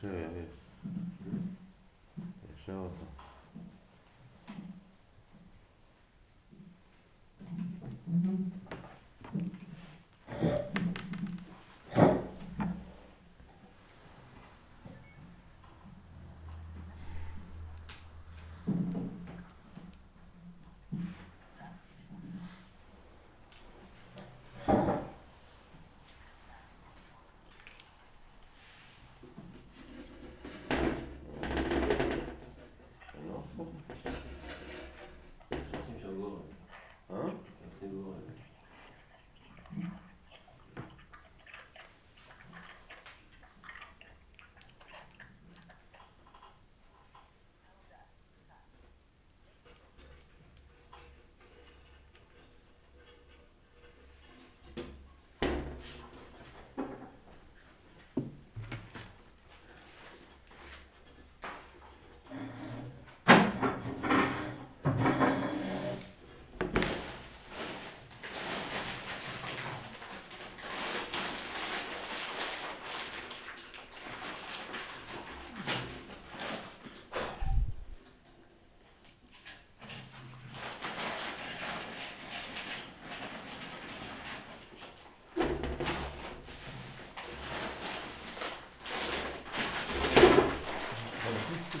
ש... ישר אותה.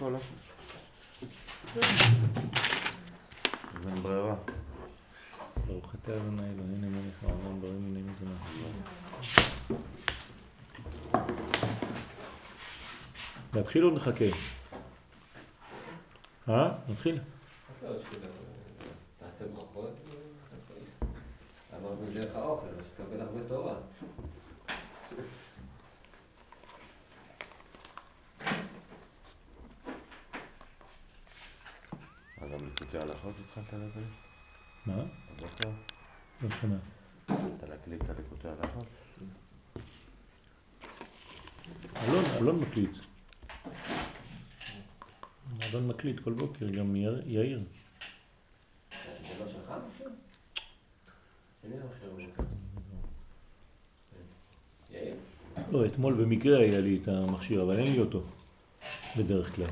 קולה? אז אין ברירה. ברוך אתה אדוני אלוהינו מלך העולם בראים מיני מזונה. להתחיל או נחכה? אה? נתחיל? תעשה ברכות. אמרנו דרך האוכל, אז תקבל הרבה תורה. אז גם ליקוטי הלכות התחלת להקליט? מה? הבוקר? לא שומע. התחלת להקליט את הליקוטי הלכות? אלון, אלון מקליט. אלון מקליט כל בוקר, גם יאיר-. זה לא שלך? יאיר? לא, אתמול במקרה היה לי את המכשיר, אבל אין לי אותו בדרך כלל.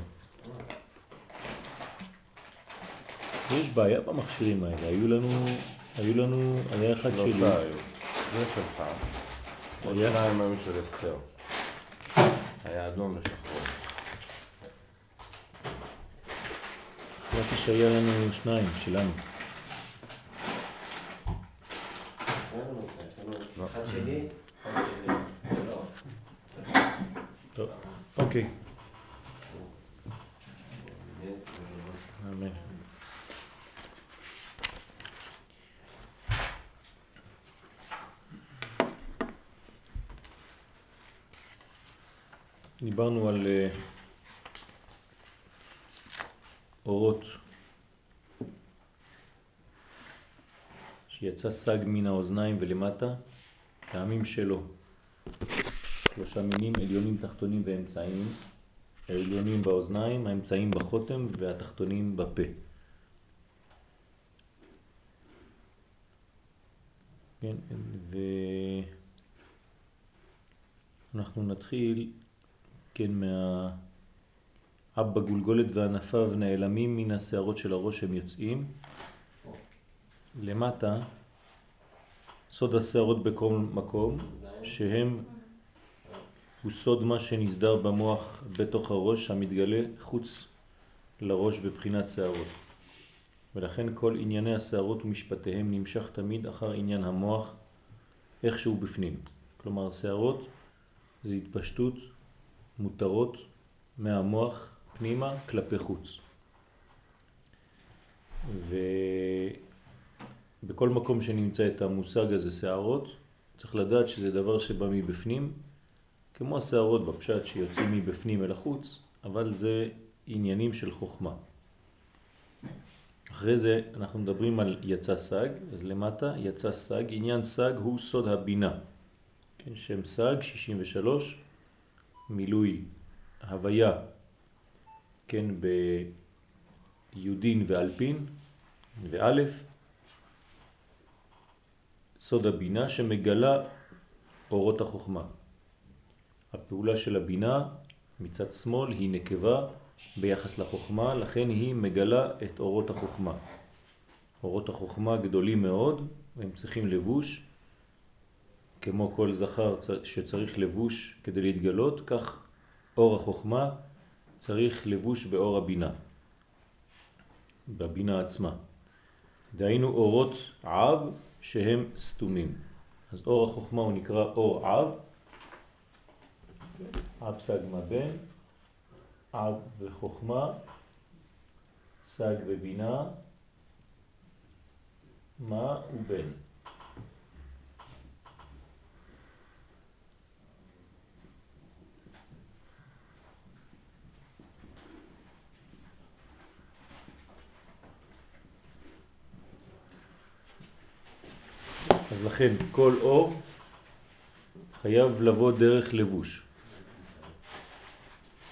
יש בעיה במכשירים האלה, היו לנו, היו לנו, היה אחד שלי, שלושה היו. זה שלך. עוד שניים היו של אסתר. היה אדום ושחור. חשבתי שהיה לנו שניים שלנו. אחד שלי, אחד שלי. טוב, אוקיי, זה- אמן. דיברנו על אה, אורות שיצא סג מן האוזניים ולמטה, טעמים שלו. שלושה מינים, עליונים, תחתונים ואמצעיים. העליונים באוזניים, האמצעיים בחותם והתחתונים בפה. כן, ואנחנו נתחיל, כן, מה... אבא גולגולת וענפיו נעלמים מן השערות של הראש הם יוצאים. למטה, סוד השערות בכל מקום, שהם הוא סוד מה שנסדר במוח בתוך הראש המתגלה חוץ לראש בבחינת שערות. ולכן כל ענייני השערות ומשפטיהם נמשך תמיד אחר עניין המוח איכשהו בפנים. כלומר השערות זה התפשטות מותרות מהמוח פנימה כלפי חוץ. ובכל מקום שנמצא את המושג הזה שערות, צריך לדעת שזה דבר שבא מבפנים כמו השערות בפשט שיוצאים מבפנים אל החוץ, אבל זה עניינים של חוכמה. אחרי זה אנחנו מדברים על יצא סג, אז למטה יצא סג, עניין סג הוא סוד הבינה. כן, שם סג 63, מילוי הוויה, כן, ביודין ואלפין ואלף, סוד הבינה שמגלה אורות החוכמה. הפעולה של הבינה מצד שמאל היא נקבה ביחס לחוכמה, לכן היא מגלה את אורות החוכמה. אורות החוכמה גדולים מאוד, והם צריכים לבוש, כמו כל זכר שצריך לבוש כדי להתגלות, כך אור החוכמה צריך לבוש באור הבינה, בבינה עצמה. דהיינו אורות עב שהם סתומים. אז אור החוכמה הוא נקרא אור עב, אב סג מבן, אב וחוכמה, סג ובינה, מה ובן. אז לכן כל אור חייב לבוא דרך לבוש.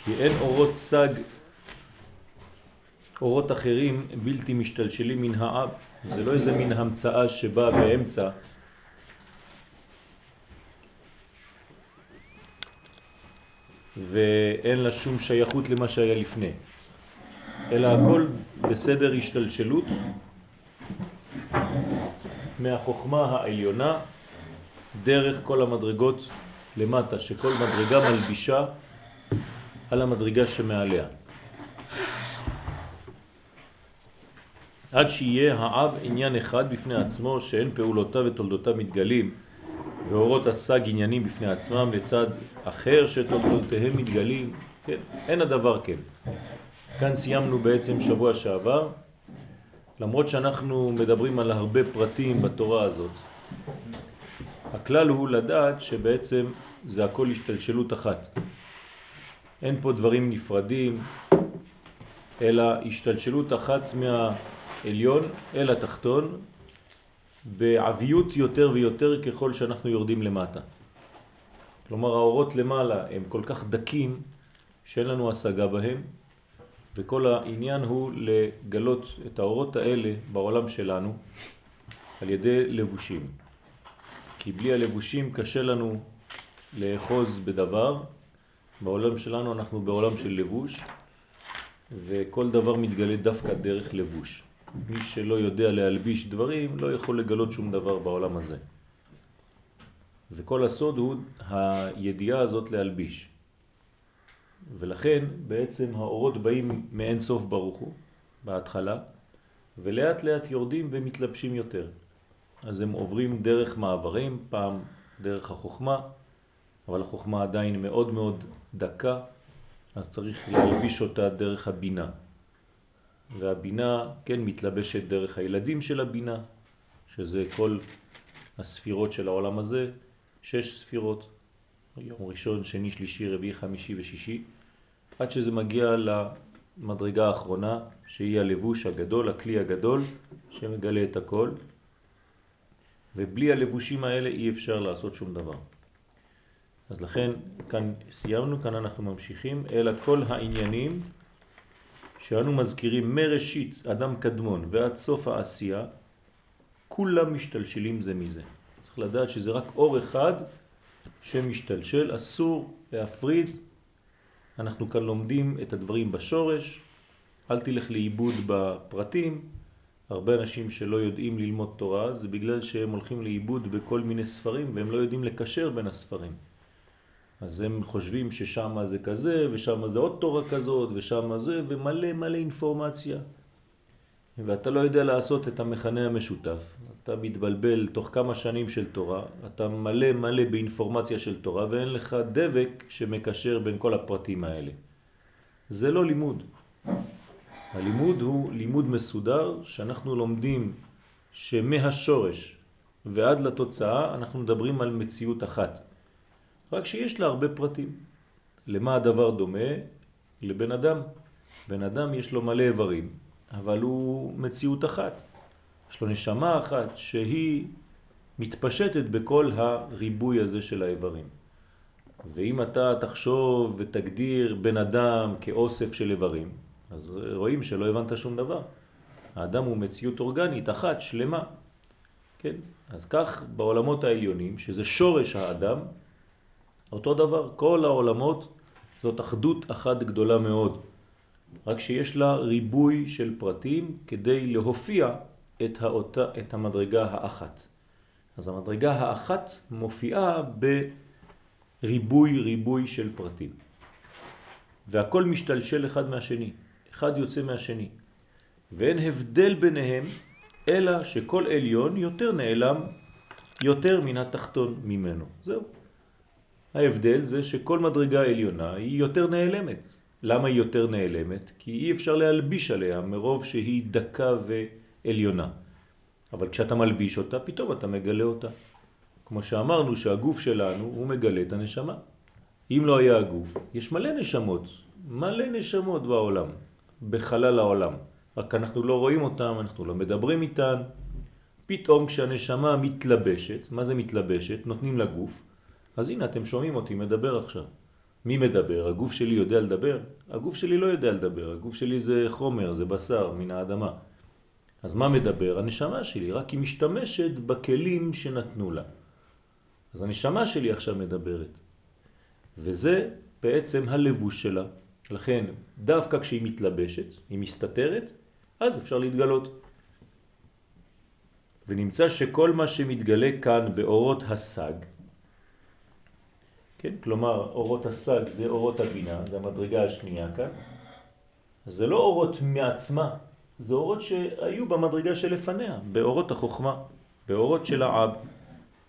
כי אין אורות סג, אורות אחרים בלתי משתלשלים מן האב. זה לא איזה מין המצאה שבאה באמצע. ואין לה שום שייכות למה שהיה לפני. אלא הכל בסדר השתלשלות מהחוכמה העליונה דרך כל המדרגות למטה, שכל מדרגה מלבישה על המדרגה שמעליה. עד שיהיה האב עניין אחד בפני עצמו שאין פעולותיו ותולדותיו מתגלים ואורות הסג עניינים בפני עצמם לצד אחר שתולדותיהם מתגלים, כן, אין הדבר כן. כאן סיימנו בעצם שבוע שעבר, למרות שאנחנו מדברים על הרבה פרטים בתורה הזאת. הכלל הוא לדעת שבעצם זה הכל השתלשלות אחת. אין פה דברים נפרדים, אלא השתלשלות אחת מהעליון אל התחתון, בעביות יותר ויותר ככל שאנחנו יורדים למטה. כלומר האורות למעלה הם כל כך דקים שאין לנו השגה בהם, וכל העניין הוא לגלות את האורות האלה בעולם שלנו על ידי לבושים. כי בלי הלבושים קשה לנו לאחוז בדבר. בעולם שלנו אנחנו בעולם של לבוש, וכל דבר מתגלה דווקא דרך לבוש. מי שלא יודע להלביש דברים לא יכול לגלות שום דבר בעולם הזה. וכל הסוד הוא הידיעה הזאת להלביש. ולכן בעצם האורות באים מאין סוף ברוך הוא, בהתחלה, ולאט לאט יורדים ומתלבשים יותר. אז הם עוברים דרך מעברים, פעם דרך החוכמה, אבל החוכמה עדיין מאוד מאוד דקה, אז צריך להלביש אותה דרך הבינה. והבינה כן מתלבשת דרך הילדים של הבינה, שזה כל הספירות של העולם הזה, שש ספירות, יום ראשון, שני, שלישי, רביעי, חמישי ושישי, עד שזה מגיע למדרגה האחרונה, שהיא הלבוש הגדול, הכלי הגדול, שמגלה את הכל, ובלי הלבושים האלה אי אפשר לעשות שום דבר. אז לכן כאן סיימנו, כאן אנחנו ממשיכים, אלא כל העניינים שאנו מזכירים מראשית אדם קדמון ועד סוף העשייה, כולם משתלשלים זה מזה. צריך לדעת שזה רק אור אחד שמשתלשל, אסור להפריד. אנחנו כאן לומדים את הדברים בשורש, אל תלך לאיבוד בפרטים, הרבה אנשים שלא יודעים ללמוד תורה זה בגלל שהם הולכים לאיבוד בכל מיני ספרים והם לא יודעים לקשר בין הספרים. אז הם חושבים ששם זה כזה ושם זה עוד תורה כזאת ושם זה ומלא מלא אינפורמציה. ואתה לא יודע לעשות את המכנה המשותף. אתה מתבלבל תוך כמה שנים של תורה, אתה מלא מלא באינפורמציה של תורה ואין לך דבק שמקשר בין כל הפרטים האלה. זה לא לימוד. הלימוד הוא לימוד מסודר שאנחנו לומדים שמהשורש ועד לתוצאה אנחנו מדברים על מציאות אחת. רק שיש לה הרבה פרטים. למה הדבר דומה? לבן אדם. בן אדם יש לו מלא איברים, אבל הוא מציאות אחת. יש לו נשמה אחת שהיא מתפשטת בכל הריבוי הזה של האיברים. ואם אתה תחשוב ותגדיר בן אדם כאוסף של איברים, אז רואים שלא הבנת שום דבר. האדם הוא מציאות אורגנית אחת, שלמה. כן? אז כך בעולמות העליונים, שזה שורש האדם, אותו דבר, כל העולמות זאת אחדות אחת גדולה מאוד. רק שיש לה ריבוי של פרטים כדי להופיע את, האותה, את המדרגה האחת. אז המדרגה האחת מופיעה בריבוי ריבוי של פרטים. והכל משתלשל אחד מהשני. אחד יוצא מהשני. ואין הבדל ביניהם, אלא שכל עליון יותר נעלם יותר מן התחתון ממנו. זהו. ההבדל זה שכל מדרגה עליונה היא יותר נעלמת. למה היא יותר נעלמת? כי אי אפשר להלביש עליה מרוב שהיא דקה ועליונה. אבל כשאתה מלביש אותה, פתאום אתה מגלה אותה. כמו שאמרנו שהגוף שלנו הוא מגלה את הנשמה. אם לא היה הגוף, יש מלא נשמות, מלא נשמות בעולם, בחלל העולם. רק אנחנו לא רואים אותם, אנחנו לא מדברים איתן. פתאום כשהנשמה מתלבשת, מה זה מתלבשת? נותנים לגוף. אז הנה אתם שומעים אותי מדבר עכשיו. מי מדבר? הגוף שלי יודע לדבר? הגוף שלי לא יודע לדבר, הגוף שלי זה חומר, זה בשר מן האדמה. אז מה מדבר? הנשמה שלי, רק היא משתמשת בכלים שנתנו לה. אז הנשמה שלי עכשיו מדברת. וזה בעצם הלבוש שלה. לכן, דווקא כשהיא מתלבשת, היא מסתתרת, אז אפשר להתגלות. ונמצא שכל מה שמתגלה כאן באורות הסג, כן? כלומר אורות הסג זה אורות הבינה, זה המדרגה השנייה כאן, זה לא אורות מעצמה, זה אורות שהיו במדרגה שלפניה, באורות החוכמה, באורות של העב.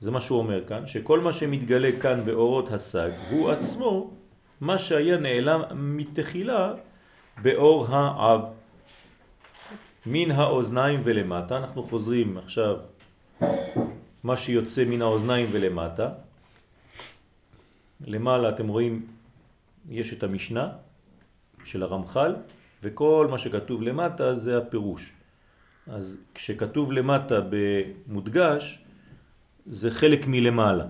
זה מה שהוא אומר כאן, שכל מה שמתגלה כאן באורות הסג הוא עצמו מה שהיה נעלם מתחילה באור העב. מן האוזניים ולמטה, אנחנו חוזרים עכשיו מה שיוצא מן האוזניים ולמטה. למעלה אתם רואים, יש את המשנה של הרמח"ל, וכל מה שכתוב למטה זה הפירוש. אז כשכתוב למטה במודגש, זה חלק מלמעלה.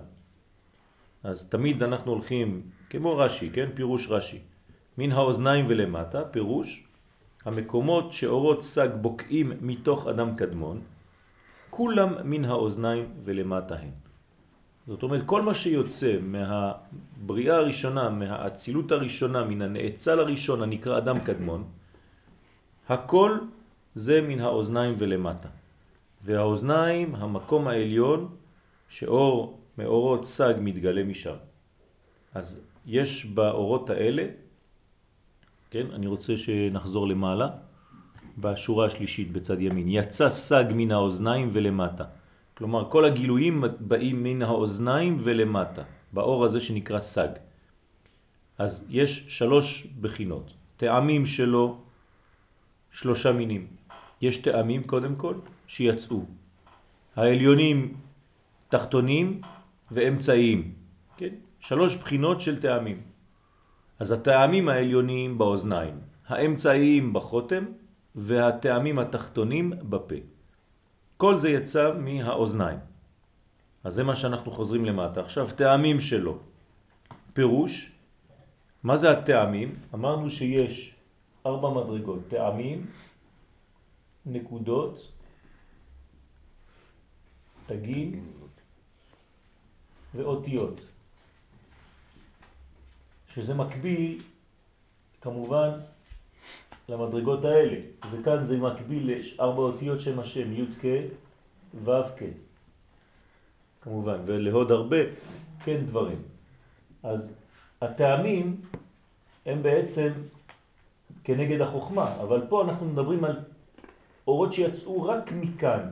אז תמיד אנחנו הולכים, כמו רש"י, כן? פירוש רש"י. מן האוזניים ולמטה, פירוש, המקומות שאורות סג בוקעים מתוך אדם קדמון, כולם מן האוזניים ולמטה הן. זאת אומרת, כל מה שיוצא מהבריאה הראשונה, מהאצילות הראשונה, מן הנאצל הראשון הנקרא אדם קדמון, הכל זה מן האוזניים ולמטה. והאוזניים, המקום העליון, שאור מאורות סג מתגלה משם. אז יש באורות האלה, כן, אני רוצה שנחזור למעלה, בשורה השלישית בצד ימין, יצא סג מן האוזניים ולמטה. כלומר, כל הגילויים באים מן האוזניים ולמטה, באור הזה שנקרא סג. אז יש שלוש בחינות, טעמים שלו שלושה מינים. יש טעמים קודם כל שיצאו. העליונים תחתונים ואמצעיים, כן? שלוש בחינות של טעמים. אז הטעמים העליוניים באוזניים, האמצעיים בחותם והטעמים התחתונים בפה. כל זה יצא מהאוזניים. אז זה מה שאנחנו חוזרים למטה. עכשיו, טעמים שלו. פירוש, מה זה הטעמים? אמרנו שיש ארבע מדרגות. טעמים, נקודות, תגים ואותיות. שזה מקביל כמובן למדרגות האלה, וכאן זה מקביל לארבע אותיות שם השם, י' כ' ו' כ', כמובן, ולהוד הרבה כן דברים. אז הטעמים הם בעצם כנגד החוכמה, אבל פה אנחנו מדברים על אורות שיצאו רק מכאן,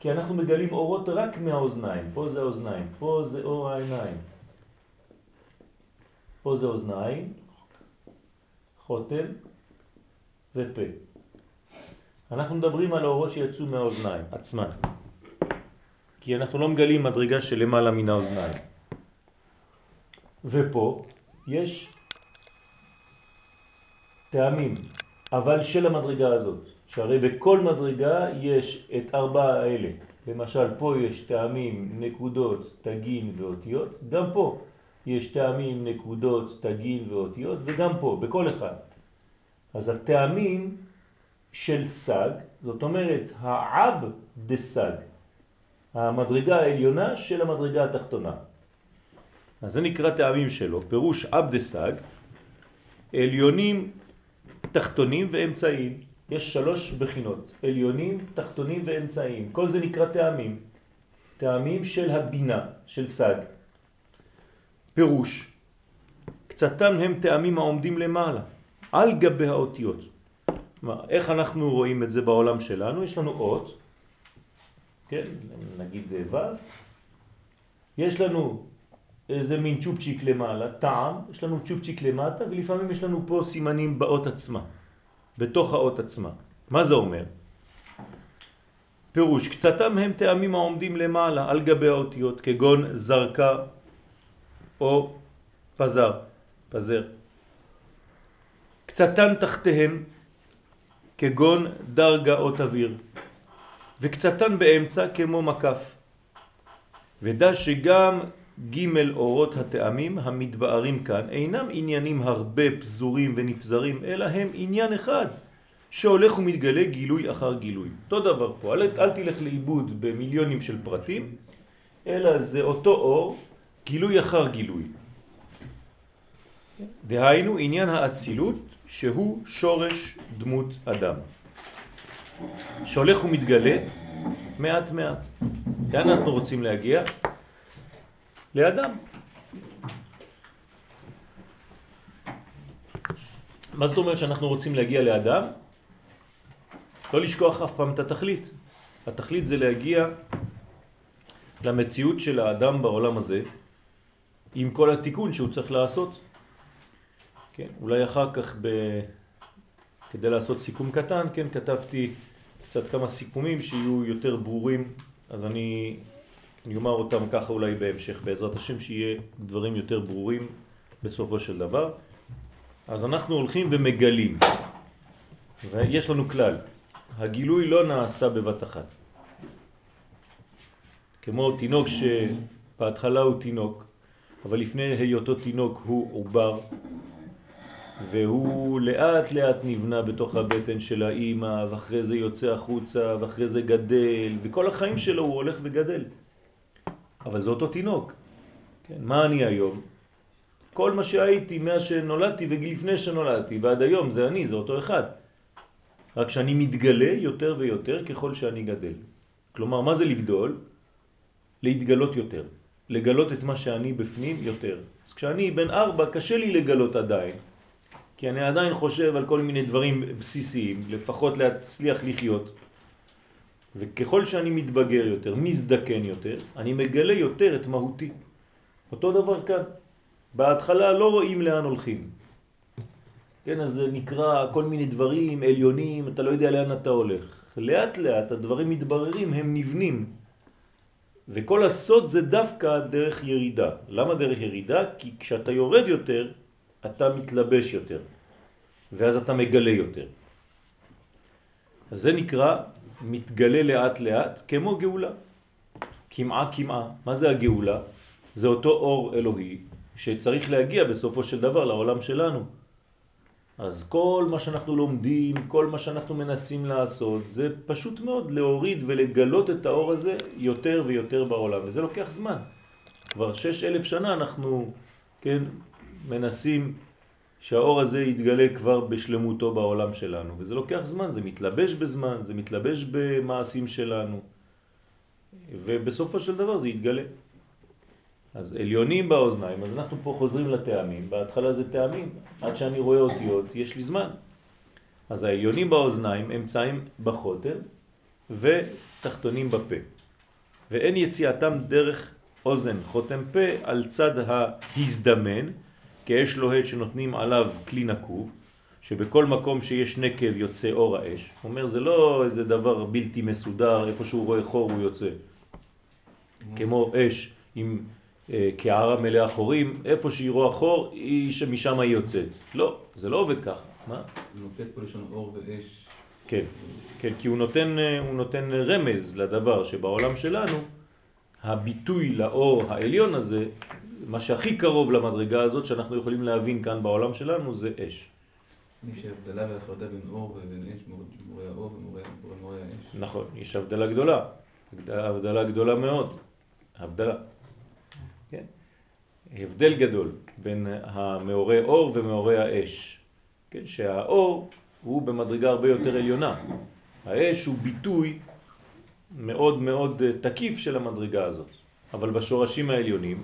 כי אנחנו מגלים אורות רק מהאוזניים, פה זה האוזניים, פה זה אור העיניים, פה זה אוזניים, חותם ופה. אנחנו מדברים על האורות שיצאו מהאוזניים עצמן, כי אנחנו לא מגלים מדרגה שלמעלה מן האוזניים. ופה יש טעמים, אבל של המדרגה הזאת, שהרי בכל מדרגה יש את ארבע האלה. למשל, פה יש טעמים, נקודות, תגין ואותיות, גם פה יש טעמים, נקודות, תגין ואותיות, וגם פה, בכל אחד. אז הטעמים של סג, זאת אומרת העב דסג, המדרגה העליונה של המדרגה התחתונה. אז זה נקרא טעמים שלו, פירוש עב דסג, עליונים, תחתונים ואמצעיים. יש שלוש בחינות, עליונים, תחתונים ואמצעיים. כל זה נקרא טעמים. טעמים של הבינה, של סג. פירוש, קצתם הם טעמים העומדים למעלה. על גבי האותיות. איך אנחנו רואים את זה בעולם שלנו? יש לנו אות, כן, נגיד ו', יש לנו איזה מין צ'ופצ'יק למעלה, טעם, יש לנו צ'ופצ'יק למטה, ולפעמים יש לנו פה סימנים באות עצמה, בתוך האות עצמה. מה זה אומר? פירוש, קצתם הם טעמים העומדים למעלה על גבי האותיות, כגון זרקה או פזר, פזר. קצתן תחתיהם, כגון דרגה או תביר, וקצתן באמצע כמו מקף. ודע שגם ג' אורות הטעמים המתבארים כאן אינם עניינים הרבה פזורים ונפזרים, אלא הם עניין אחד, שהולך ומתגלה גילוי אחר גילוי. אותו דבר פה, אל, אל תלך לאיבוד במיליונים של פרטים, אלא זה אותו אור, גילוי אחר גילוי. דהיינו עניין האצילות שהוא שורש דמות אדם. שהולך ומתגלה מעט מעט. לאן אנחנו רוצים להגיע? לאדם. מה זאת אומרת שאנחנו רוצים להגיע לאדם? לא לשכוח אף פעם את התכלית. התכלית זה להגיע למציאות של האדם בעולם הזה עם כל התיקון שהוא צריך לעשות. כן, אולי אחר כך ב... כדי לעשות סיכום קטן, כן, כתבתי קצת כמה סיכומים שיהיו יותר ברורים, אז אני, אני אומר אותם ככה אולי בהמשך, בעזרת השם שיהיה דברים יותר ברורים בסופו של דבר. אז אנחנו הולכים ומגלים, ויש לנו כלל, הגילוי לא נעשה בבת אחת. כמו תינוק שבהתחלה הוא תינוק, אבל לפני היותו תינוק הוא עובר, והוא לאט לאט נבנה בתוך הבטן של האימא, ואחרי זה יוצא החוצה, ואחרי זה גדל, וכל החיים שלו הוא הולך וגדל. אבל זה אותו תינוק. כן, מה אני היום? כל מה שהייתי מאז שנולדתי ולפני שנולדתי, ועד היום זה אני, זה אותו אחד. רק שאני מתגלה יותר ויותר ככל שאני גדל. כלומר, מה זה לגדול? להתגלות יותר. לגלות את מה שאני בפנים יותר. אז כשאני בן ארבע קשה לי לגלות עדיין, כי אני עדיין חושב על כל מיני דברים בסיסיים, לפחות להצליח לחיות. וככל שאני מתבגר יותר, מזדקן יותר, אני מגלה יותר את מהותי. אותו דבר כאן. בהתחלה לא רואים לאן הולכים. כן, אז זה נקרא כל מיני דברים עליונים, אתה לא יודע לאן אתה הולך. לאט לאט הדברים מתבררים, הם נבנים. וכל הסוד זה דווקא דרך ירידה. למה דרך ירידה? כי כשאתה יורד יותר, אתה מתלבש יותר, ואז אתה מגלה יותר. אז זה נקרא מתגלה לאט לאט כמו גאולה. כמעה כמעה. מה זה הגאולה? זה אותו אור אלוהי שצריך להגיע בסופו של דבר לעולם שלנו. אז כל מה שאנחנו לומדים, כל מה שאנחנו מנסים לעשות, זה פשוט מאוד להוריד ולגלות את האור הזה יותר ויותר בעולם, וזה לוקח זמן. כבר שש אלף שנה אנחנו, כן, מנסים שהאור הזה יתגלה כבר בשלמותו בעולם שלנו, וזה לוקח זמן, זה מתלבש בזמן, זה מתלבש במעשים שלנו, ובסופו של דבר זה יתגלה. אז עליונים באוזניים, אז אנחנו פה חוזרים לטעמים, בהתחלה זה טעמים, עד שאני רואה אותיות יש לי זמן. אז העליונים באוזניים אמצעים בחוטר ותחתונים בפה. ואין יציאתם דרך אוזן חותם פה על צד ההזדמן, כאש לוהט שנותנים עליו כלי נקוב, שבכל מקום שיש נקב יוצא אור האש. הוא אומר זה לא איזה דבר בלתי מסודר, איפה שהוא רואה חור הוא יוצא. כמו אש עם אה, כערה מלאה חורים, איפה שהיא רואה חור, היא שמשם היא יוצאת. לא, זה לא עובד ככה. מה? הוא נוקט פה לשון אור ואש. כן, כן, כי הוא נותן, אה, הוא נותן רמז לדבר שבעולם שלנו, הביטוי לאור העליון הזה, מה שהכי קרוב למדרגה הזאת שאנחנו יכולים להבין כאן בעולם שלנו זה אש. יש הבדלה והפרדה בין אור ובין אש, מורי האור ומורי האש. נכון, יש הבדלה גדולה, הבדלה גדולה מאוד, הבדלה. כן? הבדל גדול בין המעורי אור ומעורי האש, כן? שהאור הוא במדרגה הרבה יותר עליונה, האש הוא ביטוי מאוד מאוד תקיף של המדרגה הזאת, אבל בשורשים העליונים,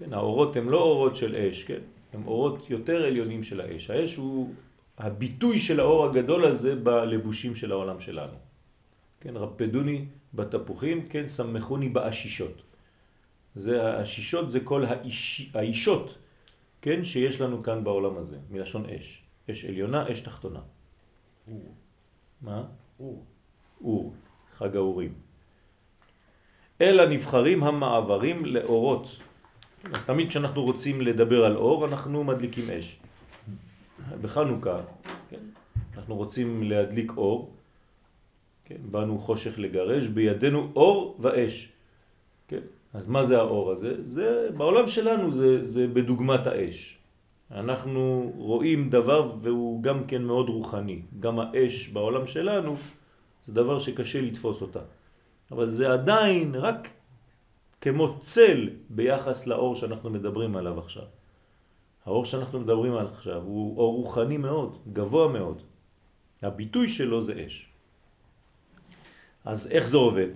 כן, האורות הם לא אורות של אש, כן? הם אורות יותר עליונים של האש. האש הוא הביטוי של האור הגדול הזה בלבושים של העולם שלנו. כן, רפדוני בתפוחים, כן, סמכוני באשישות. זה השישות, זה כל האיש, האישות, כן, שיש לנו כאן בעולם הזה, מלשון אש. אש עליונה, אש תחתונה. אור. מה? אור. אור. חג האורים. אלא נבחרים המעברים לאורות. אז תמיד כשאנחנו רוצים לדבר על אור, אנחנו מדליקים אש. בחנוכה, כן? אנחנו רוצים להדליק אור, כן? באנו חושך לגרש, בידינו אור ואש. כן? אז מה זה האור הזה? זה, בעולם שלנו זה, זה בדוגמת האש. אנחנו רואים דבר והוא גם כן מאוד רוחני. גם האש בעולם שלנו זה דבר שקשה לתפוס אותה. אבל זה עדיין רק כמו צל ביחס לאור שאנחנו מדברים עליו עכשיו. האור שאנחנו מדברים עליו עכשיו הוא אור רוחני מאוד, גבוה מאוד. הביטוי שלו זה אש. אז איך זה עובד?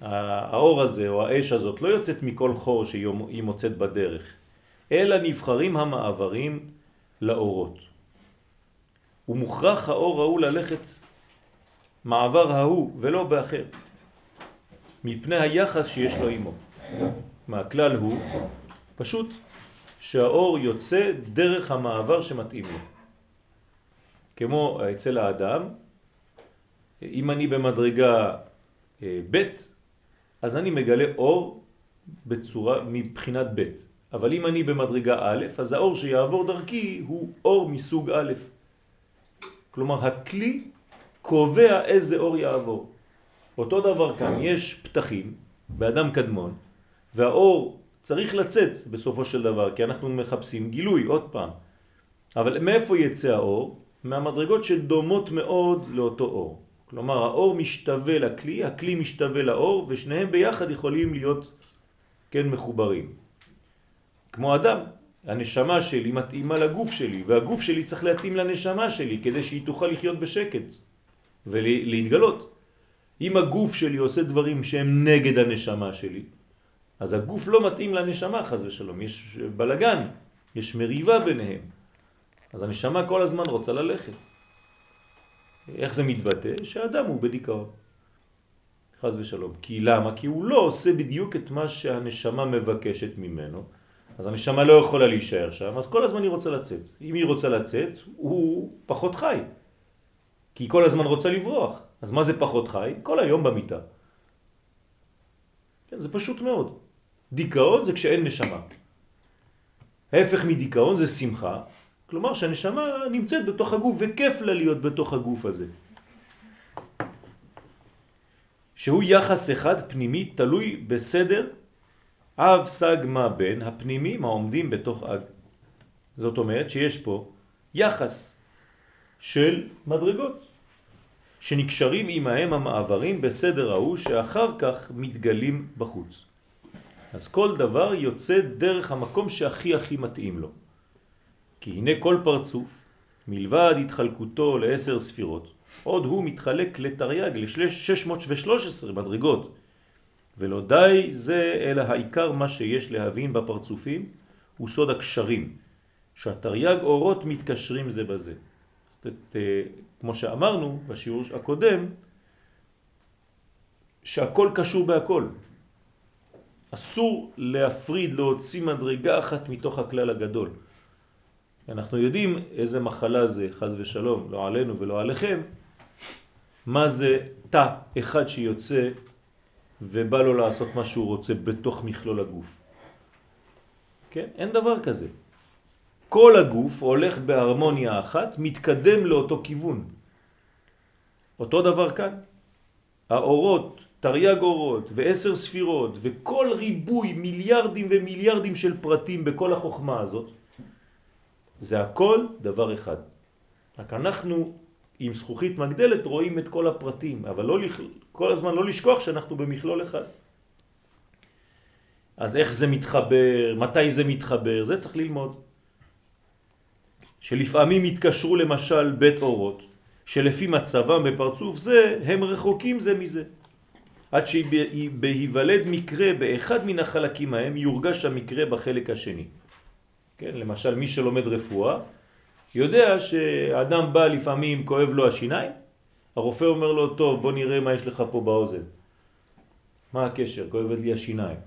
האור הזה או האש הזאת לא יוצאת מכל חור שהיא מוצאת בדרך, אלא נבחרים המעברים לאורות. ומוכרח האור ההוא ללכת מעבר ההוא ולא באחר, מפני היחס שיש לו עמו. מהכלל הוא פשוט שהאור יוצא דרך המעבר שמתאים לו. כמו אצל האדם, אם אני במדרגה אה, ב', אז אני מגלה אור בצורה מבחינת ב'. אבל אם אני במדרגה א', אז האור שיעבור דרכי הוא אור מסוג א'. כלומר, הכלי קובע איזה אור יעבור. אותו דבר כאן, יש פתחים באדם קדמון, והאור צריך לצאת בסופו של דבר, כי אנחנו מחפשים גילוי, עוד פעם. אבל מאיפה יצא האור? מהמדרגות שדומות מאוד לאותו אור. כלומר, האור משתווה לכלי, הכלי משתווה לאור, ושניהם ביחד יכולים להיות, כן, מחוברים. כמו אדם, הנשמה שלי מתאימה לגוף שלי, והגוף שלי צריך להתאים לנשמה שלי, כדי שהיא תוכל לחיות בשקט ולהתגלות. אם הגוף שלי עושה דברים שהם נגד הנשמה שלי, אז הגוף לא מתאים לנשמה חז ושלום, יש בלגן, יש מריבה ביניהם. אז הנשמה כל הזמן רוצה ללכת. איך זה מתבטא? שהאדם הוא בדיכאון. חז ושלום. כי למה? כי הוא לא עושה בדיוק את מה שהנשמה מבקשת ממנו, אז הנשמה לא יכולה להישאר שם, אז כל הזמן היא רוצה לצאת. אם היא רוצה לצאת, הוא פחות חי. כי היא כל הזמן רוצה לברוח. אז מה זה פחות חי? כל היום במיטה. כן, זה פשוט מאוד. דיכאון זה כשאין נשמה. ההפך מדיכאון זה שמחה, כלומר שהנשמה נמצאת בתוך הגוף וכיף לה להיות בתוך הגוף הזה. שהוא יחס אחד פנימי תלוי בסדר אב סג מה בין הפנימים העומדים בתוך אג. זאת אומרת שיש פה יחס של מדרגות שנקשרים עמהם המעברים בסדר ההוא שאחר כך מתגלים בחוץ. אז כל דבר יוצא דרך המקום שהכי הכי מתאים לו. כי הנה כל פרצוף, מלבד התחלקותו לעשר ספירות, עוד הוא מתחלק לתרי"ג, ל-613 מדרגות. ולא די זה, אלא העיקר מה שיש להבין בפרצופים הוא סוד הקשרים, שהתרי"ג אורות מתקשרים זה בזה. זאת, אה, כמו שאמרנו בשיעור הקודם, שהכל קשור בהכל. אסור להפריד, להוציא מדרגה אחת מתוך הכלל הגדול. אנחנו יודעים איזה מחלה זה, חז ושלום, לא עלינו ולא עליכם, מה זה תא אחד שיוצא ובא לו לעשות מה שהוא רוצה בתוך מכלול הגוף. כן? אין דבר כזה. כל הגוף הולך בהרמוניה אחת, מתקדם לאותו כיוון. אותו דבר כאן. האורות, תרי"ג אורות ועשר ספירות וכל ריבוי מיליארדים ומיליארדים של פרטים בכל החוכמה הזאת, זה הכל דבר אחד. רק אנחנו עם זכוכית מגדלת רואים את כל הפרטים, אבל לא, כל הזמן לא לשכוח שאנחנו במכלול אחד. אז איך זה מתחבר, מתי זה מתחבר, זה צריך ללמוד. שלפעמים יתקשרו למשל בית אורות, שלפי מצבם בפרצוף זה, הם רחוקים זה מזה. עד שבהיוולד מקרה באחד מן החלקים ההם יורגש המקרה בחלק השני. כן, למשל מי שלומד רפואה יודע שאדם בא לפעמים כואב לו השיניים, הרופא אומר לו טוב בוא נראה מה יש לך פה באוזן. מה הקשר? כואבת לי השיניים.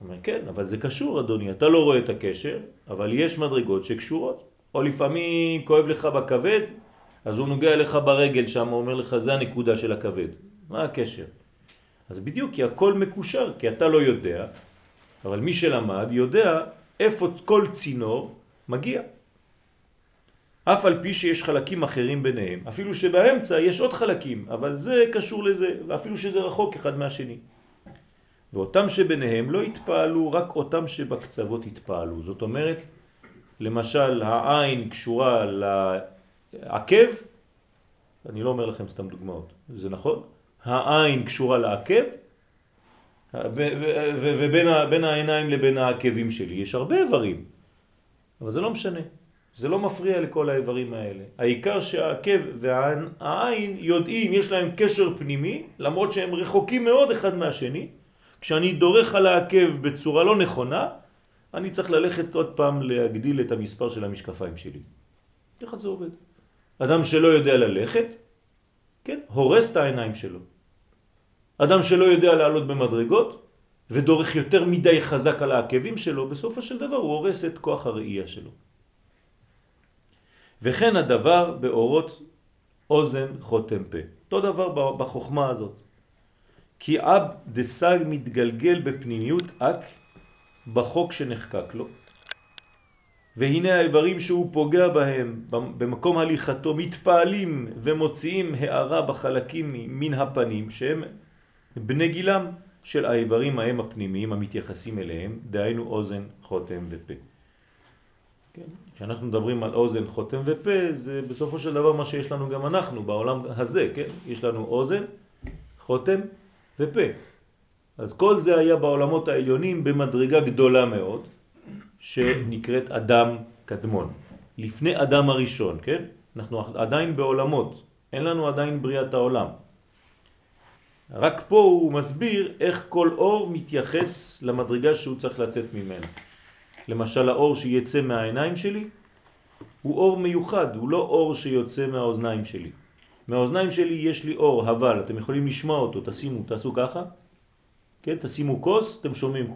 אומר כן אבל זה קשור אדוני, אתה לא רואה את הקשר אבל יש מדרגות שקשורות. או לפעמים כואב לך בכבד אז הוא נוגע לך ברגל שם, אומר לך זה הנקודה של הכבד. מה הקשר? אז בדיוק, כי הכל מקושר, כי אתה לא יודע, אבל מי שלמד יודע איפה כל צינור מגיע. אף על פי שיש חלקים אחרים ביניהם, אפילו שבאמצע יש עוד חלקים, אבל זה קשור לזה, ואפילו שזה רחוק אחד מהשני. ואותם שביניהם לא התפעלו, רק אותם שבקצוות התפעלו. זאת אומרת, למשל העין קשורה לעקב, אני לא אומר לכם סתם דוגמאות, זה נכון? העין קשורה לעקב, ובין העיניים לבין העקבים שלי יש הרבה איברים, אבל זה לא משנה, זה לא מפריע לכל האיברים האלה. העיקר שהעקב והעין יודעים, יש להם קשר פנימי, למרות שהם רחוקים מאוד אחד מהשני. כשאני דורך על העקב בצורה לא נכונה, אני צריך ללכת עוד פעם להגדיל את המספר של המשקפיים שלי. איך זה עובד? אדם שלא יודע ללכת, כן, הורס את העיניים שלו. אדם שלא יודע לעלות במדרגות ודורך יותר מדי חזק על העקבים שלו, בסופו של דבר הוא הורס את כוח הראייה שלו. וכן הדבר באורות אוזן חותם פה. אותו דבר בחוכמה הזאת. כי אב דסג מתגלגל בפנימיות אק בחוק שנחקק לו. והנה האיברים שהוא פוגע בהם במקום הליכתו מתפעלים ומוציאים הערה בחלקים מן הפנים שהם בני גילם של האיברים ההם הפנימיים המתייחסים אליהם, דהיינו אוזן, חותם ופה. כן? כשאנחנו מדברים על אוזן, חותם ופה, זה בסופו של דבר מה שיש לנו גם אנחנו בעולם הזה, כן? יש לנו אוזן, חותם ופה. אז כל זה היה בעולמות העליונים במדרגה גדולה מאוד, שנקראת אדם קדמון. לפני אדם הראשון, כן? אנחנו עדיין בעולמות, אין לנו עדיין בריאת העולם. רק פה הוא מסביר איך כל אור מתייחס למדרגה שהוא צריך לצאת ממנה. למשל האור שיצא מהעיניים שלי הוא אור מיוחד, הוא לא אור שיוצא מהאוזניים שלי. מהאוזניים שלי יש לי אור, אבל אתם יכולים לשמוע אותו, תשימו, תעשו ככה, כן, תשימו כוס, אתם שומעים,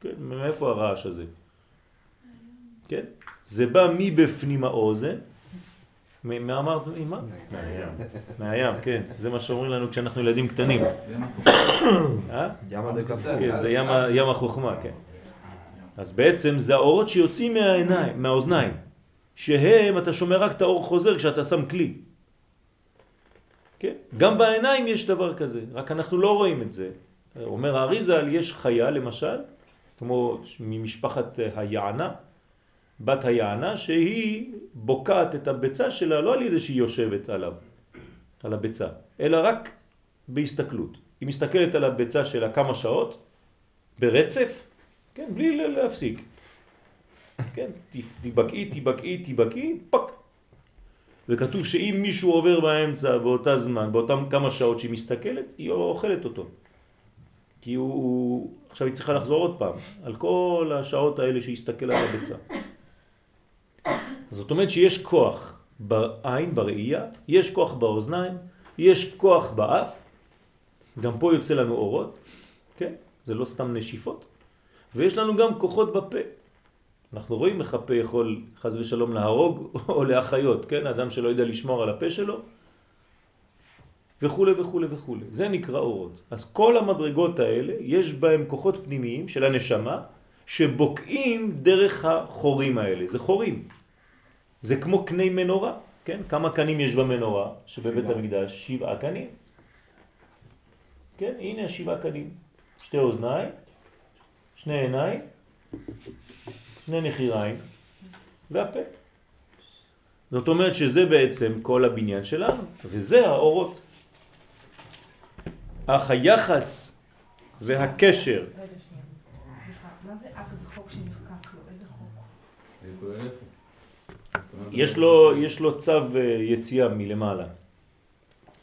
כן, מאיפה הרעש הזה? כן, זה בא מבפנים האוזן, מה אמרת? מה? מהים. מהים, כן. זה מה שאומרים לנו כשאנחנו ילדים קטנים. אה? כן, זה ים החוכמה, כן. אז בעצם זה האורות שיוצאים מהעיניים, מהאוזניים, שהם, אתה שומע רק את האור חוזר כשאתה שם כלי. כן? גם בעיניים יש דבר כזה, רק אנחנו לא רואים את זה. אומר האריזל, יש חיה למשל, כמו ממשפחת היענה, בת היענה, שהיא בוקעת את הביצה שלה לא על ידי שהיא יושבת עליו, על הביצה, אלא רק בהסתכלות. היא מסתכלת על הביצה שלה כמה שעות, ברצף, כן, בלי להפסיק. כן, תיבקעי, תיבקעי, תיבקעי, פק. וכתוב שאם מישהו עובר באמצע באותה זמן, באותם כמה שעות שהיא מסתכלת, היא אוכלת אותו. כי הוא, עכשיו היא צריכה לחזור עוד פעם, על כל השעות האלה שהסתכל על הביצה. זאת אומרת שיש כוח בעין, בראייה, יש כוח באוזניים, יש כוח באף, גם פה יוצא לנו אורות, כן? זה לא סתם נשיפות, ויש לנו גם כוחות בפה. אנחנו רואים איך הפה יכול חז ושלום להרוג או להחיות, כן? אדם שלא יודע לשמור על הפה שלו, וכו' וכו' וכו'. זה נקרא אורות. אז כל המדרגות האלה, יש בהם כוחות פנימיים של הנשמה, שבוקעים דרך החורים האלה. זה חורים. זה כמו קני מנורה, כן? כמה קנים יש במנורה שבבית המקדש? שבעה קנים. כן, הנה השבעה קנים. שתי אוזניים, שני עיניים, שני נחיריים והפה. זאת אומרת שזה בעצם כל הבניין שלנו, וזה האורות. אך היחס והקשר... רגע שנייה, סליחה, מה זה אקט חוק שנחקק לו? איזה חוק? יש לו, יש לו צו אה, יציאה מלמעלה.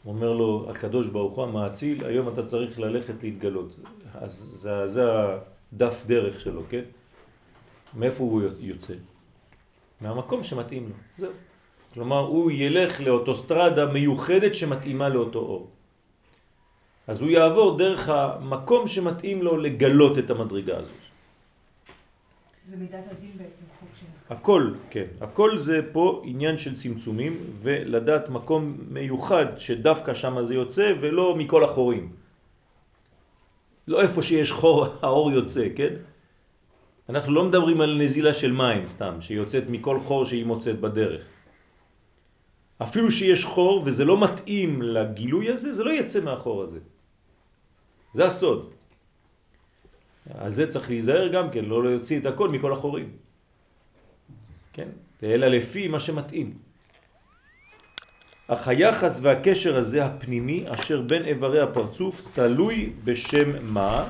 הוא אומר לו, הקדוש ברוך הוא המאציל, היום אתה צריך ללכת להתגלות. אז זה, זה הדף דרך שלו, כן? מאיפה הוא יוצא? מהמקום שמתאים לו, זהו. כלומר, הוא ילך לאוטוסטרדה מיוחדת שמתאימה לאותו אור. אז הוא יעבור דרך המקום שמתאים לו לגלות את המדרגה הזאת. זה מידת הדין בעצם. הכל, כן. הכל זה פה עניין של צמצומים, ולדעת מקום מיוחד שדווקא שם זה יוצא, ולא מכל החורים. לא איפה שיש חור האור יוצא, כן? אנחנו לא מדברים על נזילה של מים סתם, שיוצאת מכל חור שהיא מוצאת בדרך. אפילו שיש חור וזה לא מתאים לגילוי הזה, זה לא יצא מהחור הזה. זה הסוד. על זה צריך להיזהר גם כן, לא להוציא את הכל מכל החורים. כן? אלא לפי מה שמתאים. אך היחס והקשר הזה הפנימי אשר בין איברי הפרצוף תלוי בשם מה?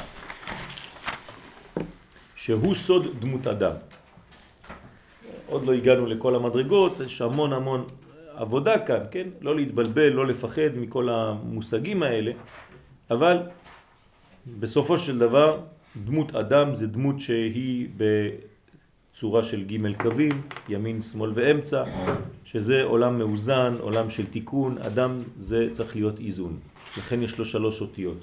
שהוא סוד דמות אדם. עוד לא הגענו לכל המדרגות, יש המון המון עבודה כאן, כן? לא להתבלבל, לא לפחד מכל המושגים האלה, אבל בסופו של דבר דמות אדם זה דמות שהיא בצורה של ג' קווים, ימין, שמאל ואמצע, שזה עולם מאוזן, עולם של תיקון, אדם זה צריך להיות איזון, לכן יש לו שלוש אותיות.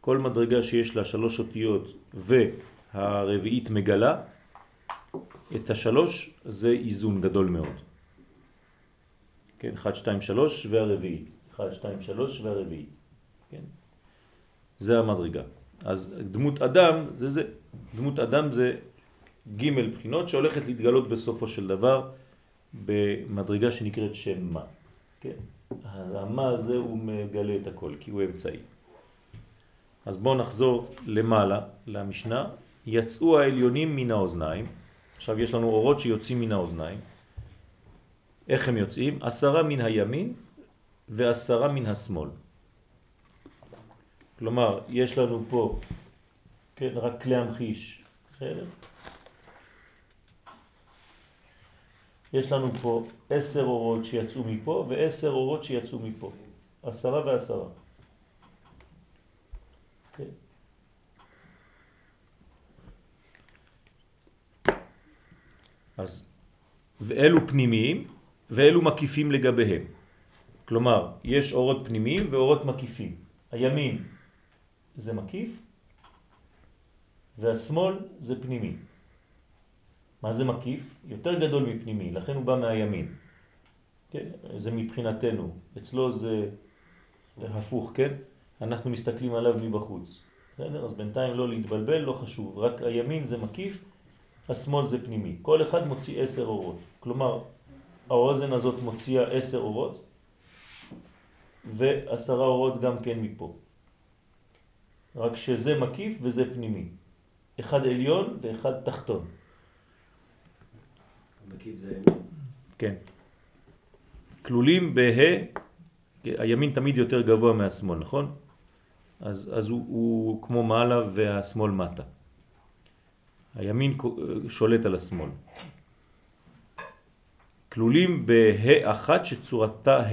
כל מדרגה שיש לה שלוש אותיות והרביעית מגלה, את השלוש זה איזון גדול מאוד. כן, 1, 2, 3 והרביעית. 1, 2, 3 והרביעית. כן? זה המדרגה. אז דמות אדם זה זה. דמות אדם זה ג' בחינות שהולכת להתגלות בסופו של דבר במדרגה שנקראת שם מה. כן? המה הזה הוא מגלה את הכל כי הוא אמצעי. אז בואו נחזור למעלה למשנה. יצאו העליונים מן האוזניים. עכשיו יש לנו אורות שיוצאים מן האוזניים. איך הם יוצאים? עשרה מן הימין ועשרה מן השמאל. כלומר, יש לנו פה, כן, רק להמחיש, בסדר? יש לנו פה עשר אורות שיצאו מפה ועשר אורות שיצאו מפה. עשרה ועשרה. כן. אז, ואלו פנימיים ואלו מקיפים לגביהם. כלומר, יש אורות פנימיים ואורות מקיפים. הימין זה מקיף והשמאל זה פנימי. מה זה מקיף? יותר גדול מפנימי, לכן הוא בא מהימין. כן? זה מבחינתנו. אצלו זה הפוך, כן? אנחנו מסתכלים עליו מבחוץ. בסדר? אז בינתיים לא להתבלבל, לא חשוב. רק הימין זה מקיף, השמאל זה פנימי. כל אחד מוציא עשר אורות. כלומר, האוזן הזאת מוציאה עשר אורות ועשרה אורות גם כן מפה. רק שזה מקיף וזה פנימי. אחד עליון ואחד תחתון. כן. כלולים בה, הימין תמיד יותר גבוה מהשמאל, נכון? אז, אז הוא, הוא כמו מעלה והשמאל מטה. הימין שולט על השמאל. כלולים בה אחת שצורתה ה.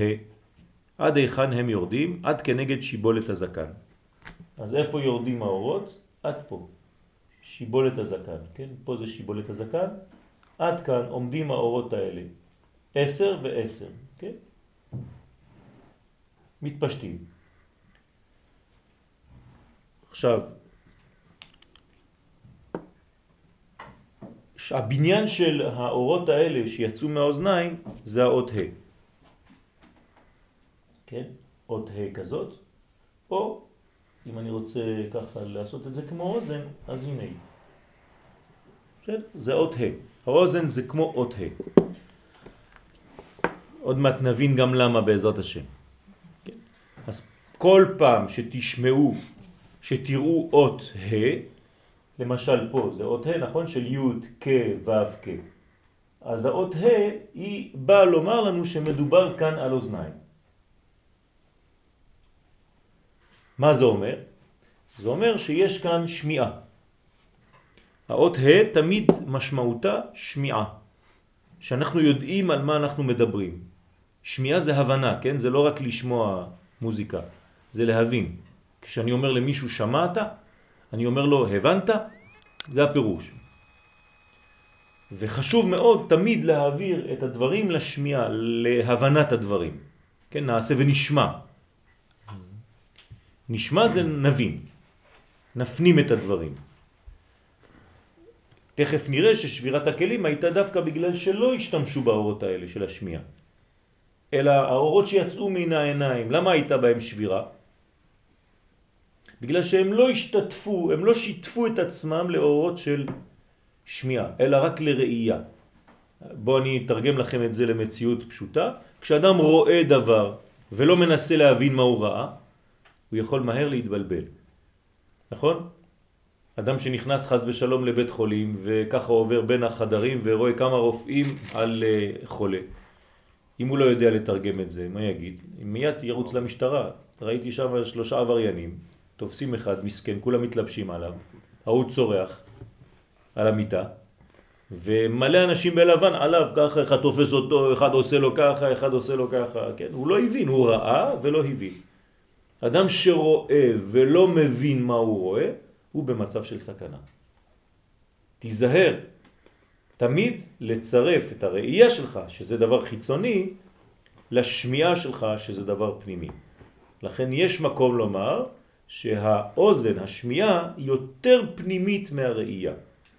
עד היכן הם יורדים? עד כנגד שיבולת הזקן. אז איפה יורדים האורות? עד פה. שיבולת הזקן, כן? פה זה שיבולת הזקן. עד כאן עומדים האורות האלה. עשר ועשר, כן? מתפשטים. עכשיו, הבניין של האורות האלה שיצאו מהאוזניים זה האות ה'. כן? אות ה' כזאת, או אם אני רוצה ככה לעשות את זה כמו אוזן, אז הנה היא. בסדר? זה אות ה'. האוזן זה כמו אות ה'. עוד מעט נבין גם למה בעזרת השם. כן? אז כל פעם שתשמעו, שתראו אות ה', למשל פה זה אות ה', נכון? של י' כ' ו' כ'. אז האות ה' היא באה לומר לנו שמדובר כאן על אוזניים. מה זה אומר? זה אומר שיש כאן שמיעה. האות ה' תמיד משמעותה שמיעה, שאנחנו יודעים על מה אנחנו מדברים. שמיעה זה הבנה, כן? זה לא רק לשמוע מוזיקה, זה להבין. כשאני אומר למישהו שמעת, אני אומר לו הבנת, זה הפירוש. וחשוב מאוד תמיד להעביר את הדברים לשמיעה, להבנת הדברים. כן, נעשה ונשמע. נשמע זה נבין, נפנים את הדברים. תכף נראה ששבירת הכלים הייתה דווקא בגלל שלא השתמשו באורות האלה של השמיעה. אלא האורות שיצאו מן העיניים, למה הייתה בהם שבירה? בגלל שהם לא השתתפו, הם לא שיתפו את עצמם לאורות של שמיעה, אלא רק לראייה. בואו אני אתרגם לכם את זה למציאות פשוטה. כשאדם רואה דבר ולא מנסה להבין מה הוא ראה, הוא יכול מהר להתבלבל. נכון? אדם שנכנס חס ושלום לבית חולים וככה עובר בין החדרים ורואה כמה רופאים על אה, חולה. אם הוא לא יודע לתרגם את זה, מה יגיד? מיד ירוץ למשטרה. ראיתי שם שלושה עבריינים, תופסים אחד, מסכן, כולם מתלבשים עליו, ההוא צורח על המיטה, ומלא אנשים בלבן עליו, ככה אחד תופס אותו, אחד עושה לו ככה, אחד עושה לו ככה, כן? הוא לא הבין, הוא ראה ולא הבין. אדם שרואה ולא מבין מה הוא רואה, הוא במצב של סכנה. תיזהר, תמיד לצרף את הראייה שלך, שזה דבר חיצוני, לשמיעה שלך, שזה דבר פנימי. לכן יש מקום לומר שהאוזן, השמיעה, יותר פנימית מהראייה.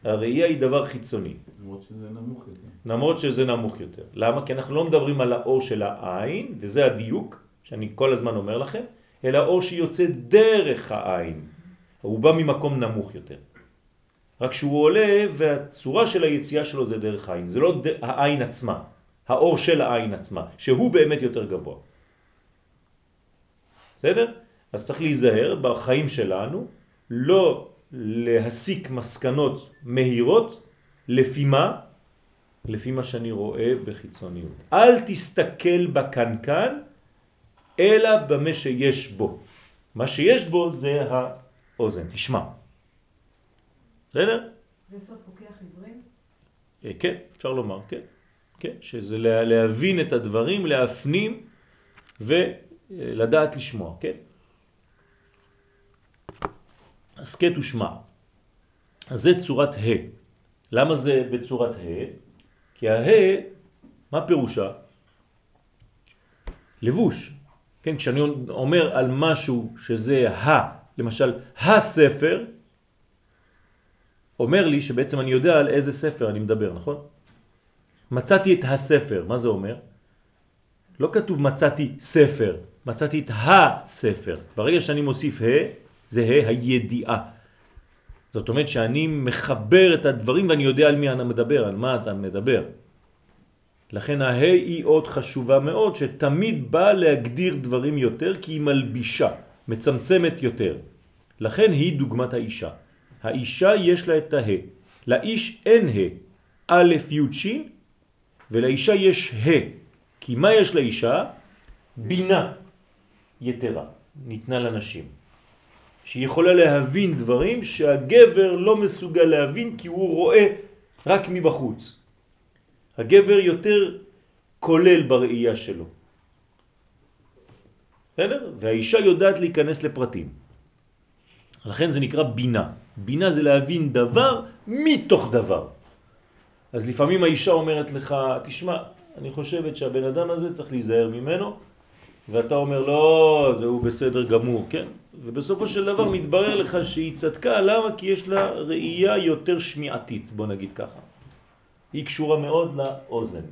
הראייה היא דבר חיצוני. למרות שזה נמוך יותר. למרות שזה נמוך יותר. למה? כי אנחנו לא מדברים על האור של העין, וזה הדיוק שאני כל הזמן אומר לכם, אלא אור שיוצא דרך העין. הוא בא ממקום נמוך יותר. רק שהוא עולה והצורה של היציאה שלו זה דרך העין. זה לא ד... העין עצמה, האור של העין עצמה, שהוא באמת יותר גבוה. בסדר? אז צריך להיזהר בחיים שלנו לא להסיק מסקנות מהירות לפי מה? לפי מה שאני רואה בחיצוניות. אל תסתכל בקנקן אלא במה שיש בו. מה שיש בו זה האוזן, תשמע. בסדר? זה סוף פוקח עיוורים? אה, כן, אפשר לומר, כן. כן, שזה לה, להבין את הדברים, להפנים ולדעת לשמוע, כן? הסקט ושמע. אז זה צורת ה'. למה זה בצורת ה'? כי ה', מה פירושה? לבוש. כן, כשאני אומר על משהו שזה ה, למשל הספר, אומר לי שבעצם אני יודע על איזה ספר אני מדבר, נכון? מצאתי את הספר, מה זה אומר? לא כתוב מצאתי ספר, מצאתי את הספר. ברגע שאני מוסיף ה, זה ה הידיעה. זאת אומרת שאני מחבר את הדברים ואני יודע על מי אני מדבר, על מה אתה מדבר. לכן הה היא עוד חשובה מאוד, שתמיד באה להגדיר דברים יותר כי היא מלבישה, מצמצמת יותר. לכן היא דוגמת האישה. האישה יש לה את הה. לאיש אין ה. א' י' ש' ולאישה יש ה. כי מה יש לאישה? בינה יתרה ניתנה לנשים. שהיא יכולה להבין דברים שהגבר לא מסוגל להבין כי הוא רואה רק מבחוץ. הגבר יותר כולל בראייה שלו. בסדר? והאישה יודעת להיכנס לפרטים. לכן זה נקרא בינה. בינה זה להבין דבר מתוך דבר. אז לפעמים האישה אומרת לך, תשמע, אני חושבת שהבן אדם הזה צריך להיזהר ממנו, ואתה אומר לא, זהו בסדר גמור, כן? ובסופו של דבר מתברר לך שהיא צדקה, למה? כי יש לה ראייה יותר שמיעתית, בוא נגיד ככה. היא קשורה מאוד לאוזן.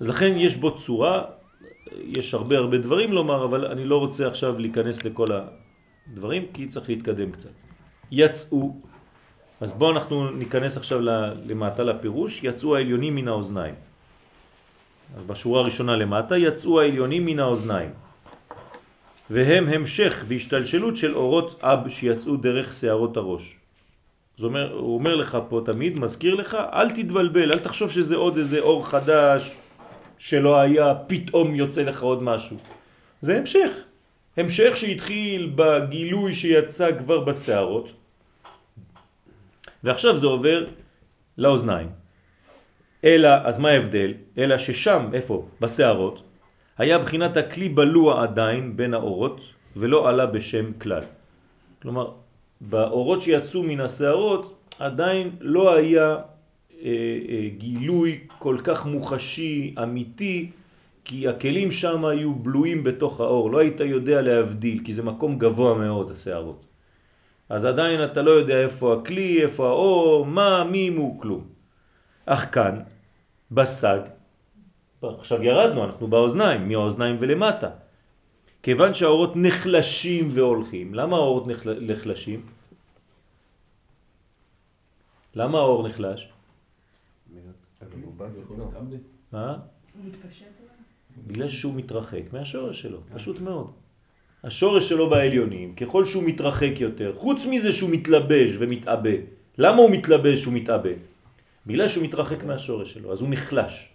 אז לכן יש בו צורה, יש הרבה הרבה דברים לומר, אבל אני לא רוצה עכשיו להיכנס לכל הדברים, כי צריך להתקדם קצת. יצאו, אז בואו אנחנו ניכנס עכשיו למטה לפירוש, יצאו העליונים מן האוזניים. אז בשורה הראשונה למטה, יצאו העליונים מן האוזניים. והם המשך והשתלשלות של אורות אב שיצאו דרך שערות הראש. זאת אומרת, הוא אומר לך פה תמיד, מזכיר לך, אל תתבלבל, אל תחשוב שזה עוד איזה אור חדש שלא היה, פתאום יוצא לך עוד משהו. זה המשך. המשך שהתחיל בגילוי שיצא כבר בשערות, ועכשיו זה עובר לאוזניים. אלא, אז מה ההבדל? אלא ששם, איפה? בשערות, היה בחינת הכלי בלוע עדיין בין האורות, ולא עלה בשם כלל. כלומר, באורות שיצאו מן השערות עדיין לא היה אה, אה, גילוי כל כך מוחשי, אמיתי, כי הכלים שם היו בלויים בתוך האור, לא היית יודע להבדיל, כי זה מקום גבוה מאוד, השערות. אז עדיין אתה לא יודע איפה הכלי, איפה האור, מה, מי, מו, כלום. אך כאן, בסג, עכשיו ירדנו, אנחנו באוזניים, מהאוזניים ולמטה. כיוון שהאורות נחלשים והולכים. למה האורות נחל... נחלשים? למה האור נחלש? מה? הוא מתפשט אולי? בגלל שהוא מתרחק מהשורש שלו, פשוט מאוד. השורש שלו בעליונים, ככל שהוא מתרחק יותר, חוץ מזה שהוא מתלבש ומתאבא. למה הוא מתלבש ומתאבא? בגלל שהוא מתרחק מהשורש שלו, אז הוא נחלש.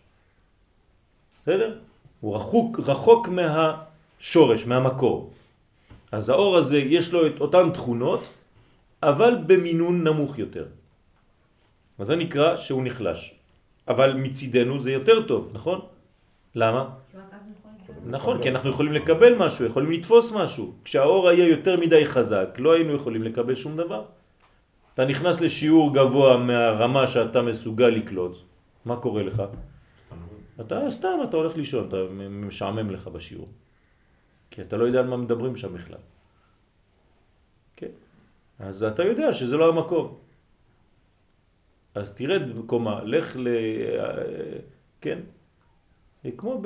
בסדר? הוא רחוק, רחוק מהשורש, מהמקור. אז האור הזה יש לו את אותן תכונות, אבל במינון נמוך יותר. אז זה נקרא שהוא נחלש. אבל מצידנו זה יותר טוב, נכון? למה? נכון, כי אנחנו יכולים לקבל משהו, יכולים לתפוס משהו. כשהאור היה יותר מדי חזק, לא היינו יכולים לקבל שום דבר. אתה נכנס לשיעור גבוה מהרמה שאתה מסוגל לקלוט, מה קורה לך? אתה סתם, אתה הולך לישון, אתה משעמם לך בשיעור. כי אתה לא יודע על מה מדברים שם בכלל. כן? אז אתה יודע שזה לא המקום. אז תרד בקומה, לך ל... כן? כמו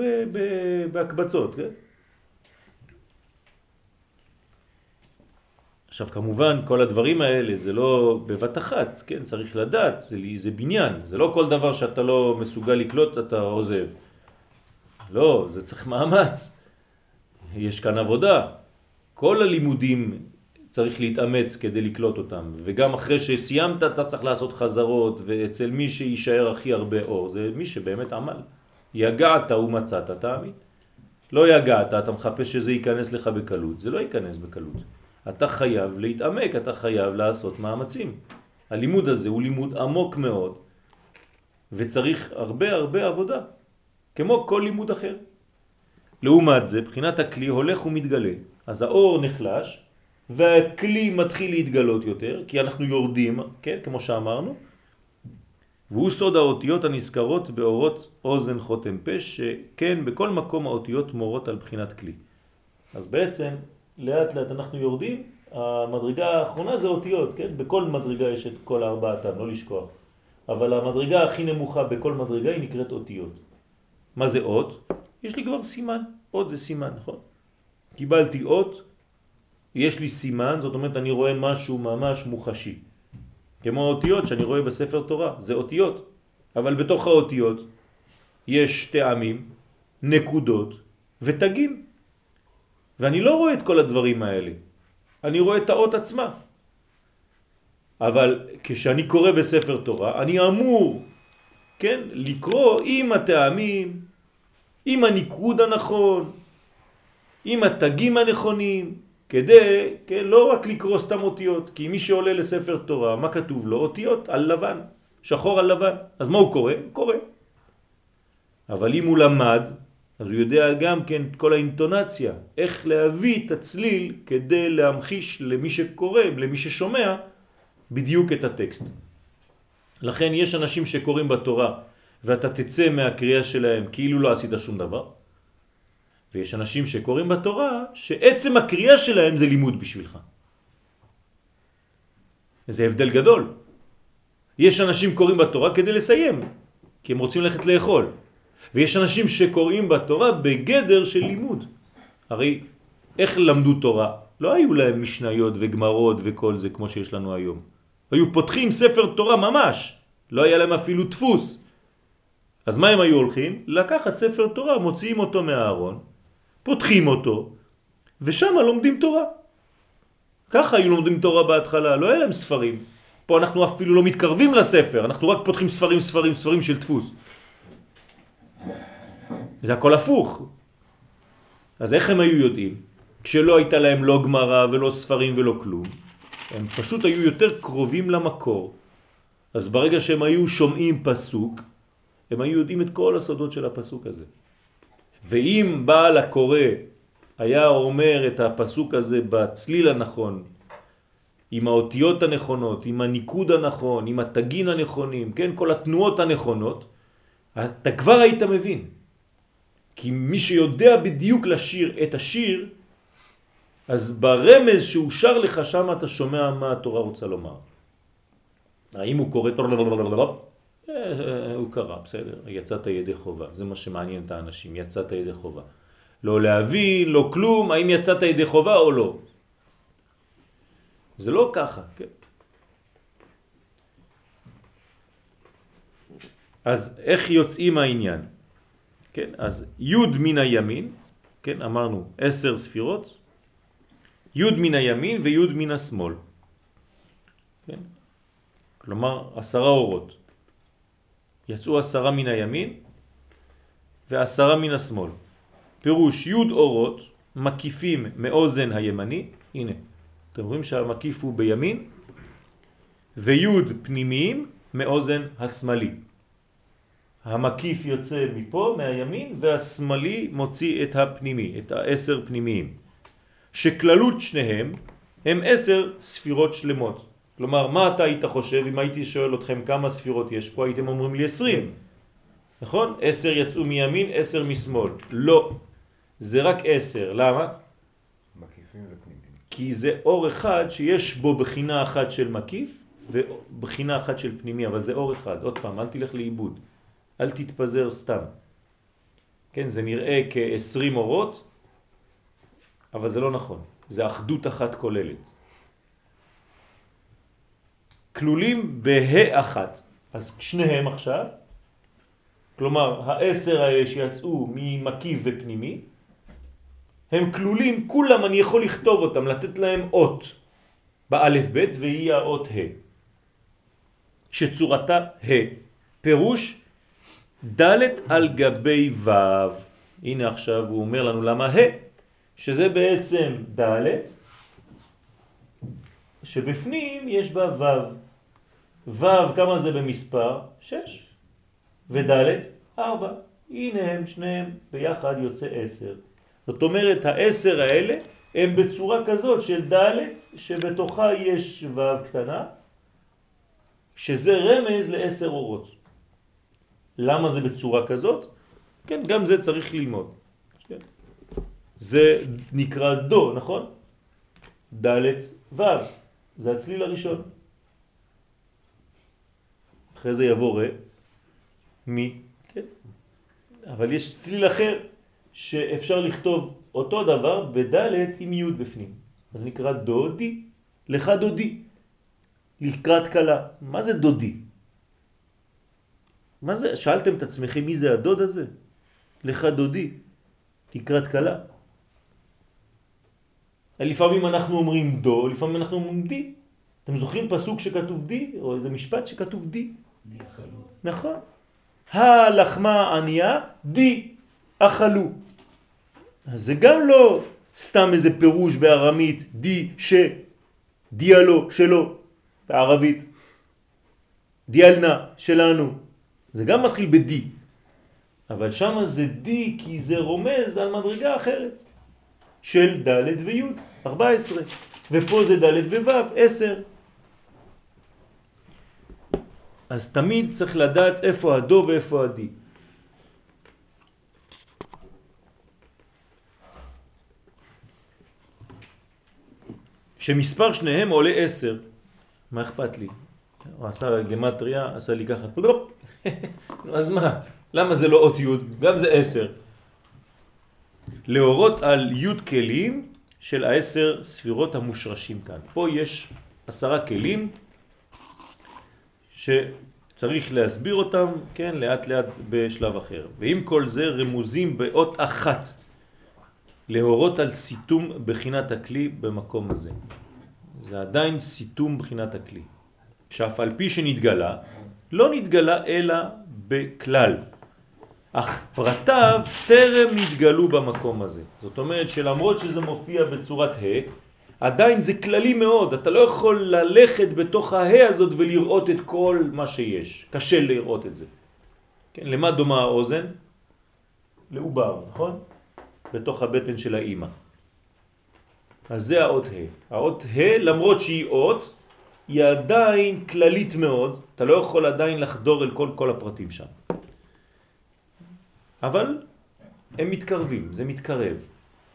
בהקבצות, כן? עכשיו כמובן כל הדברים האלה זה לא בבת אחת, כן? צריך לדעת, זה, זה בניין, זה לא כל דבר שאתה לא מסוגל לקלוט אתה עוזב. לא, זה צריך מאמץ. יש כאן עבודה. כל הלימודים צריך להתאמץ כדי לקלוט אותם, וגם אחרי שסיימת אתה צריך לעשות חזרות, ואצל מי שישאר הכי הרבה אור זה מי שבאמת עמל. יגעת ומצאת, תאמין. לא יגעת, אתה מחפש שזה ייכנס לך בקלות, זה לא ייכנס בקלות. אתה חייב להתעמק, אתה חייב לעשות מאמצים. הלימוד הזה הוא לימוד עמוק מאוד, וצריך הרבה הרבה עבודה, כמו כל לימוד אחר. לעומת זה, בחינת הכלי הולך ומתגלה. אז האור נחלש, והכלי מתחיל להתגלות יותר, כי אנחנו יורדים, כן, כמו שאמרנו, והוא סוד האותיות הנזכרות באורות אוזן חותם פה, שכן בכל מקום האותיות מורות על בחינת כלי. אז בעצם לאט לאט אנחנו יורדים, המדרגה האחרונה זה אותיות, כן? בכל מדרגה יש את כל ארבעתם, לא לשכוח. אבל המדרגה הכי נמוכה בכל מדרגה היא נקראת אותיות. מה זה אות? יש לי כבר סימן, אות זה סימן, נכון? קיבלתי אות, יש לי סימן, זאת אומרת אני רואה משהו ממש מוחשי. כמו האותיות שאני רואה בספר תורה, זה אותיות. אבל בתוך האותיות יש טעמים, נקודות ותגים. ואני לא רואה את כל הדברים האלה. אני רואה את האות עצמה. אבל כשאני קורא בספר תורה, אני אמור, כן, לקרוא עם הטעמים, עם הניקוד הנכון, עם התגים הנכונים, כדי, כן, לא רק לקרוא סתם אותיות, כי מי שעולה לספר תורה, מה כתוב לו? אותיות על לבן, שחור על לבן. אז מה הוא קורא? הוא קורא. אבל אם הוא למד, אז הוא יודע גם כן את כל האינטונציה, איך להביא את הצליל כדי להמחיש למי שקורא, למי ששומע, בדיוק את הטקסט. לכן יש אנשים שקוראים בתורה ואתה תצא מהקריאה שלהם כאילו לא עשית שום דבר, ויש אנשים שקוראים בתורה שעצם הקריאה שלהם זה לימוד בשבילך. זה הבדל גדול. יש אנשים קוראים בתורה כדי לסיים, כי הם רוצים ללכת לאכול. ויש אנשים שקוראים בתורה בגדר של לימוד. הרי איך למדו תורה? לא היו להם משניות וגמרות וכל זה כמו שיש לנו היום. היו פותחים ספר תורה ממש, לא היה להם אפילו דפוס. אז מה הם היו הולכים? לקחת ספר תורה, מוציאים אותו מהארון, פותחים אותו, ושם לומדים תורה. ככה היו לומדים תורה בהתחלה, לא היה להם ספרים. פה אנחנו אפילו לא מתקרבים לספר, אנחנו רק פותחים ספרים, ספרים, ספרים של דפוס. זה הכל הפוך. אז איך הם היו יודעים? כשלא הייתה להם לא גמרא ולא ספרים ולא כלום, הם פשוט היו יותר קרובים למקור. אז ברגע שהם היו שומעים פסוק, הם היו יודעים את כל הסודות של הפסוק הזה. ואם בעל הקורא היה אומר את הפסוק הזה בצליל הנכון, עם האותיות הנכונות, עם הניקוד הנכון, עם התגין הנכונים, כן, כל התנועות הנכונות, אתה כבר היית מבין. כי מי שיודע בדיוק לשיר את השיר, אז ברמז שהוא שר לך שם אתה שומע מה התורה רוצה לומר. האם הוא קורא הוא קרא, בסדר, יצאת ידי חובה, זה מה שמעניין את האנשים, יצאת ידי חובה. לא להבין, לא כלום, האם יצאת ידי חובה או לא. זה לא ככה, כן? אז איך יוצאים העניין? כן, אז י' מן הימין, כן, אמרנו עשר ספירות, י' מן הימין וי' מן השמאל. כן? כלומר עשרה אורות. יצאו עשרה מן הימין ועשרה מן השמאל. פירוש י' אורות מקיפים מאוזן הימני, הנה, אתם רואים שהמקיף הוא בימין, וי' פנימיים מאוזן השמאלי. המקיף יוצא מפה, מהימין, והשמאלי מוציא את הפנימי, את העשר פנימיים. שכללות שניהם הם עשר ספירות שלמות. כלומר, מה אתה היית חושב אם הייתי שואל אתכם כמה ספירות יש פה, הייתם אומרים לי עשרים. נכון? עשר יצאו מימין, עשר משמאל. לא, זה רק עשר. למה? מקיפים ופנימיים. כי זה אור אחד שיש בו בחינה אחת של מקיף ובחינה אחת של פנימי, אבל זה אור אחד. עוד פעם, אל תלך לאיבוד. אל תתפזר סתם. כן, זה נראה כ-20 אורות, אבל זה לא נכון. זה אחדות אחת כוללת. כלולים בה אחת. אז שניהם עכשיו, כלומר העשר האלה שיצאו ממקיף ופנימי, הם כלולים, כולם אני יכול לכתוב אותם, לתת להם אות באלף בית והיא האות ה' שצורתה ה' פירוש ד' על גבי ו' הנה עכשיו הוא אומר לנו למה ה' שזה בעצם ד' שבפנים יש בה ו' ו' כמה זה במספר? שש וד' ארבע הנה הם שניהם ביחד יוצא עשר זאת אומרת העשר האלה הם בצורה כזאת של ד' שבתוכה יש ו' קטנה שזה רמז לעשר אורות למה זה בצורה כזאת? כן, גם זה צריך ללמוד. כן. זה נקרא דו, נכון? ד' ו', זה הצליל הראשון. אחרי זה יבוא ר', מי, כן? אבל יש צליל אחר שאפשר לכתוב אותו דבר בד' עם י' בפנים. אז נקרא דודי, לך דודי, לקראת קלה. מה זה דודי? מה זה? שאלתם את עצמכם מי זה הדוד הזה? לך דודי, לקראת קלה. לפעמים אנחנו אומרים דו, לפעמים אנחנו אומרים די. אתם זוכרים פסוק שכתוב די, או איזה משפט שכתוב די? נכון. הלחמה ענייה, די, אכלו. אז זה גם לא סתם איזה פירוש בארמית, די, ש, דיאלו, שלו, בערבית. דיאלנה, שלנו. זה גם מתחיל ב-D, אבל שם זה D כי זה רומז על מדרגה אחרת של ד' וי', 14, ופה זה ד' וו', 10. אז תמיד צריך לדעת איפה הדו ואיפה הדי. שמספר שניהם עולה 10, מה אכפת לי? הוא עשה גמטריה, עשה לי ככה, אז מה? למה זה לא אות י'? גם זה עשר. להורות על י' כלים של העשר ספירות המושרשים כאן. פה יש עשרה כלים שצריך להסביר אותם, כן, לאט לאט בשלב אחר. ועם כל זה רמוזים באות אחת להורות על סיתום בחינת הכלי במקום הזה. זה עדיין סיתום בחינת הכלי. שאף על פי שנתגלה, לא נתגלה אלא בכלל. אך פרטיו טרם נתגלו במקום הזה. זאת אומרת שלמרות שזה מופיע בצורת ה', עדיין זה כללי מאוד, אתה לא יכול ללכת בתוך הה' הזאת ולראות את כל מה שיש. קשה לראות את זה. כן, למה דומה האוזן? לעובר, נכון? בתוך הבטן של האימא. אז זה האות ה'. האות ה', למרות שהיא אות, היא עדיין כללית מאוד, אתה לא יכול עדיין לחדור אל כל, כל הפרטים שם. אבל הם מתקרבים, זה מתקרב.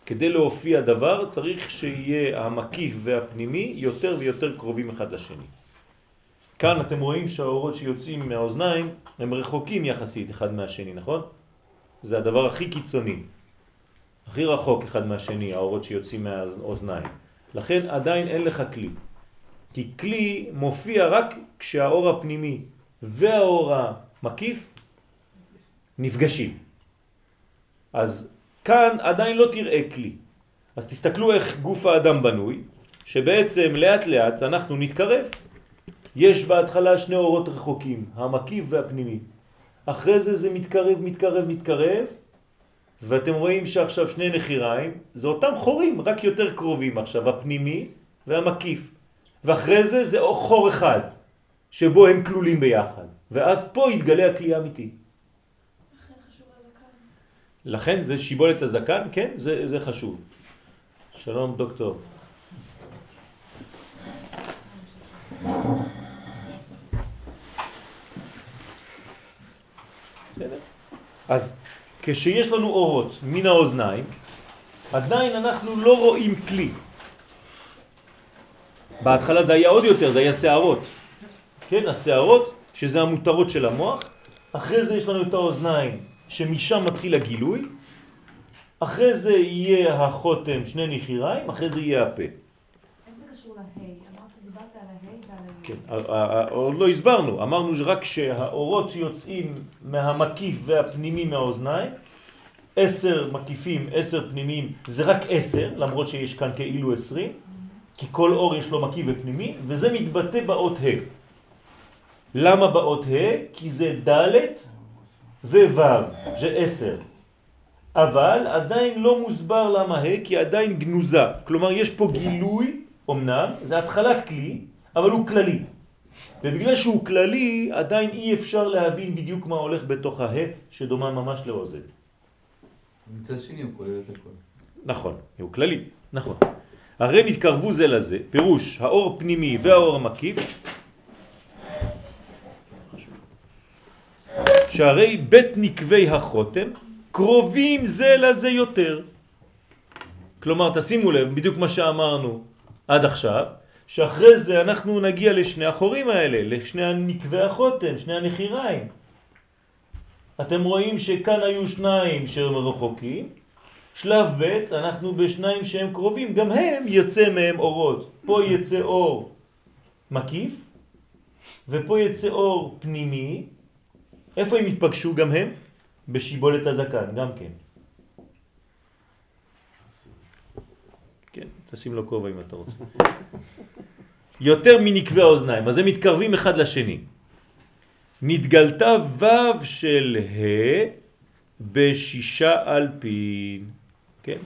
כדי להופיע דבר צריך שיהיה המקיף והפנימי יותר ויותר קרובים אחד לשני. כאן אתם רואים שהאורות שיוצאים מהאוזניים הם רחוקים יחסית אחד מהשני, נכון? זה הדבר הכי קיצוני. הכי רחוק אחד מהשני, האורות שיוצאים מהאוזניים. לכן עדיין אין לך כלי. כי כלי מופיע רק כשהאור הפנימי והאור המקיף נפגשים. אז כאן עדיין לא תראה כלי. אז תסתכלו איך גוף האדם בנוי, שבעצם לאט לאט אנחנו נתקרב. יש בהתחלה שני אורות רחוקים, המקיף והפנימי. אחרי זה זה מתקרב, מתקרב, מתקרב, ואתם רואים שעכשיו שני נחיריים, זה אותם חורים, רק יותר קרובים עכשיו, הפנימי והמקיף. ואחרי זה זה חור אחד, שבו הם כלולים ביחד. ואז פה יתגלה הכלי האמיתי. לכן זה שיבולת הזקן, כן, זה, זה חשוב. שלום דוקטור. אז כשיש לנו אורות מן האוזניים, עדיין אנחנו לא רואים כלי. בהתחלה זה היה עוד יותר, זה היה שערות. כן, השערות, שזה המותרות של המוח, אחרי זה יש לנו את האוזניים, שמשם מתחיל הגילוי, אחרי זה יהיה החותם, שני נחיריים, אחרי זה יהיה הפה. כן, עוד לא הסברנו, אמרנו שרק שהאורות יוצאים מהמקיף והפנימי מהאוזניים, עשר מקיפים, עשר פנימיים, זה רק עשר, למרות שיש כאן כאילו עשרים, כי כל אור יש לו מקיף ופנימי, וזה מתבטא באות ה'. למה באות ה'? כי זה ד' וו', זה עשר. אבל עדיין לא מוסבר למה ה', כי עדיין גנוזה. כלומר, יש פה גילוי, אמנם, זה התחלת כלי, אבל הוא כללי. ובגלל שהוא כללי, עדיין אי אפשר להבין בדיוק מה הולך בתוך הה, שדומה ממש לאוזן. מצד שני הוא כולל את הכל. נכון, הוא כללי, נכון. הרי נתקרבו זה לזה, פירוש האור פנימי והאור המקיף, שהרי בית נקבי החותם קרובים זה לזה יותר. כלומר, תשימו לב, בדיוק מה שאמרנו עד עכשיו, שאחרי זה אנחנו נגיע לשני החורים האלה, לשני הנקבי החותם, שני הנחיריים. אתם רואים שכאן היו שניים שהם רחוקים, שלב ב' אנחנו בשניים שהם קרובים, גם הם יוצא מהם אורות. פה יצא אור מקיף, ופה יצא אור פנימי. איפה הם התפגשו גם הם? בשיבולת הזקן, גם כן. כן, תשים לו כובע אם אתה רוצה. יותר מנקבי האוזניים, אז הם מתקרבים אחד לשני. נתגלתה ו' של ה' בשישה אלפין, כן?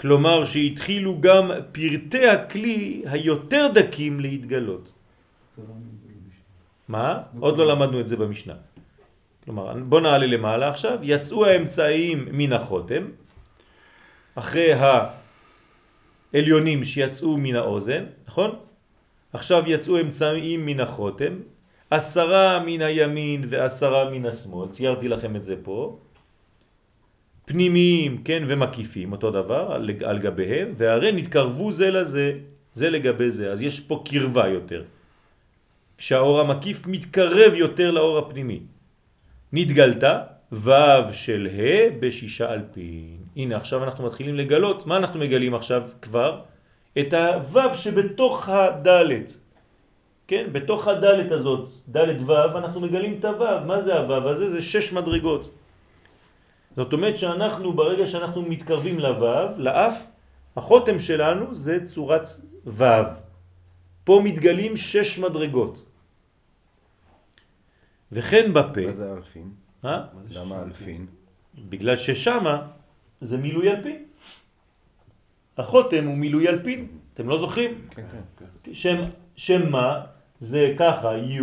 כלומר שהתחילו גם פרטי הכלי היותר דקים להתגלות. מה? עוד לא למדנו את זה במשנה. כלומר, בוא נעלה למעלה עכשיו, יצאו האמצעיים מן החותם, אחרי העליונים שיצאו מן האוזן, נכון? עכשיו יצאו אמצעים מן החותם, עשרה מן הימין ועשרה מן השמאל, ציירתי לכם את זה פה, פנימיים, כן, ומקיפים, אותו דבר, על, על גביהם, והרי נתקרבו זה לזה, זה לגבי זה, אז יש פה קרבה יותר. כשהאור המקיף מתקרב יותר לאור הפנימי. נתגלתה ו' של ה' בשישה אלפין. הנה עכשיו אנחנו מתחילים לגלות, מה אנחנו מגלים עכשיו כבר? את הו' שבתוך הדלת. כן, בתוך הדלת הזאת, דלת ו', אנחנו מגלים את הו'. מה זה הו' הזה? זה שש מדרגות. זאת אומרת שאנחנו, ברגע שאנחנו מתקרבים לו', לאף, החותם שלנו זה צורת ו'. פה מתגלים שש מדרגות. וכן בפה. מה זה אלפין? אה? למה אלפין? בגלל ששמה זה מילוי אלפין. החותם הוא מילוי אלפין, אתם לא זוכרים? כן, כן. שם, שם מה? זה ככה, י'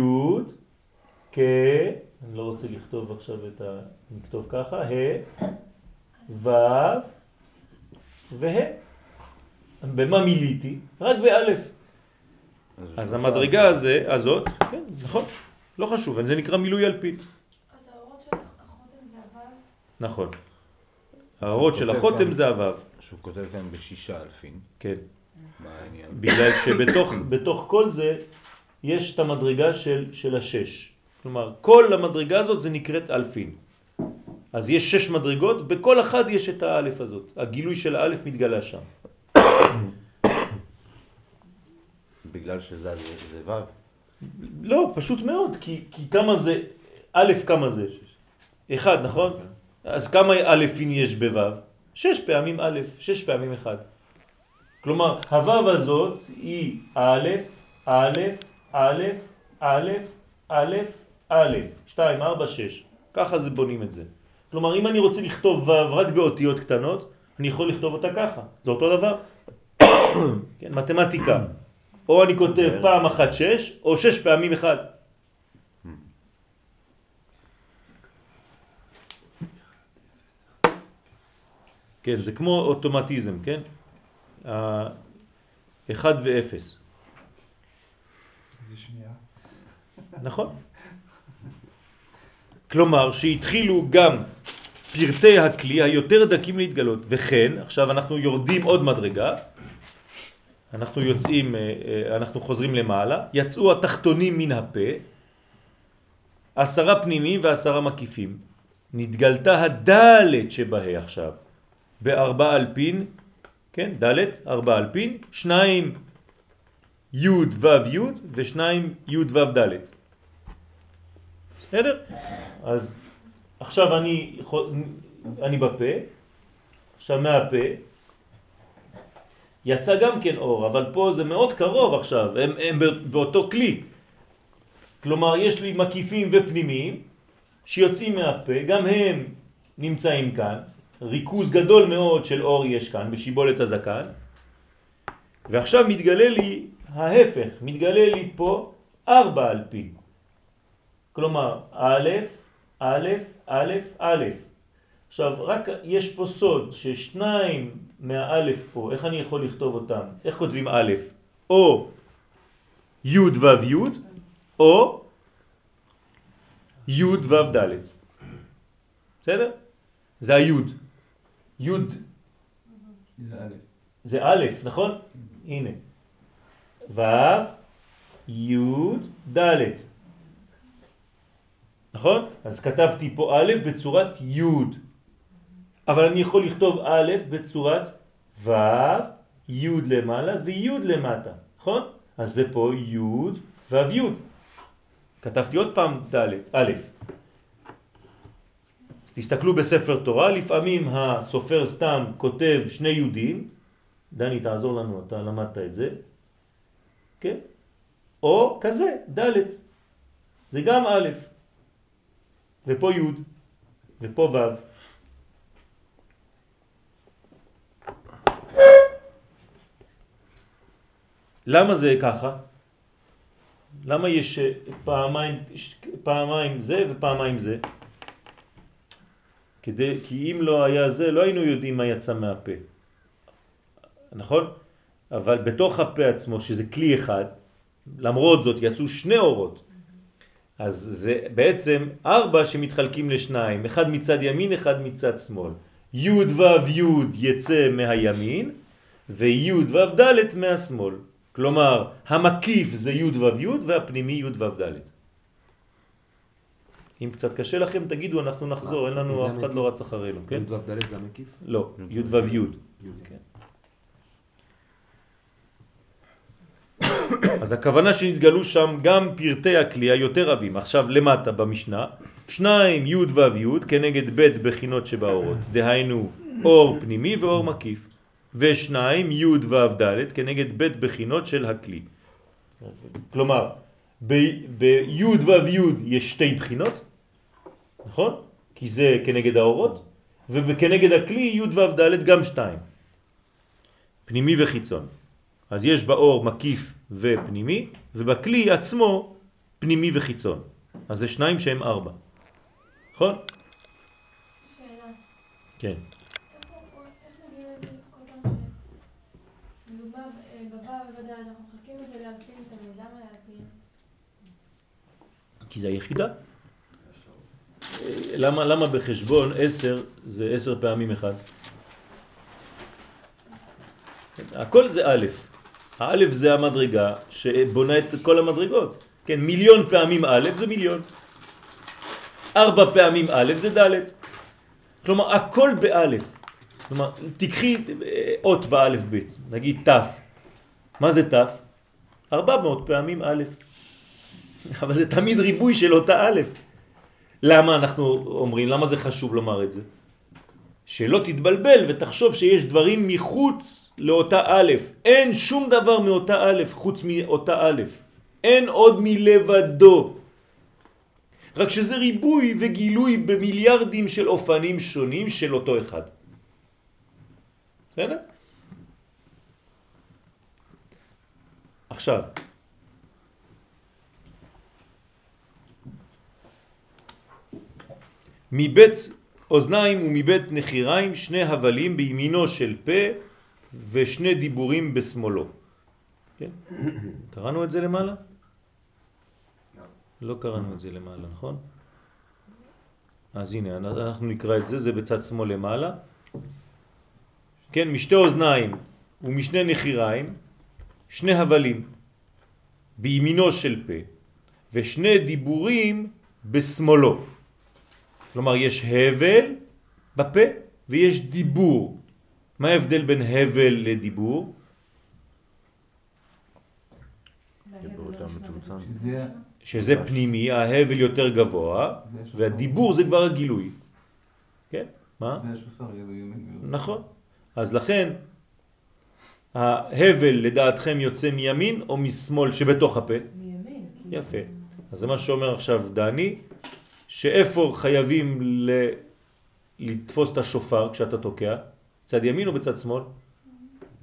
כ... אני לא רוצה לכתוב עכשיו את ה... נכתוב ככה, ה', ו' וה'. במה מיליתי? רק באלף. אז המדרגה הזה, הזאת, כן, נכון, לא חשוב, זה נקרא מילוי אלפין. אז האורות של החותם זה הוו? נכון. האורות של החותם זה הוו, שהוא כותב כאן בשישה אלפין. כן. מה העניין? בגלל שבתוך בתוך כל זה יש את המדרגה של, של השש. כלומר, כל המדרגה הזאת זה נקראת אלפין. אז יש שש מדרגות, בכל אחד יש את האלף הזאת. הגילוי של האלף מתגלה שם. בגלל שזה זה, זה ו'. לא, פשוט מאוד, כי, כי כמה זה, א' כמה זה? אחד, נכון? אז כמה אלפין יש בו'? שש פעמים א', שש פעמים אחד. כלומר, הו' הזאת היא א', א', א', א', א', א', 2, 4, 6. ככה זה בונים את זה. כלומר, אם אני רוצה לכתוב ו' רק באותיות קטנות, אני יכול לכתוב אותה ככה. זה אותו דבר. כן, מתמטיקה. או אני כותב פעם אחת שש, או שש פעמים אחד. כן, זה כמו אוטומטיזם, כן? אחד ואפס. זה שנייה. נכון. כלומר, שהתחילו גם פרטי הכלי היותר דקים להתגלות, וכן, עכשיו אנחנו יורדים עוד מדרגה, אנחנו יוצאים, אה, אה, אנחנו חוזרים למעלה, יצאו התחתונים מן הפה, עשרה פנימיים ועשרה מקיפים. נתגלתה הדלת שבה עכשיו, בארבע אלפין, כן, דלת, ארבע אלפין, שניים י' ו' י' ושניים י' ו' ד'. בסדר? אז עכשיו אני, אני בפה, עכשיו מהפה, יצא גם כן אור, אבל פה זה מאוד קרוב עכשיו, הם, הם באותו כלי. כלומר, יש לי מקיפים ופנימיים שיוצאים מהפה, גם הם נמצאים כאן, ריכוז גדול מאוד של אור יש כאן בשיבולת הזקן, ועכשיו מתגלה לי ההפך, מתגלה לי פה ארבע אלפין. כלומר, א', א', א', א'. עכשיו, רק יש פה סוד ששניים מהאלף פה, איך אני יכול לכתוב אותם? איך כותבים א'? או י' ו' י', או י' ו' ד'. בסדר? זה הי'. י' זה א'. זה א', נכון? הנה. ו', י', ד'. נכון? אז כתבתי פה א' בצורת י', אבל אני יכול לכתוב א' בצורת ו', י' למעלה וי' למטה, נכון? אז זה פה י' ו' י'. כתבתי עוד פעם ד', א'. אז תסתכלו בספר תורה, לפעמים הסופר סתם כותב שני יהודים, דני תעזור לנו, אתה למדת את זה, כן? או כזה, ד', זה גם א'. ופה י' ופה ו'. למה זה ככה? למה יש פעמיים, פעמיים זה ופעמיים זה? כדי, כי אם לא היה זה, לא היינו יודעים מה יצא מהפה. נכון? אבל בתוך הפה עצמו, שזה כלי אחד, למרות זאת יצאו שני אורות. אז זה בעצם ארבע שמתחלקים לשניים, אחד מצד ימין, אחד מצד שמאל. י' ו' י' יצא מהימין, וי' ו' ד' מהשמאל. כלומר, המקיף זה י' ו' י' והפנימי י' ו' ד'. אם קצת קשה לכם, תגידו, אנחנו נחזור, אין לנו, אף אחד? לא רץ אחרינו, כן? י' ו' ד' זה המקיף? לא, י' ו' י'. כן. אז הכוונה שנתגלו שם גם פרטי הכלי היותר רבים. עכשיו למטה במשנה, שניים י' ו' י' כנגד ב' בחינות שבאורות, דהיינו אור פנימי ואור מקיף, ושניים י' ו' ד' כנגד ב' בחינות של הכלי. כלומר, בי' ו' י' יש שתי בחינות, נכון? כי זה כנגד האורות, וכנגד הכלי י' ו' ד' גם שתיים. פנימי וחיצון. אז יש באור מקיף ופנימי, ובכלי עצמו פנימי וחיצון. אז זה שניים שהם ארבע. נכון? שאלה, כן. כי זה היחידה. למה, למה בחשבון עשר זה עשר פעמים אחד? הכל זה א'. האלף זה המדרגה שבונה את כל המדרגות. כן, מיליון פעמים א' זה מיליון. ארבע פעמים א' זה ד'. כלומר, הכל באלף. כלומר, תיקחי אה, אות באלף בית, נגיד תף. מה זה תף? 400 פעמים א'. אבל זה תמיד ריבוי של אותה א'. למה אנחנו אומרים, למה זה חשוב לומר את זה? שלא תתבלבל ותחשוב שיש דברים מחוץ לאותה א'. אין שום דבר מאותה א' חוץ מאותה א'. אין עוד מלבדו. רק שזה ריבוי וגילוי במיליארדים של אופנים שונים של אותו אחד. בסדר? עכשיו, מבית אוזניים ומבית נחיריים שני הבלים בימינו של פה ושני דיבורים בשמאלו. כן? קראנו את זה למעלה? לא קראנו את זה למעלה, נכון? אז הנה, אנחנו נקרא את זה, זה בצד שמאל למעלה. כן, משתי אוזניים ומשני נחיריים, שני הבלים בימינו של פה, ושני דיבורים בשמאלו. כלומר, יש הבל בפה ויש דיבור. מה ההבדל בין הבל לדיבור? שזה שזה פנימי, ההבל יותר גבוה. והדיבור זה כבר הגילוי. כן? מה? זה השופר, יהיה בימין. נכון. אז לכן, ההבל לדעתכם יוצא מימין או משמאל שבתוך הפה? מימין. כאילו. יפה. אז זה מה שאומר עכשיו דני, שאיפה חייבים ל... לתפוס את השופר כשאתה תוקע? צד ימין או בצד שמאל?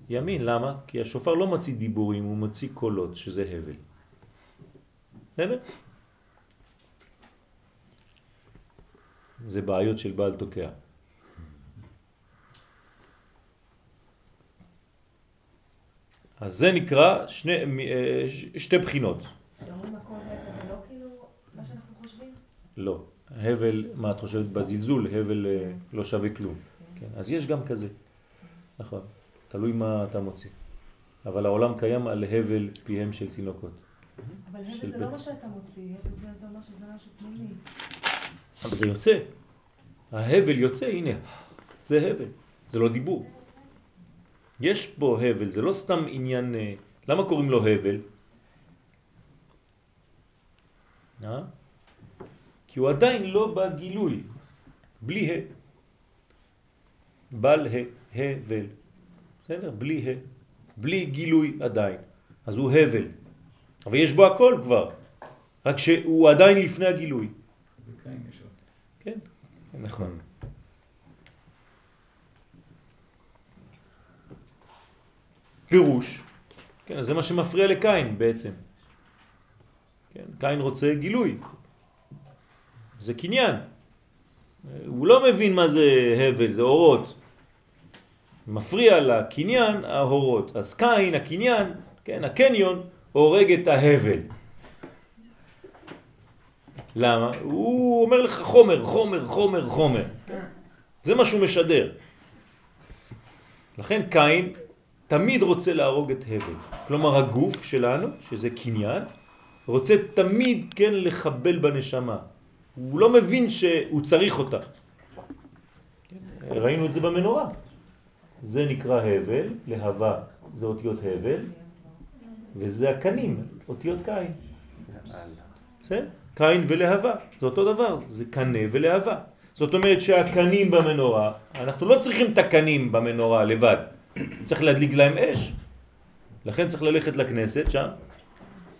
ימין, למה? כי השופר לא מוציא דיבורים, הוא מוציא קולות, שזה הבל. בסדר? זה בעיות של בעל תוקע. אז זה נקרא שני, אה, שתי בחינות. שאומרים הכל הבל, זה לא כאילו מה שאנחנו חושבים? לא. הבל, מה את חושבת? בזלזול, הבל אה, לא שווה כלום. כן, אז יש גם כזה. נכון. תלוי מה אתה מוציא. אבל העולם קיים על הבל פיהם של תינוקות. אבל הבל זה לא. מה שאתה מוציא, הבל זה אתה אומר שזה משהו פנימי. אבל זה יוצא. ההבל יוצא, הנה. זה הבל. זה לא דיבור. יש פה הבל, זה לא סתם עניין... אה, למה קוראים לו הבל? אה? כי הוא עדיין לא בגילוי. בלי ה. בל ה. הבל. בסדר? בלי ה. בלי גילוי עדיין. אז הוא הבל. אבל יש בו הכל כבר. רק שהוא עדיין לפני הגילוי. כן, נכון. פירוש, כן, זה מה שמפריע לקין בעצם. כן, קין רוצה גילוי, זה קניין. הוא לא מבין מה זה הבל, זה אורות. מפריע לקניין ההורות. אז קין, הקניין, כן, הקניון, הורג את ההבל. למה? הוא אומר לך חומר, חומר, חומר, חומר. זה מה שהוא משדר. לכן קין תמיד רוצה להרוג את הבל. כלומר הגוף שלנו, שזה קניין, רוצה תמיד כן לחבל בנשמה. הוא לא מבין שהוא צריך אותה. ראינו את זה במנורה. זה נקרא הבל, להבה זה אותיות הבל, וזה הקנים, אותיות קין. בסדר? קין ולהבה, זה אותו דבר, זה קנה ולהבה. זאת אומרת שהקנים במנורה, אנחנו לא צריכים את הקנים במנורה לבד, צריך להדליק להם אש. לכן צריך ללכת לכנסת שם,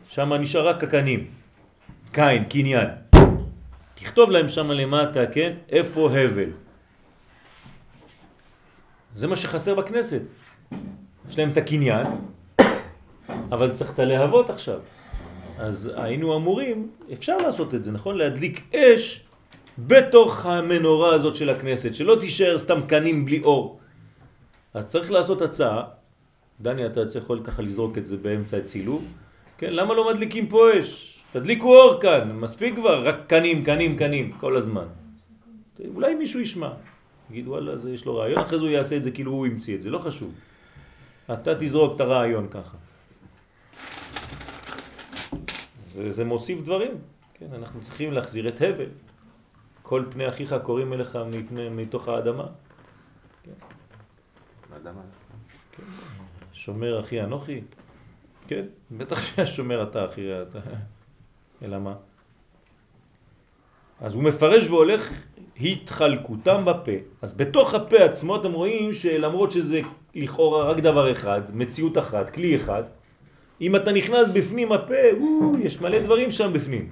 שם נשאר רק הקנים, קין, קניין. תכתוב להם שם למטה, כן, איפה הבל. זה מה שחסר בכנסת. יש להם את הקניין, אבל צריך את הלהבות עכשיו. אז היינו אמורים, אפשר לעשות את זה, נכון? להדליק אש בתוך המנורה הזאת של הכנסת, שלא תישאר סתם קנים בלי אור. אז צריך לעשות הצעה, דני אתה יכול ככה לזרוק את זה באמצע הצילוב, כן? למה לא מדליקים פה אש? תדליקו אור כאן, מספיק כבר, רק קנים, קנים, קנים, כל הזמן. אולי מישהו ישמע, יגיד וואלה, זה יש לו רעיון, אחרי זה הוא יעשה את זה כאילו הוא המציא את זה, לא חשוב. אתה תזרוק את הרעיון ככה. זה, זה מוסיף דברים, כן, אנחנו צריכים להחזיר את הבל. כל פני אחיך קוראים אליך מתוך האדמה. האדמה. שומר אחי אנוכי? כן, בטח שהשומר אתה אחי, אתה... אלא מה? אז הוא מפרש והולך התחלקותם בפה. אז בתוך הפה עצמו אתם רואים שלמרות שזה לכאורה רק דבר אחד, מציאות אחת, כלי אחד, אם אתה נכנס בפנים הפה, וואו, יש מלא דברים שם בפנים.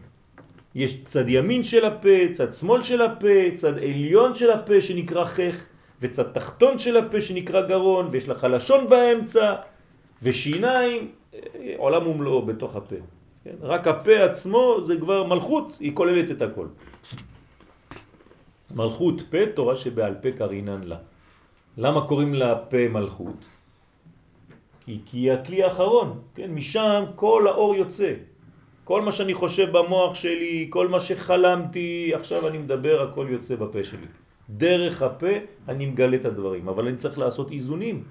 יש צד ימין של הפה, צד שמאל של הפה, צד עליון של הפה שנקרא חך, וצד תחתון של הפה שנקרא גרון, ויש לך לשון באמצע, ושיניים, אה, עולם ומלואו בתוך הפה. כן? רק הפה עצמו זה כבר מלכות, היא כוללת את הכל. מלכות פה, תורה שבעל פה קרינן לה. למה קוראים לה פה מלכות? כי, כי היא הכלי האחרון, כן? משם כל האור יוצא. כל מה שאני חושב במוח שלי, כל מה שחלמתי, עכשיו אני מדבר, הכל יוצא בפה שלי. דרך הפה אני מגלה את הדברים, אבל אני צריך לעשות איזונים.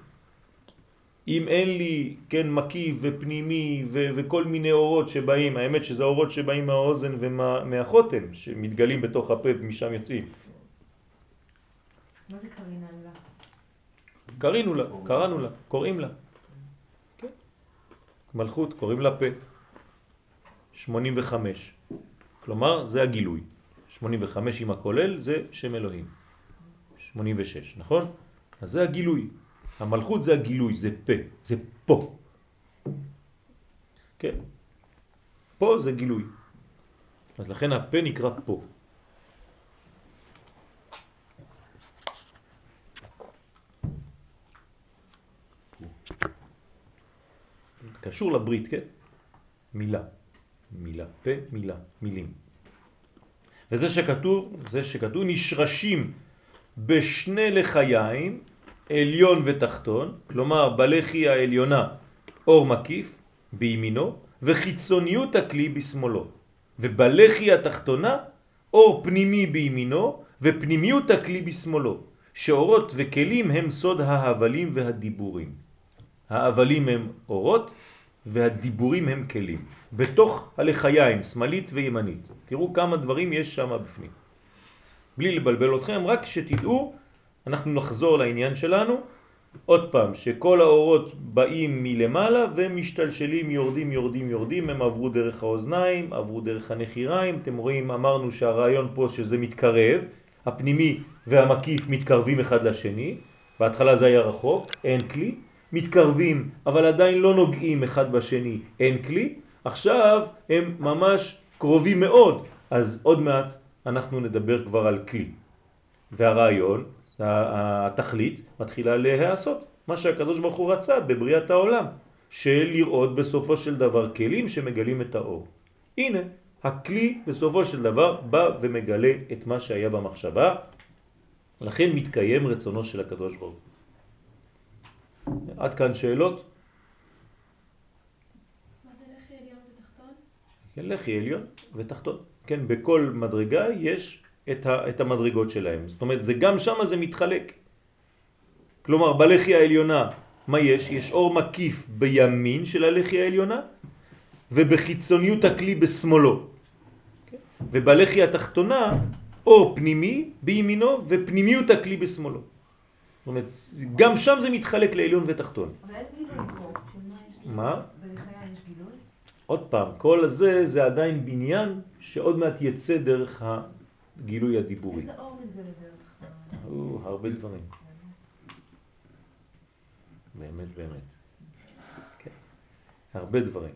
אם אין לי, כן, מקיף ופנימי ו- וכל מיני אורות שבאים, האמת שזה אורות שבאים מהאוזן ומהחותם, שמתגלים בתוך הפה ומשם יוצאים. מה זה קרינן לה? קרינו לה, קראנו לה, קוראים לה. כן. מלכות, קוראים לה פה. 85. כלומר, זה הגילוי. 85 עם הכולל זה שם אלוהים. 86, נכון? אז זה הגילוי. המלכות זה הגילוי, זה פה, זה פה. כן. פה זה גילוי. אז לכן הפה נקרא פה. קשור לברית, כן? מילה. מילה. פה, מילה. מילים. וזה שכתוב, זה שכתוב נשרשים בשני לחיים, עליון ותחתון, כלומר בלחי העליונה אור מקיף בימינו, וחיצוניות הכלי בשמאלו. ובלחי התחתונה אור פנימי בימינו, ופנימיות הכלי בשמאלו. שאורות וכלים הם סוד ההבלים והדיבורים. האבלים הם אורות והדיבורים הם כלים. בתוך הלחיים, שמאלית וימנית. תראו כמה דברים יש שם בפנים. בלי לבלבל אתכם, רק שתדעו, אנחנו נחזור לעניין שלנו. עוד פעם, שכל האורות באים מלמעלה ומשתלשלים, יורדים, יורדים, יורדים, הם עברו דרך האוזניים, עברו דרך הנחיריים. אתם רואים, אמרנו שהרעיון פה שזה מתקרב, הפנימי והמקיף מתקרבים אחד לשני. בהתחלה זה היה רחוק, אין כלי. מתקרבים, אבל עדיין לא נוגעים אחד בשני, אין כלי. עכשיו הם ממש קרובים מאוד, אז עוד מעט אנחנו נדבר כבר על כלי. והרעיון, התכלית, מתחילה להיעשות. מה שהקדוש ברוך הוא רצה בבריאת העולם, של לראות בסופו של דבר כלים שמגלים את האור. הנה, הכלי בסופו של דבר בא ומגלה את מה שהיה במחשבה, לכן מתקיים רצונו של הקדוש ברוך הוא. עד כאן שאלות? מה זה לחי עליון ותחתון? כן, לחי עליון ותחתון. כן, בכל מדרגה יש את, ה, את המדרגות שלהם. זאת אומרת, זה גם שם זה מתחלק. כלומר, בלחי העליונה, מה יש? יש אור מקיף בימין של הלחי העליונה, ובחיצוניות הכלי בשמאלו. כן? ובלחי התחתונה, אור פנימי בימינו, ופנימיות הכלי בשמאלו. זאת אומרת, גם שם זה מתחלק לעליון ותחתון. מה יש גילוי? מה? בלחיה יש גילוי? עוד פעם, כל הזה זה עדיין בניין שעוד מעט יצא דרך הגילוי הדיבורי. איזה אור מתגלה דרך הרבה דברים. באמת, באמת. כן. הרבה דברים.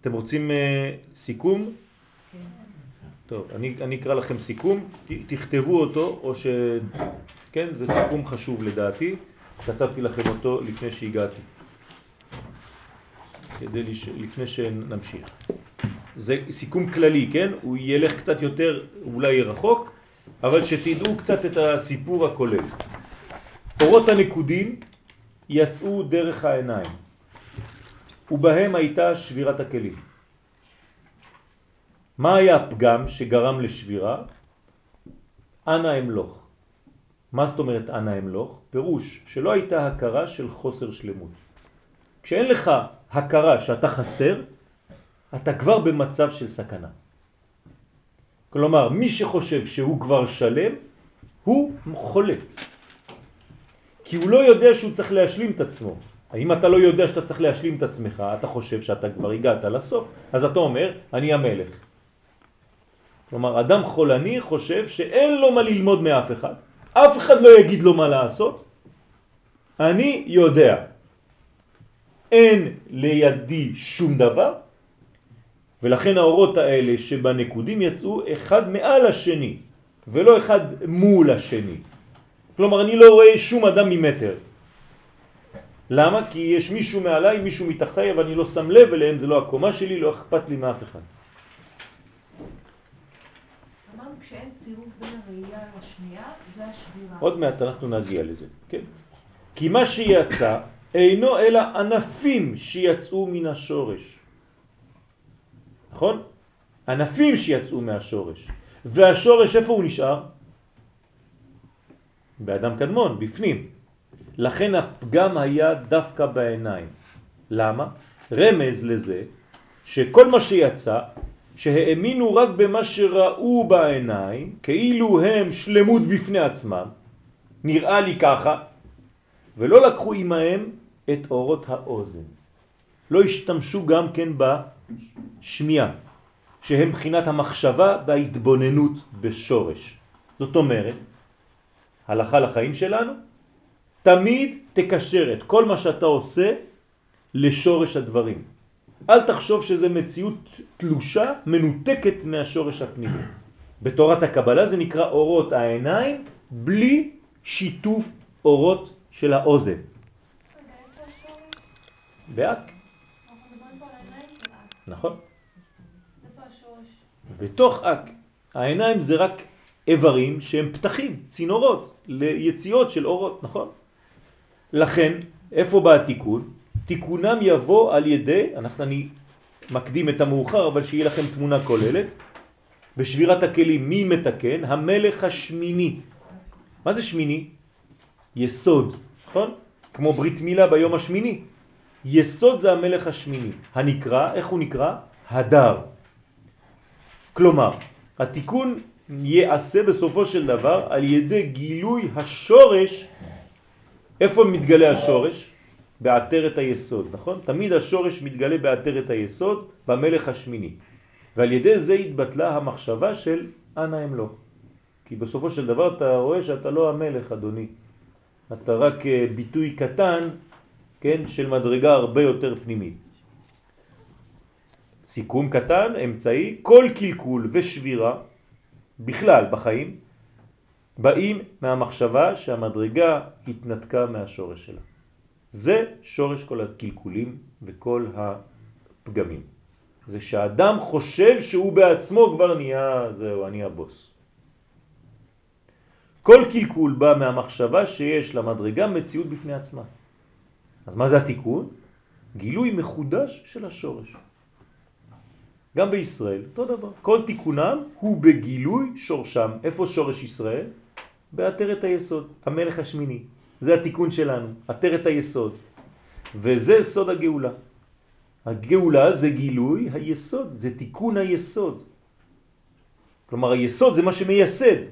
אתם רוצים uh, סיכום? כן. טוב, אני, אני אקרא לכם סיכום, ת, תכתבו אותו, או ש... כן, זה סיכום חשוב לדעתי, כתבתי לכם אותו לפני שהגעתי, כדי לש... לפני שנמשיך. זה סיכום כללי, כן? הוא ילך קצת יותר, אולי רחוק, אבל שתדעו קצת את הסיפור הכולל. אורות הנקודים יצאו דרך העיניים, ובהם הייתה שבירת הכלים. מה היה הפגם שגרם לשבירה? אנא אמלוך. מה זאת אומרת אנא אמלוך? פירוש שלא הייתה הכרה של חוסר שלמות. כשאין לך הכרה שאתה חסר, אתה כבר במצב של סכנה. כלומר, מי שחושב שהוא כבר שלם, הוא חולה. כי הוא לא יודע שהוא צריך להשלים את עצמו. אם אתה לא יודע שאתה צריך להשלים את עצמך, אתה חושב שאתה כבר הגעת לסוף, אז אתה אומר, אני המלך. כלומר, אדם חולני חושב שאין לו מה ללמוד מאף אחד, אף אחד לא יגיד לו מה לעשות, אני יודע. אין לידי שום דבר, ולכן האורות האלה שבנקודים יצאו אחד מעל השני, ולא אחד מול השני. כלומר, אני לא רואה שום אדם ממטר. למה? כי יש מישהו מעליי, מישהו מתחתיי, אבל אני לא שם לב אליהם, זה לא הקומה שלי, לא אכפת לי מאף אחד. אמרנו כשאין צירוף בין הראייה לשנייה, זה השבירה. עוד מעט אנחנו נגיע לזה, כן? כי מה שיצא אינו אלא ענפים שיצאו מן השורש. נכון? ענפים שיצאו מהשורש. והשורש איפה הוא נשאר? באדם קדמון, בפנים. לכן הפגם היה דווקא בעיניים. למה? רמז לזה שכל מה שיצא, שהאמינו רק במה שראו בעיניים, כאילו הם שלמות בפני עצמם, נראה לי ככה, ולא לקחו עמהם את אורות האוזן. לא השתמשו גם כן בשמיעה, שהם בחינת המחשבה וההתבוננות בשורש. זאת אומרת, הלכה לחיים שלנו, תמיד תקשר את כל מה שאתה עושה לשורש הדברים. אל תחשוב שזה מציאות תלושה, מנותקת מהשורש הפנימי. בתורת הקבלה זה נקרא אורות העיניים בלי שיתוף אורות של האוזן. באק. נכון. בתוך אק. העיניים זה רק איברים שהם פתחים, צינורות, ליציאות של אורות, נכון? לכן, איפה בא התיקון? תיקונם יבוא על ידי, אנחנו, אני מקדים את המאוחר, אבל שיהיה לכם תמונה כוללת, בשבירת הכלים, מי מתקן? המלך השמיני. מה זה שמיני? יסוד, נכון? כמו ברית מילה ביום השמיני. יסוד זה המלך השמיני. הנקרא, איך הוא נקרא? הדר. כלומר, התיקון יעשה בסופו של דבר על ידי גילוי השורש, איפה מתגלה השורש? בעטרת היסוד, נכון? תמיד השורש מתגלה בעטרת היסוד במלך השמיני. ועל ידי זה התבטלה המחשבה של אנא אמלוך. כי בסופו של דבר אתה רואה שאתה לא המלך, אדוני. אתה רק אה, ביטוי קטן, כן, של מדרגה הרבה יותר פנימית. סיכום קטן, אמצעי, כל קלקול ושבירה בכלל בחיים באים מהמחשבה שהמדרגה התנתקה מהשורש שלה. זה שורש כל הקלקולים וכל הפגמים. זה שהאדם חושב שהוא בעצמו כבר נהיה, זהו, אני הבוס. כל קלקול בא מהמחשבה שיש למדרגה מציאות בפני עצמה. אז מה זה התיקון? גילוי מחודש של השורש. גם בישראל, אותו דבר. כל תיקונם הוא בגילוי שורשם. איפה שורש ישראל? בעטרת היסוד, המלך השמיני. זה התיקון שלנו, עטרת היסוד. וזה סוד הגאולה. הגאולה זה גילוי היסוד, זה תיקון היסוד. כלומר היסוד זה מה שמייסד.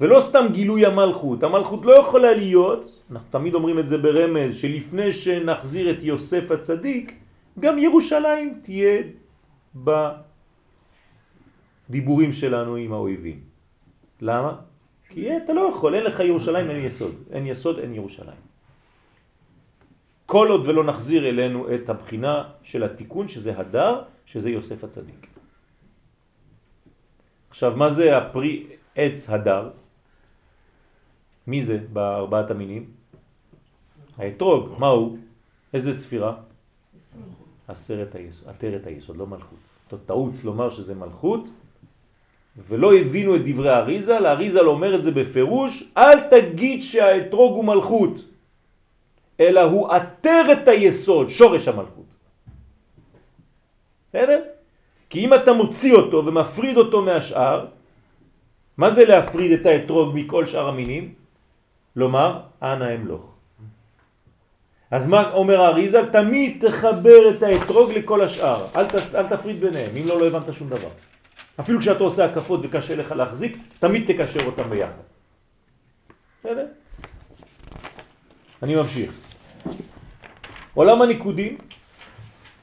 ולא סתם גילוי המלכות. המלכות לא יכולה להיות, אנחנו תמיד אומרים את זה ברמז, שלפני שנחזיר את יוסף הצדיק, גם ירושלים תהיה בדיבורים שלנו עם האויבים. למה? כי אתה לא יכול, אין לך ירושלים, אין יסוד. אין יסוד, אין ירושלים. כל עוד ולא נחזיר אלינו את הבחינה של התיקון, שזה הדר, שזה יוסף הצדיק. עכשיו, מה זה הפרי עץ הדר? מי זה בארבעת המינים? האתרוג, מה הוא? איזה ספירה? עשרת היסוד, עטרת היסוד, לא מלכות. זאת טעות לומר שזה מלכות, ולא הבינו את דברי האריזה, לאריזה לא אומר את זה בפירוש, אל תגיד שהאתרוג הוא מלכות, אלא הוא עטרת היסוד, שורש המלכות. בסדר? כי אם אתה מוציא אותו ומפריד אותו מהשאר, מה זה להפריד את האתרוג מכל שאר המינים? לומר, אנא אמלוך. אז מה אומר האריזה? תמיד תחבר את האתרוג לכל השאר, אל, תס, אל תפריד ביניהם, אם לא, לא הבנת שום דבר. אפילו כשאתה עושה הקפות וקשה לך להחזיק, תמיד תקשר אותם ביחד. בסדר? אני ממשיך. עולם הניקודים,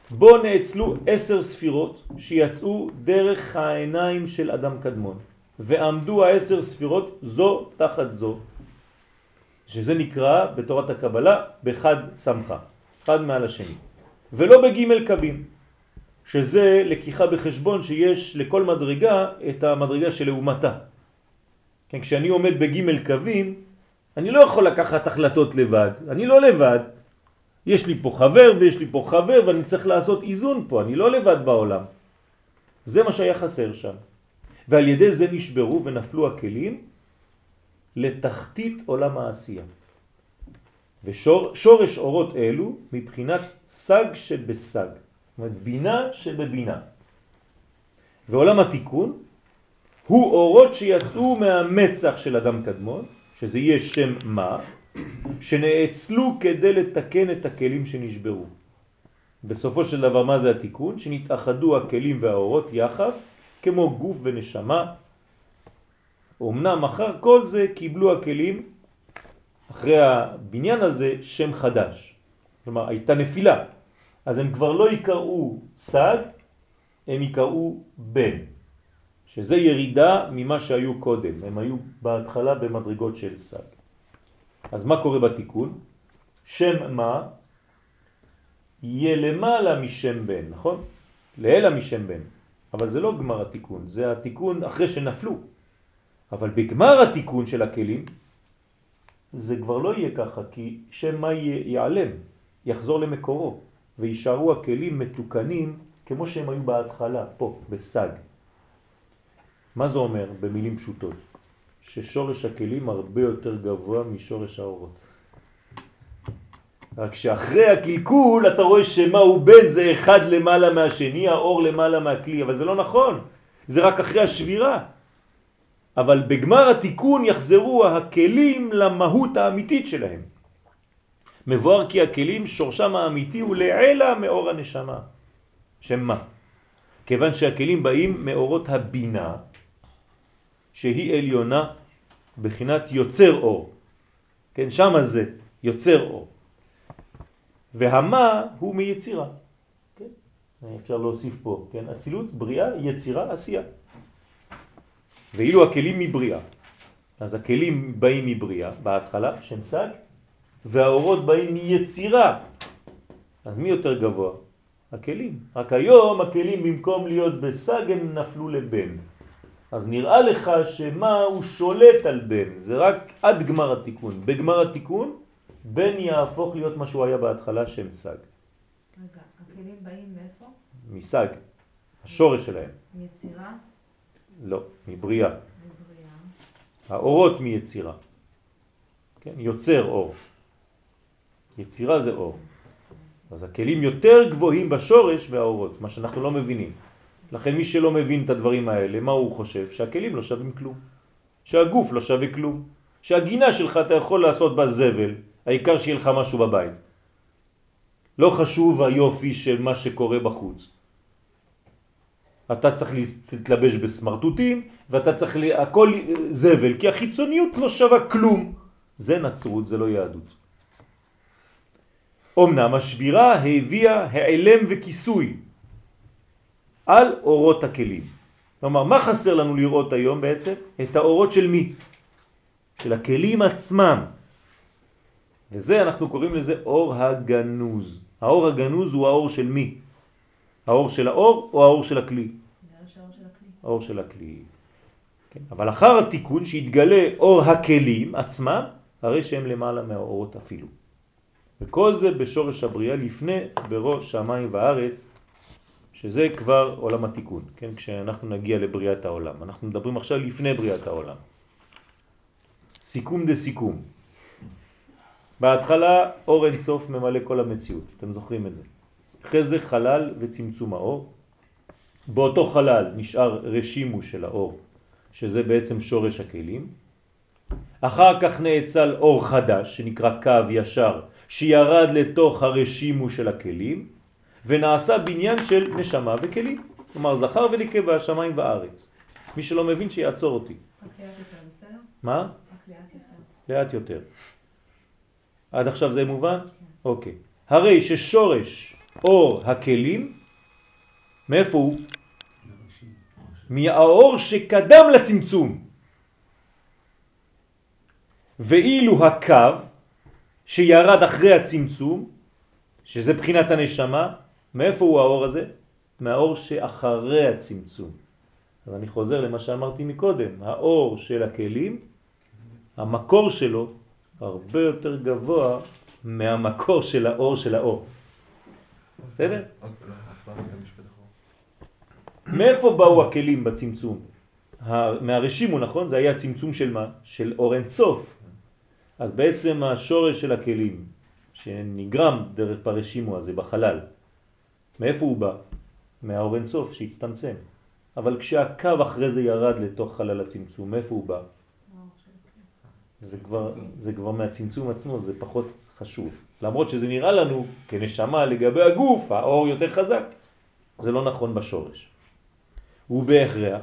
בו נאצלו עשר ספירות שיצאו דרך העיניים של אדם קדמון, ועמדו העשר ספירות זו תחת זו, שזה נקרא בתורת הקבלה בחד סמכה, אחד מעל השני, ולא בגימל קבים, שזה לקיחה בחשבון שיש לכל מדרגה את המדרגה של לעומתה. כן, כשאני עומד בגימל קווים, אני לא יכול לקחת החלטות לבד, אני לא לבד. יש לי פה חבר ויש לי פה חבר ואני צריך לעשות איזון פה, אני לא לבד בעולם. זה מה שהיה חסר שם. ועל ידי זה נשברו ונפלו הכלים לתחתית עולם העשייה. ושורש אורות אלו מבחינת סג שבסג, אומרת בינה שבבינה. ועולם התיקון הוא אורות שיצאו מהמצח של אדם קדמון, שזה יהיה שם מה, שנאצלו כדי לתקן את הכלים שנשברו. בסופו של דבר מה זה התיקון? שנתאחדו הכלים והאורות יחד כמו גוף ונשמה. אמנם אחר כל זה קיבלו הכלים, אחרי הבניין הזה, שם חדש. כלומר, הייתה נפילה. אז הם כבר לא יקראו סג, הם יקראו בן. שזה ירידה ממה שהיו קודם. הם היו בהתחלה במדרגות של סג. אז מה קורה בתיקון? שם מה יהיה למעלה משם בן, נכון? לעלה משם בן. אבל זה לא גמר התיקון, זה התיקון אחרי שנפלו. אבל בגמר התיקון של הכלים, זה כבר לא יהיה ככה, כי שם מה ייעלם, יחזור למקורו, וישארו הכלים מתוקנים כמו שהם היו בהתחלה, פה, בסג. מה זה אומר במילים פשוטות? ששורש הכלים הרבה יותר גבוה משורש האורות. רק שאחרי הקלקול אתה רואה שמה הוא בן זה אחד למעלה מהשני, האור למעלה מהכלי, אבל זה לא נכון, זה רק אחרי השבירה. אבל בגמר התיקון יחזרו הכלים למהות האמיתית שלהם. מבואר כי הכלים שורשם האמיתי הוא לעלה מאור הנשמה. שמה? כיוון שהכלים באים מאורות הבינה, שהיא עליונה בחינת יוצר אור. כן, שם זה יוצר אור. והמה הוא מיצירה. כן? אפשר להוסיף פה, כן? אצילות, בריאה, יצירה, עשייה. ואילו הכלים מבריאה. אז הכלים באים מבריאה בהתחלה, שם סג, והאורות באים מיצירה. אז מי יותר גבוה? הכלים. רק היום הכלים במקום להיות בסג הם נפלו לבן. אז נראה לך שמה הוא שולט על בן, זה רק עד גמר התיקון. בגמר התיקון בן יהפוך להיות מה שהוא היה בהתחלה שם סג. רגע, הכלים באים מאיפה? מסג, השורש שלהם. מיצירה? לא, מבריאה. מבריאה. האורות מיצירה. כן, יוצר אור. יצירה זה אור. אז הכלים יותר גבוהים בשורש והאורות, מה שאנחנו לא מבינים. לכן מי שלא מבין את הדברים האלה, מה הוא חושב? שהכלים לא שווים כלום. שהגוף לא שווה כלום. שהגינה שלך אתה יכול לעשות בה זבל, העיקר שיהיה לך משהו בבית. לא חשוב היופי של מה שקורה בחוץ. אתה צריך להתלבש בסמרטוטים, ואתה צריך, ל... הכל זבל, כי החיצוניות לא שווה כלום. זה נצרות, זה לא יהדות. אמנם השבירה הביאה העלם וכיסוי על אורות הכלים. כלומר, מה חסר לנו לראות היום בעצם? את האורות של מי? של הכלים עצמם. וזה אנחנו קוראים לזה אור הגנוז. האור הגנוז הוא האור של מי? האור של האור או האור של הכלי? האור של הכלי. כן. אבל אחר התיקון שהתגלה אור הכלים עצמם, הרי שהם למעלה מהאורות אפילו. וכל זה בשורש הבריאה לפני בראש שמיים וארץ, שזה כבר עולם התיקון, כן? כשאנחנו נגיע לבריאת העולם. אנחנו מדברים עכשיו לפני בריאת העולם. סיכום דה סיכום. בהתחלה אור אין סוף ממלא כל המציאות, אתם זוכרים את זה. אחרי זה חלל וצמצום האור. באותו חלל נשאר רשימו של האור, שזה בעצם שורש הכלים. אחר כך נאצל אור חדש שנקרא קו ישר, שירד לתוך הרשימו של הכלים ונעשה בניין של נשמה וכלים. כלומר זכר ונקבה, שמיים וארץ. מי שלא מבין שיעצור אותי. מה? לאט יותר. עד עכשיו זה מובן? אוקיי. הרי ששורש אור הכלים, מאיפה הוא? מהאור שקדם לצמצום. ואילו הקו שירד אחרי הצמצום, שזה בחינת הנשמה, מאיפה הוא האור הזה? מהאור שאחרי הצמצום. אז אני חוזר למה שאמרתי מקודם, האור של הכלים, המקור שלו הרבה יותר גבוה מהמקור של האור של האור. בסדר? מאיפה באו הכלים בצמצום? מהרשימו, נכון? זה היה צמצום של מה? של אור אין סוף. אז בעצם השורש של הכלים, שנגרם דרך פרשימו הזה בחלל, מאיפה הוא בא? מהאור אין סוף שהצטמצם. אבל כשהקו אחרי זה ירד לתוך חלל הצמצום, מאיפה הוא בא? זה כבר. זה כבר מהצמצום עצמו, זה פחות חשוב. למרות שזה נראה לנו כנשמה לגבי הגוף, האור יותר חזק. זה לא נכון בשורש. הוא בהכרח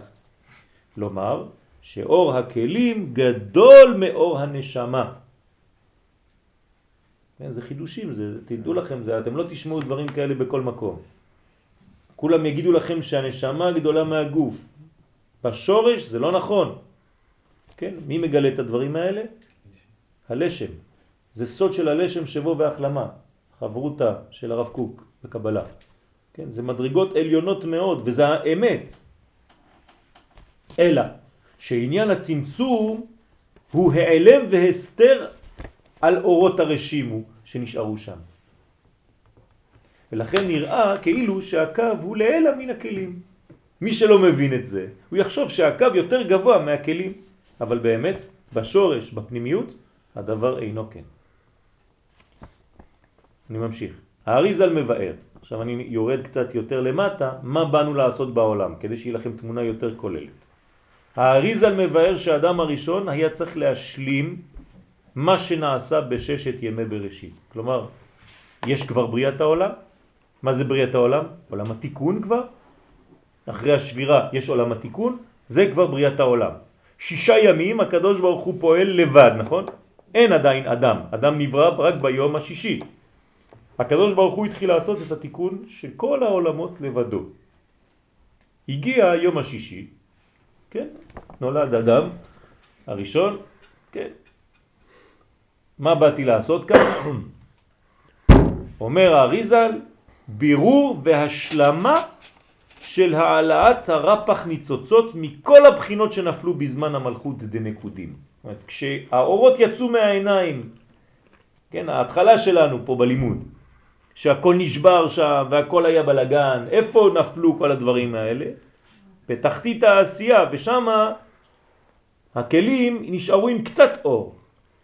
לומר שאור הכלים גדול מאור הנשמה. כן, זה חידושים, זה, תדעו לכם, זה, אתם לא תשמעו דברים כאלה בכל מקום. כולם יגידו לכם שהנשמה גדולה מהגוף. בשורש זה לא נכון. כן, מי מגלה את הדברים האלה? הלשם. זה סוד של הלשם שבו והחלמה. חברותה של הרב קוק בקבלה. כן, זה מדרגות עליונות מאוד, וזה האמת. אלא שעניין הצמצום הוא העלם והסתר על אורות הרשימו שנשארו שם. ולכן נראה כאילו שהקו הוא לעלה מן הכלים. מי שלא מבין את זה, הוא יחשוב שהקו יותר גבוה מהכלים, אבל באמת, בשורש, בפנימיות, הדבר אינו כן. אני ממשיך. האריזל מבאר, עכשיו אני יורד קצת יותר למטה, מה באנו לעשות בעולם, כדי שיהיה לכם תמונה יותר כוללת. האריזל מבאר שהאדם הראשון היה צריך להשלים מה שנעשה בששת ימי בראשית. כלומר, יש כבר בריאת העולם. מה זה בריאת העולם? עולם התיקון כבר. אחרי השבירה יש עולם התיקון, זה כבר בריאת העולם. שישה ימים הקדוש ברוך הוא פועל לבד, נכון? אין עדיין אדם, אדם נברא רק ביום השישי. הקדוש ברוך הוא התחיל לעשות את התיקון של כל העולמות לבדו. הגיע היום השישי, כן, נולד אדם הראשון, כן. מה באתי לעשות כאן? אומר האריזל, בירור והשלמה של העלאת הרפח ניצוצות מכל הבחינות שנפלו בזמן המלכות דנקודים. זאת אומרת, כשהאורות יצאו מהעיניים, כן, ההתחלה שלנו פה בלימוד, שהכל נשבר שם והכל היה בלגן, איפה נפלו כל הדברים האלה? בתחתית העשייה, ושם הכלים נשארו עם קצת אור.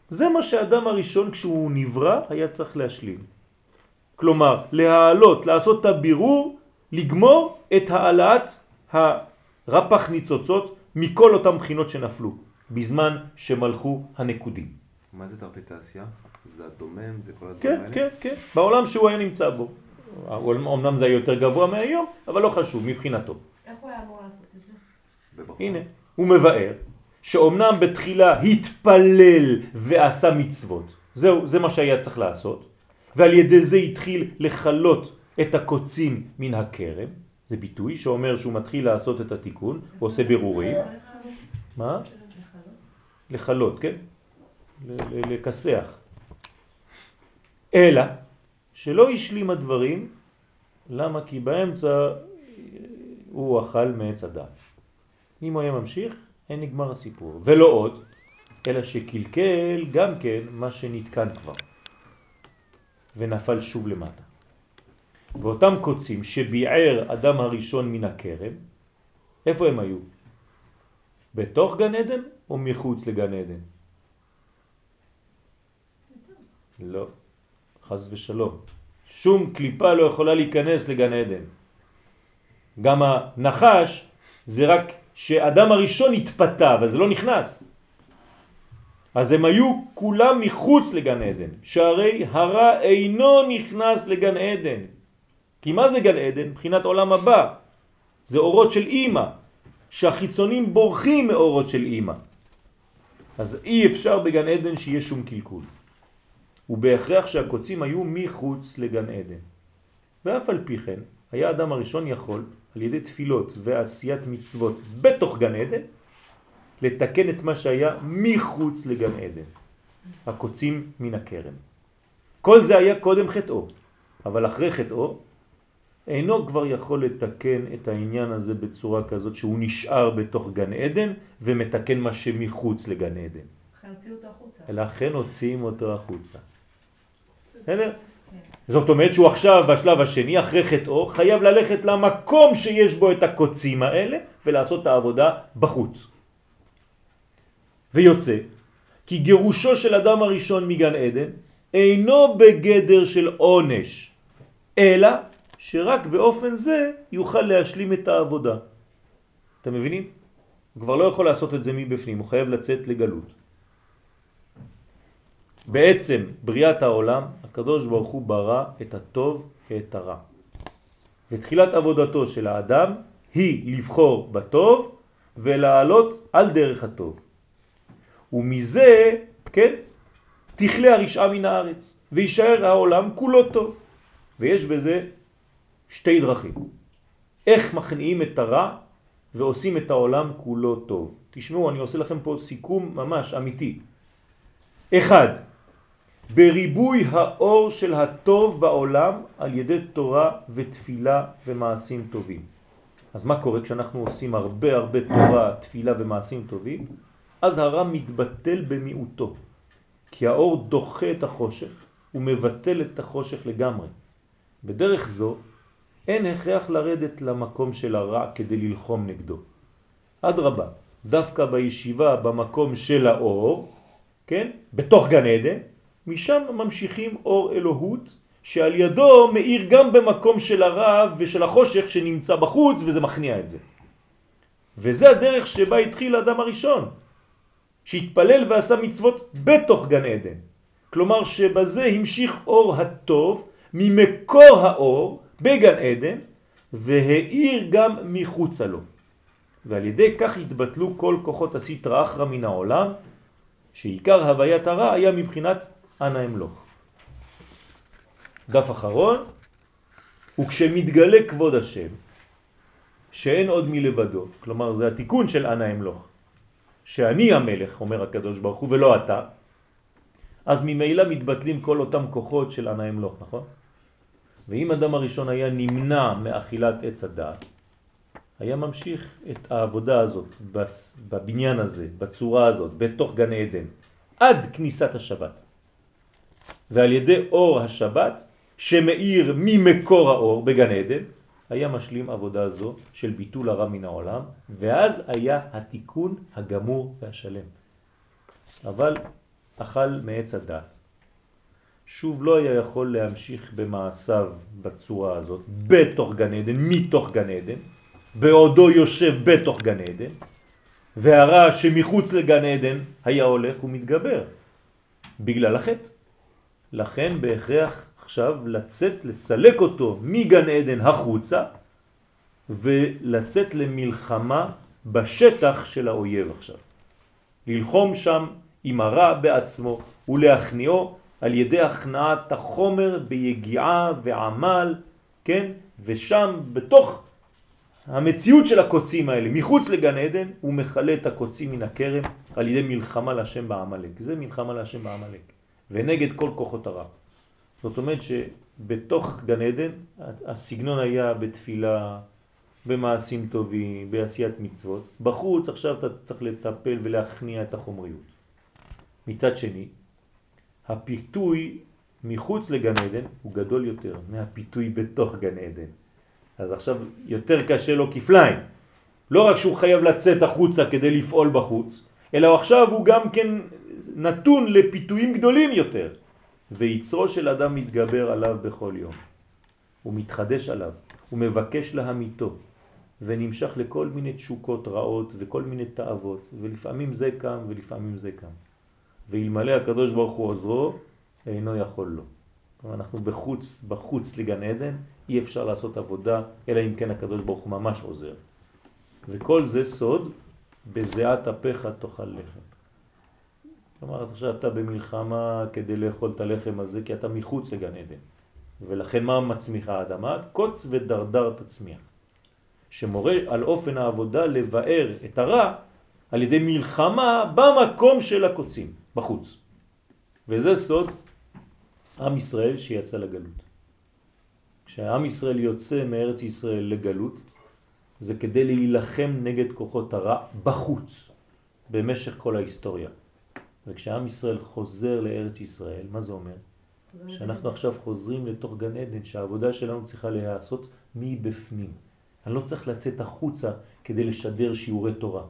זה מה שהאדם הראשון כשהוא נברא היה צריך להשלים. כלומר, להעלות, לעשות את הבירור, לגמור את העלאת הרפח ניצוצות מכל אותם בחינות שנפלו בזמן שמלכו הנקודים. מה זה תרתי תעשייה? זה הדומם? זה כל הדברים כן, האלה? כן, כן, בעולם שהוא היה נמצא בו. אמנם זה היה יותר גבוה מהיום, אבל לא חשוב מבחינתו. איך הוא היה אמור לעשות את זה? הנה, הוא מבאר שאומנם בתחילה התפלל ועשה מצוות, זהו, זה מה שהיה צריך לעשות, ועל ידי זה התחיל לחלות את הקוצים מן הכרם, זה ביטוי שאומר שהוא מתחיל לעשות את התיקון, הוא עושה בירורים, מה? לחלות, כן? לכסח. אלא שלא השלים הדברים, למה? כי באמצע הוא אכל מעץ הדעת. אם הוא היה ממשיך, אין נגמר הסיפור. ולא עוד, אלא שקלקל גם כן מה שנתקן כבר, ונפל שוב למטה. ואותם קוצים שביער אדם הראשון מן הכרם, איפה הם היו? בתוך גן עדן או מחוץ לגן עדן? לא, חס ושלום. שום קליפה לא יכולה להיכנס לגן עדן. גם הנחש זה רק שאדם הראשון התפתה, אבל זה לא נכנס. אז הם היו כולם מחוץ לגן עדן, שהרי הרע אינו נכנס לגן עדן. כי מה זה גן עדן? מבחינת עולם הבא. זה אורות של אימא, שהחיצונים בורחים מאורות של אימא. אז אי אפשר בגן עדן שיהיה שום קלקול. ובהכרח שהקוצים היו מחוץ לגן עדן. ואף על פי כן, היה אדם הראשון יכול, על ידי תפילות ועשיית מצוות בתוך גן עדן, לתקן את מה שהיה מחוץ לגן עדן. הקוצים מן הכרם. כל זה היה קודם חטאו, אבל אחרי חטאו אינו כבר יכול לתקן את העניין הזה בצורה כזאת שהוא נשאר בתוך גן עדן ומתקן מה שמחוץ לגן עדן. לכן הוציאו אותו החוצה. לכן הוציאים אותו החוצה. בסדר? זאת אומרת שהוא עכשיו בשלב השני, אחרי חטאו, חייב ללכת למקום שיש בו את הקוצים האלה ולעשות את העבודה בחוץ. ויוצא כי גירושו של אדם הראשון מגן עדן אינו בגדר של עונש, אלא שרק באופן זה יוכל להשלים את העבודה. אתם מבינים? הוא כבר לא יכול לעשות את זה מבפנים, הוא חייב לצאת לגלות. בעצם בריאת העולם, הקדוש ברוך הוא ברא את הטוב ואת הרע. ותחילת עבודתו של האדם היא לבחור בטוב ולעלות על דרך הטוב. ומזה, כן, תכלה הרשעה מן הארץ, וישאר העולם כולו טוב. ויש בזה שתי דרכים. איך מכניעים את הרע ועושים את העולם כולו טוב. תשמעו, אני עושה לכם פה סיכום ממש אמיתי. אחד, בריבוי האור של הטוב בעולם על ידי תורה ותפילה ומעשים טובים. אז מה קורה כשאנחנו עושים הרבה הרבה תורה, תפילה ומעשים טובים? אז הרע מתבטל במיעוטו, כי האור דוחה את החושך ומבטל את החושך לגמרי. בדרך זו אין הכרח לרדת למקום של הרע כדי ללחום נגדו. עד רבה, דווקא בישיבה במקום של האור, כן, בתוך גן עדן, משם ממשיכים אור אלוהות שעל ידו מאיר גם במקום של הרע ושל החושך שנמצא בחוץ וזה מכניע את זה. וזה הדרך שבה התחיל האדם הראשון, שהתפלל ועשה מצוות בתוך גן עדן. כלומר שבזה המשיך אור הטוב ממקור האור בגן עדן והאיר גם מחוצה לו. ועל ידי כך התבטלו כל כוחות הסטרא אחרא מן העולם, שעיקר הוויית הרע היה מבחינת אנא אמלוך. דף אחרון, וכשמתגלה כבוד השם, שאין עוד מלבדו, כלומר זה התיקון של אנא אמלוך, שאני המלך, אומר הקדוש ברוך הוא, ולא אתה, אז ממילא מתבטלים כל אותם כוחות של אנא אמלוך, נכון? ואם אדם הראשון היה נמנע מאכילת עץ הדעת, היה ממשיך את העבודה הזאת בבניין הזה, בצורה הזאת, בתוך גן עדן, עד כניסת השבת. ועל ידי אור השבת שמאיר ממקור האור בגן עדן, היה משלים עבודה זו של ביטול הרע מן העולם, ואז היה התיקון הגמור והשלם. אבל אכל מעץ הדת. שוב לא היה יכול להמשיך במעשיו בצורה הזאת, בתוך גן עדן, מתוך גן עדן, בעודו יושב בתוך גן עדן, והרע שמחוץ לגן עדן היה הולך ומתגבר בגלל החטא. לכן בהכרח עכשיו לצאת, לסלק אותו מגן עדן החוצה ולצאת למלחמה בשטח של האויב עכשיו. ללחום שם עם הרע בעצמו ולהכניעו על ידי הכנעת החומר ביגיעה ועמל, כן? ושם בתוך המציאות של הקוצים האלה, מחוץ לגן עדן, הוא מחלה את הקוצים מן הכרם על ידי מלחמה לשם בעמלק. זה מלחמה לשם בעמלק. ונגד כל כוחות הרע. זאת אומרת שבתוך גן עדן הסגנון היה בתפילה, במעשים טובים, בעשיית מצוות. בחוץ עכשיו אתה צריך לטפל ולהכניע את החומריות. מצד שני, הפיתוי מחוץ לגן עדן הוא גדול יותר מהפיתוי בתוך גן עדן. אז עכשיו יותר קשה לו כפליים. לא רק שהוא חייב לצאת החוצה כדי לפעול בחוץ, אלא עכשיו הוא גם כן נתון לפיתויים גדולים יותר. ויצרו של אדם מתגבר עליו בכל יום. הוא מתחדש עליו, הוא מבקש להמיתו, ונמשך לכל מיני תשוקות רעות וכל מיני תאוות, ולפעמים זה קם ולפעמים זה קם. ואלמלא הקדוש ברוך הוא עוזרו, אינו יכול לו. כלומר, אנחנו בחוץ, בחוץ לגן עדן, אי אפשר לעשות עבודה, אלא אם כן הקדוש ברוך הוא ממש עוזר. וכל זה סוד, בזיעת אפיך תאכל לחם. כלומר, עכשיו אתה במלחמה כדי לאכול את הלחם הזה, כי אתה מחוץ לגן עדן. ולכן מה מצמיחה האדמה? קוץ ודרדר תצמיח. שמורה על אופן העבודה לבאר את הרע על ידי מלחמה במקום של הקוצים, בחוץ. וזה סוד עם ישראל שיצא לגלות. כשהעם ישראל יוצא מארץ ישראל לגלות, זה כדי להילחם נגד כוחות הרע בחוץ, במשך כל ההיסטוריה. וכשעם ישראל חוזר לארץ ישראל, מה זה אומר? שאנחנו עכשיו חוזרים לתוך גן עדן, שהעבודה שלנו צריכה להיעשות מבפנים. אני לא צריך לצאת החוצה כדי לשדר שיעורי תורה,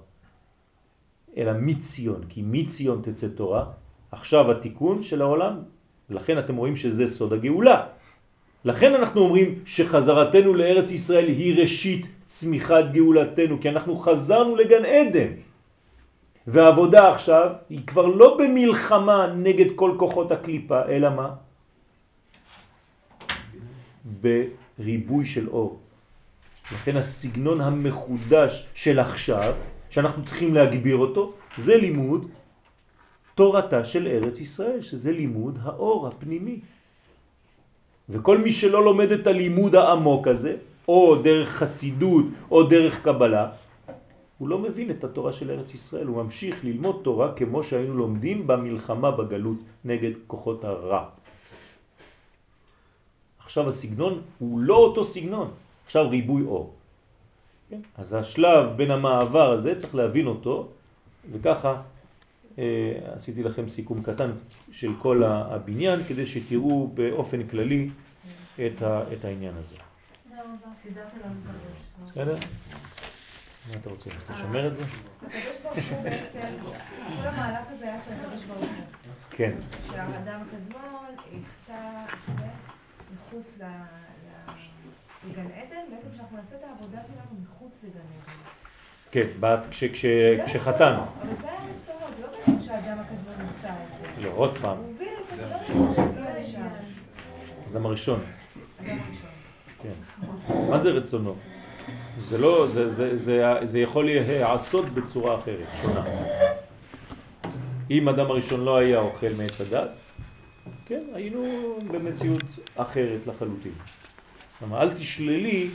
אלא מציון, כי מציון תצא תורה, עכשיו התיקון של העולם, לכן אתם רואים שזה סוד הגאולה. לכן אנחנו אומרים שחזרתנו לארץ ישראל היא ראשית צמיחת גאולתנו, כי אנחנו חזרנו לגן עדן. והעבודה עכשיו היא כבר לא במלחמה נגד כל כוחות הקליפה, אלא מה? בריבוי של אור. לכן הסגנון המחודש של עכשיו, שאנחנו צריכים להגביר אותו, זה לימוד תורתה של ארץ ישראל, שזה לימוד האור הפנימי. וכל מי שלא לומד את הלימוד העמוק הזה, או דרך חסידות, או דרך קבלה, הוא לא מבין את התורה של ארץ ישראל, הוא ממשיך ללמוד תורה כמו שהיינו לומדים במלחמה בגלות נגד כוחות הרע. עכשיו הסגנון הוא לא אותו סגנון, עכשיו ריבוי אור. כן? אז השלב בין המעבר הזה צריך להבין אותו, וככה אה, עשיתי לכם סיכום קטן של כל הבניין כדי שתראו באופן כללי את, ה, את העניין הזה. בסדר? מה אתה רוצה? אתה שומר את זה? כל המהלך הזה היה של הקדוש ברוך הוא. כן. שהאדם הקדמון יחטא מחוץ לגן עדן, בעצם שאנחנו נעשה את העבודה שלנו מחוץ לגן עדן. כן, כש- כש- זה כשחתן. אבל זה היה רצונו, זה לא בעצם שהאדם הקדמון עשה את זה. לא, עוד פעם, הוא הוביל את הדברים, זה לשם. אדם הראשון. אדם הראשון. כן. מה זה רצונו? זה לא, זה, זה, זה, זה יכול להיעשות בצורה אחרת, שונה. אם אדם הראשון לא היה אוכל מעץ הדת, כן, היינו במציאות אחרת לחלוטין. כלומר, אל תשללי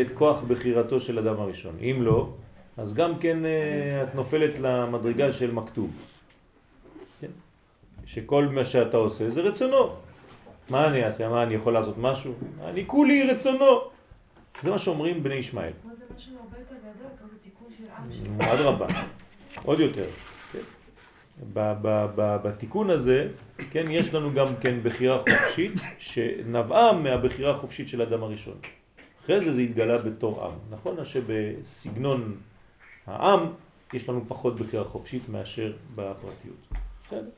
את כוח בחירתו של אדם הראשון. אם לא, אז גם כן אה, את נופלת למדרגה של מכתוב. כן? שכל מה שאתה עושה זה רצונו. מה אני אעשה? מה אני יכול לעשות משהו? אני כולי רצונו. זה מה שאומרים בני ישמעאל. פה זה משהו הרבה יותר גדול, זה תיקון של עם של... נו, אדרבה, עוד יותר. כן. בתיקון הזה, כן, יש לנו גם כן בחירה חופשית, שנבעה מהבחירה החופשית של אדם הראשון. אחרי זה זה התגלה בתור עם. נכון שבסגנון העם יש לנו פחות בחירה חופשית מאשר בפרטיות. בסדר.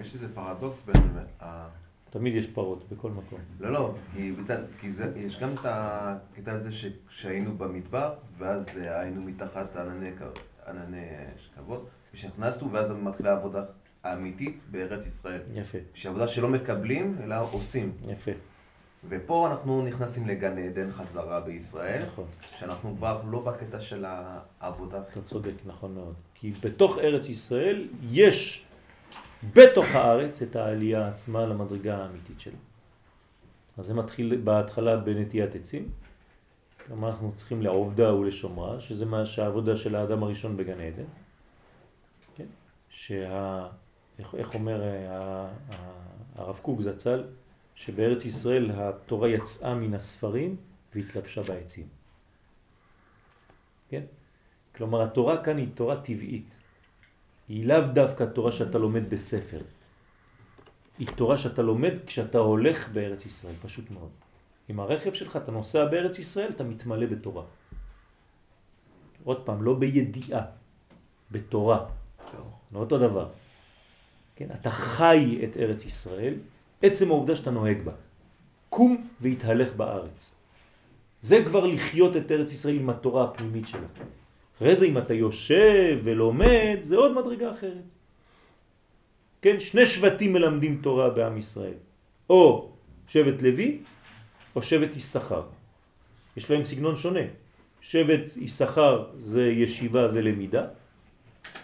יש איזה פרדוקס בין... ה- תמיד יש פרות בכל מקום. לא, לא, כי, בצד, כי זה, יש גם את הקטע הזה ש- שהיינו במדבר, ואז אה, היינו מתחת ענני, ענני כבוד, ושנכנסנו, ואז מתחילה העבודה האמיתית בארץ ישראל. יפה, שהיא עבודה שלא מקבלים, אלא עושים. יפה, ופה אנחנו נכנסים לגן עדן חזרה בישראל, נכון. שאנחנו כבר לא בקטע של העבודה. אתה צודק, נכון מאוד. כי בתוך ארץ ישראל יש בתוך הארץ את העלייה עצמה למדרגה האמיתית שלה. אז זה מתחיל בהתחלה בנטיית עצים. כלומר אנחנו צריכים לעובדה ולשומרה, שזה מה שהעבודה של האדם הראשון בגן עדן. כן? שה... איך, איך אומר אה, הרב קוק זצ"ל? שבארץ ישראל התורה יצאה מן הספרים והתלבשה בעצים. כן? כלומר, התורה כאן היא תורה טבעית. היא לאו דווקא תורה שאתה לומד בספר. היא תורה שאתה לומד כשאתה הולך בארץ ישראל, פשוט מאוד. עם הרכב שלך אתה נוסע בארץ ישראל, אתה מתמלא בתורה. עוד פעם, לא בידיעה, בתורה. לא אותו דבר. כן? אתה חי את ארץ ישראל, עצם העובדה שאתה נוהג בה. קום והתהלך בארץ. זה כבר לחיות את ארץ ישראל עם התורה הפנימית שלה. אחרי זה אם אתה יושב ולומד, זה עוד מדרגה אחרת. כן? שני שבטים מלמדים תורה בעם ישראל. או שבט לוי או שבט יששכר. יש להם סגנון שונה. שבט יששכר זה ישיבה ולמידה,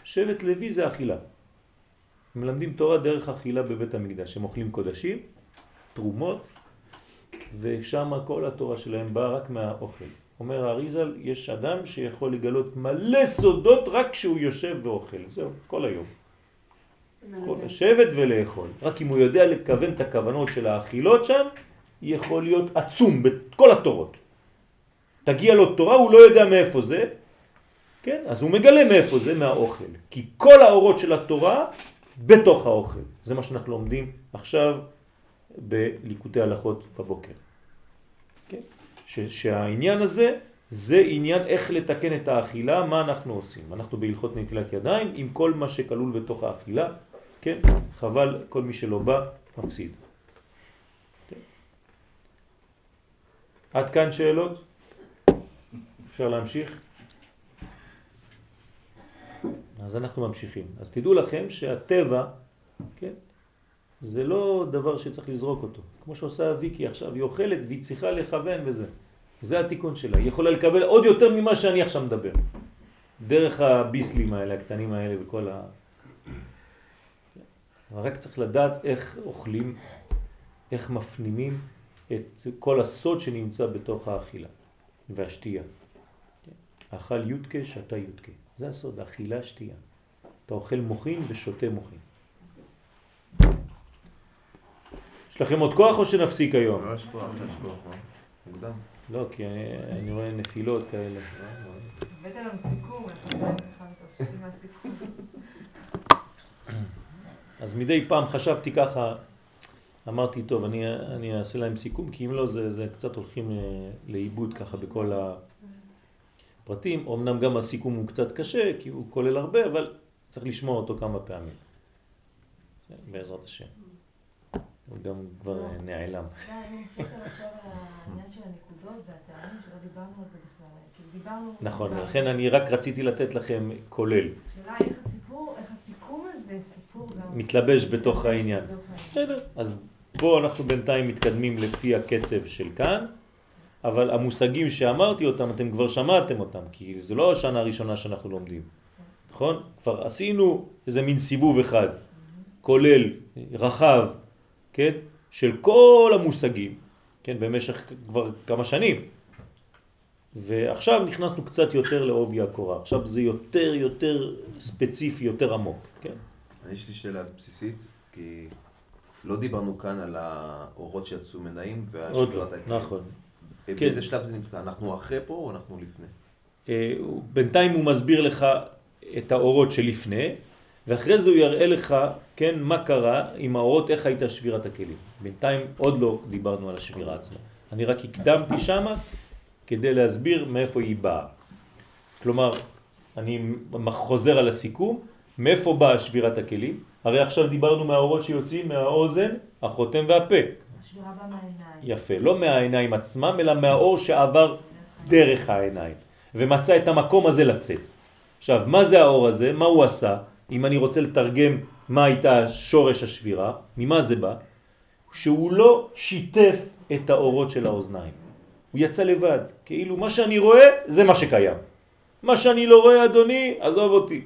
שבט לוי זה אכילה. מלמדים תורה דרך אכילה בבית המקדש. הם אוכלים קודשים, תרומות, ושם כל התורה שלהם באה רק מהאוכל. אומר האריזל, יש אדם שיכול לגלות מלא סודות רק כשהוא יושב ואוכל. זהו, כל היום. יכול לשבת ולאכול. רק אם הוא יודע לכוון את הכוונות של האכילות שם, יכול להיות עצום בכל התורות. תגיע לו תורה, הוא לא יודע מאיפה זה, כן? אז הוא מגלה מאיפה זה, מהאוכל. כי כל האורות של התורה בתוך האוכל. זה מה שאנחנו לומדים עכשיו בליקוטי הלכות בבוקר. ש, שהעניין הזה זה עניין איך לתקן את האכילה, מה אנחנו עושים. אנחנו בהלכות נטילת ידיים עם כל מה שכלול בתוך האכילה, כן? חבל כל מי שלא בא מפסיד. עד כאן שאלות? אפשר להמשיך? אז אנחנו ממשיכים. אז תדעו לכם שהטבע, כן, זה לא דבר שצריך לזרוק אותו. כמו שעושה ויקי עכשיו, היא אוכלת והיא צריכה לכוון וזה. זה התיקון שלה. היא יכולה לקבל עוד יותר ממה שאני עכשיו מדבר. דרך הביסלים האלה, הקטנים האלה וכל ה... רק צריך לדעת איך אוכלים, איך מפנימים את כל הסוד שנמצא בתוך האכילה והשתייה. אכל יודקה, שתה יודקה. זה הסוד, אכילה, שתייה. אתה אוכל מוכין ושותה מוכין. יש לכם עוד כוח או שנפסיק היום? לא, יש כוח, יש כוח? מוקדם. לא, כי אני רואה נפילות כאלה. הבאת לנו סיכום. אז מדי פעם חשבתי ככה, אמרתי, טוב, אני, אני אעשה להם סיכום, כי אם לא, זה, זה קצת הולכים אה, לאיבוד ככה בכל הפרטים. אמנם גם הסיכום הוא קצת קשה, כי הוא כולל הרבה, אבל צריך לשמוע אותו כמה פעמים. בעזרת השם. הוא גם כבר אה, נעלם. די, אני מסתכל עכשיו על העניין של הנקודות והטעמים שלא דיברנו על זה בכלל. כאילו דיברנו... נכון, לכן אני רק רציתי לתת לכם כולל. השאלה איך הסיפור, איך הסיכום הזה, סיפור גם... מתלבש בתוך העניין. בתוך העניין. בסדר, אז פה אנחנו בינתיים מתקדמים לפי הקצב של כאן, אבל המושגים שאמרתי אותם, אתם כבר שמעתם אותם, כי זה לא השנה הראשונה שאנחנו לומדים, נכון? כבר עשינו איזה מין סיבוב אחד, כולל, רחב, כן? של כל המושגים, כן? במשך כבר כמה שנים. ועכשיו נכנסנו קצת יותר לעובי הקורה, עכשיו זה יותר יותר ספציפי, יותר עמוק, כן? אני יש לי שאלה בסיסית, כי לא דיברנו כאן על האורות שיצאו מנעים עוד לא, הכלים. נכון. באיזה שלב זה נמצא? אנחנו אחרי פה או אנחנו לפני? אה, בינתיים הוא מסביר לך את האורות שלפני, ואחרי זה הוא יראה לך, כן, מה קרה עם האורות, איך הייתה שבירת הכלים. בינתיים עוד לא דיברנו על השבירה עצמה. אני רק הקדמתי שמה כדי להסביר מאיפה היא באה. כלומר, אני חוזר על הסיכום, מאיפה באה שבירת הכלים? הרי עכשיו דיברנו מהאורות שיוצאים מהאוזן, החותם והפה. השבירה באה מהעיניים. יפה, לא מהעיניים עצמם, אלא מהאור שעבר דרך העיניים, ומצא את המקום הזה לצאת. עכשיו, מה זה האור הזה? מה הוא עשה? אם אני רוצה לתרגם מה הייתה שורש השבירה, ממה זה בא? שהוא לא שיתף את האורות של האוזניים. הוא יצא לבד, כאילו מה שאני רואה זה מה שקיים. מה שאני לא רואה אדוני, עזוב אותי.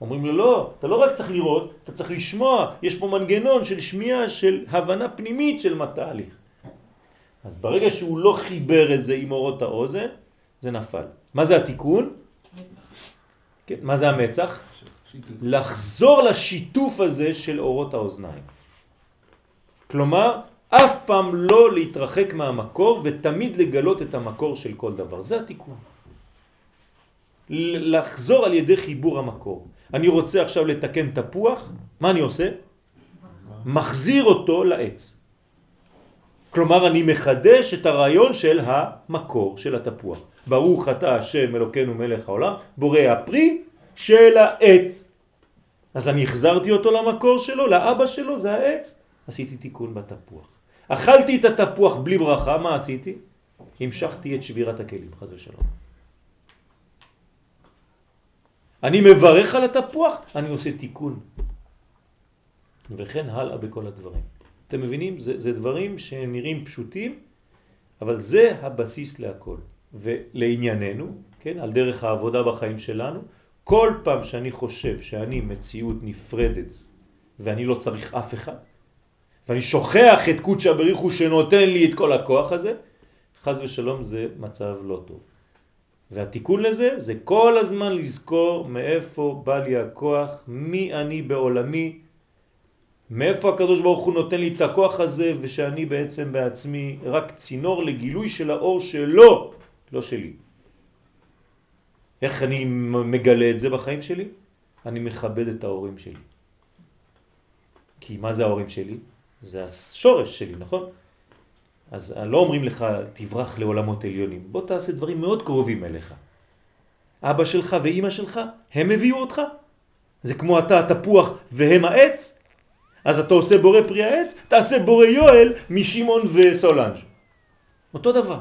אומרים לו לא, אתה לא רק צריך לראות, אתה צריך לשמוע, יש פה מנגנון של שמיעה, של הבנה פנימית של מה תהליך. אז ברגע שהוא לא חיבר את זה עם אורות האוזן, זה נפל. מה זה התיקון? כן, מה זה המצח? לחזור לשיתוף הזה של אורות האוזניים. כלומר, אף פעם לא להתרחק מהמקור ותמיד לגלות את המקור של כל דבר. זה התיקון. לחזור על ידי חיבור המקור. אני רוצה עכשיו לתקן תפוח, מה אני עושה? מחזיר אותו לעץ. כלומר, אני מחדש את הרעיון של המקור של התפוח. ברוך אתה השם אלוקינו מלך העולם, בורא הפרי של העץ. אז אני החזרתי אותו למקור שלו, לאבא שלו, זה העץ, עשיתי תיקון בתפוח. אכלתי את התפוח בלי ברכה, מה עשיתי? המשכתי את שבירת הכלים, חז ושלום. אני מברך על התפוח, אני עושה תיקון. וכן הלאה בכל הדברים. אתם מבינים? זה, זה דברים שנראים פשוטים, אבל זה הבסיס להכל. ולענייננו, כן, על דרך העבודה בחיים שלנו, כל פעם שאני חושב שאני מציאות נפרדת ואני לא צריך אף אחד, ואני שוכח את קודשא בריחו שנותן לי את כל הכוח הזה, חז ושלום זה מצב לא טוב. והתיקון לזה זה כל הזמן לזכור מאיפה בא לי הכוח, מי אני בעולמי, מאיפה הקדוש ברוך הוא נותן לי את הכוח הזה ושאני בעצם בעצמי רק צינור לגילוי של האור שלו, לא שלי. איך אני מגלה את זה בחיים שלי? אני מכבד את ההורים שלי. כי מה זה ההורים שלי? זה השורש שלי, נכון? אז לא אומרים לך תברח לעולמות עליונים, בוא תעשה דברים מאוד קרובים אליך. אבא שלך ואימא שלך, הם הביאו אותך. זה כמו אתה התפוח והם העץ, אז אתה עושה בורא פרי העץ, תעשה בורא יואל משמעון וסולנג'. אותו דבר.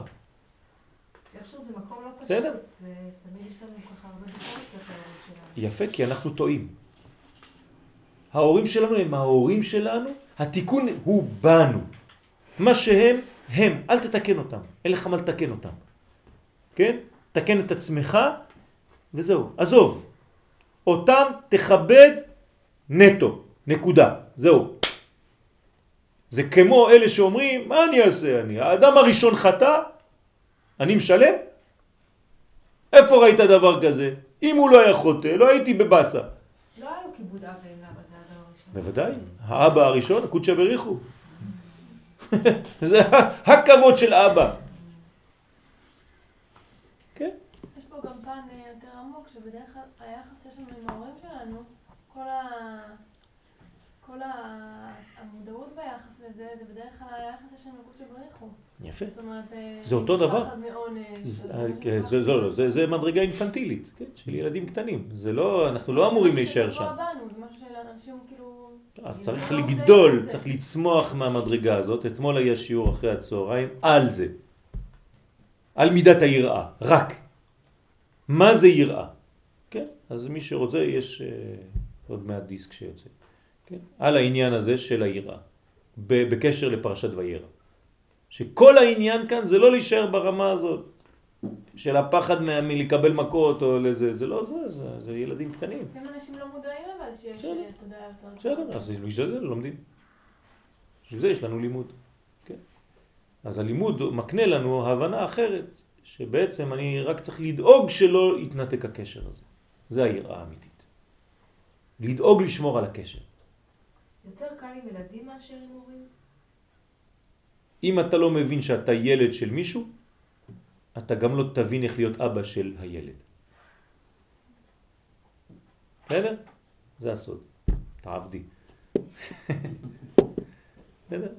איכשהו זה מקום לא פשוט. בסדר. זה יפה, כי אנחנו טועים. ההורים שלנו הם ההורים שלנו, התיקון הוא בנו. מה שהם, הם, אל תתקן אותם, אין לך מה לתקן אותם. כן? תקן את עצמך וזהו, עזוב. אותם תכבד נטו, נקודה, זהו. זה כמו אלה שאומרים, מה אני אעשה אני? האדם הראשון חטא, אני משלם? איפה ראית דבר כזה? אם הוא לא היה חוטא, לא הייתי בבאסה. לא היה לו כיבוד אב ואם. בוודאי, האבא הראשון, הקודשא בריחו. זה הכבוד של אבא. כן, יש פה גם פן אה, יותר עמוק, שבדרך כלל היחס שיש לנו עם ההורים שלנו, כל. המודעות ביחס לזה, זה בדרך כלל היחס שיש לנו לקודש בריחו. יפה. זאת אומרת, אה, זה אותו דבר. זה, כן, זה, לא, זה, זה מדרגה אינפנטילית, כן, של ילדים קטנים. זה לא, אנחנו לא אמורים להישאר שם. כאילו... אז צריך לא לגדול. צריך לצמוח מהמדרגה הזאת. אתמול היה שיעור אחרי הצהריים על זה. על מידת היראה, רק. מה זה יראה? כן, אז מי שרוצה, יש אה, עוד מעט דיסק שיוצא. כן? על העניין הזה של היראה, בקשר לפרשת וירא. שכל העניין כאן זה לא להישאר ברמה הזאת של הפחד מלקבל מכות או לזה, זה לא זה, זה, זה ילדים קטנים. לפעמים אנשים לא מודעים אבל שיש. אה, אתה יודע. בסדר, אז בשביל זה לומדים. בשביל זה יש לנו לימוד. כן? אז הלימוד מקנה לנו הבנה אחרת, שבעצם אני רק צריך לדאוג שלא יתנתק הקשר הזה. זה היראה האמיתית. לדאוג לשמור על הקשר. יותר קל עם ילדים מאשר עם הורים? אם אתה לא מבין שאתה ילד של מישהו, אתה גם לא תבין איך להיות אבא של הילד. בסדר? זה הסוד. תעבדי.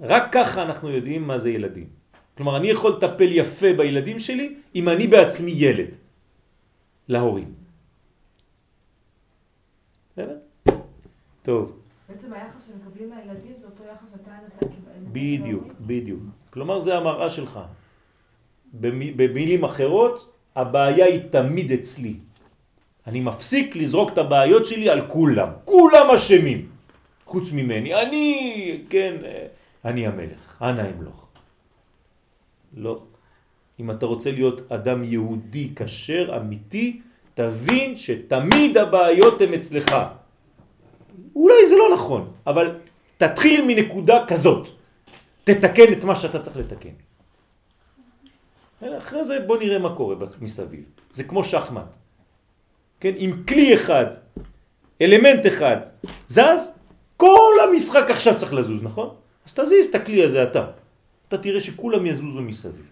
רק ככה אנחנו יודעים מה זה ילדים. כלומר, אני יכול לטפל יפה בילדים שלי אם אני בעצמי ילד להורים. בסדר? טוב. בעצם היחס שמקבלים מהילדים זה אותו יחס שאתה נתן. בדיוק, בדיוק. כלומר זה המראה שלך. במי- במילים אחרות, הבעיה היא תמיד אצלי. אני מפסיק לזרוק את הבעיות שלי על כולם. כולם אשמים. חוץ ממני. אני, כן, אני המלך. אנא אמלוך. לא. אם אתה רוצה להיות אדם יהודי כשר, אמיתי, תבין שתמיד הבעיות הן אצלך. אולי זה לא נכון, אבל תתחיל מנקודה כזאת. תתקן את מה שאתה צריך לתקן. אחרי זה בוא נראה מה קורה מסביב. זה כמו שחמט. כן, עם כלי אחד, אלמנט אחד, זז, כל המשחק עכשיו צריך לזוז, נכון? אז תזיז את הכלי הזה אתה. אתה תראה שכולם יזוזו מסביב.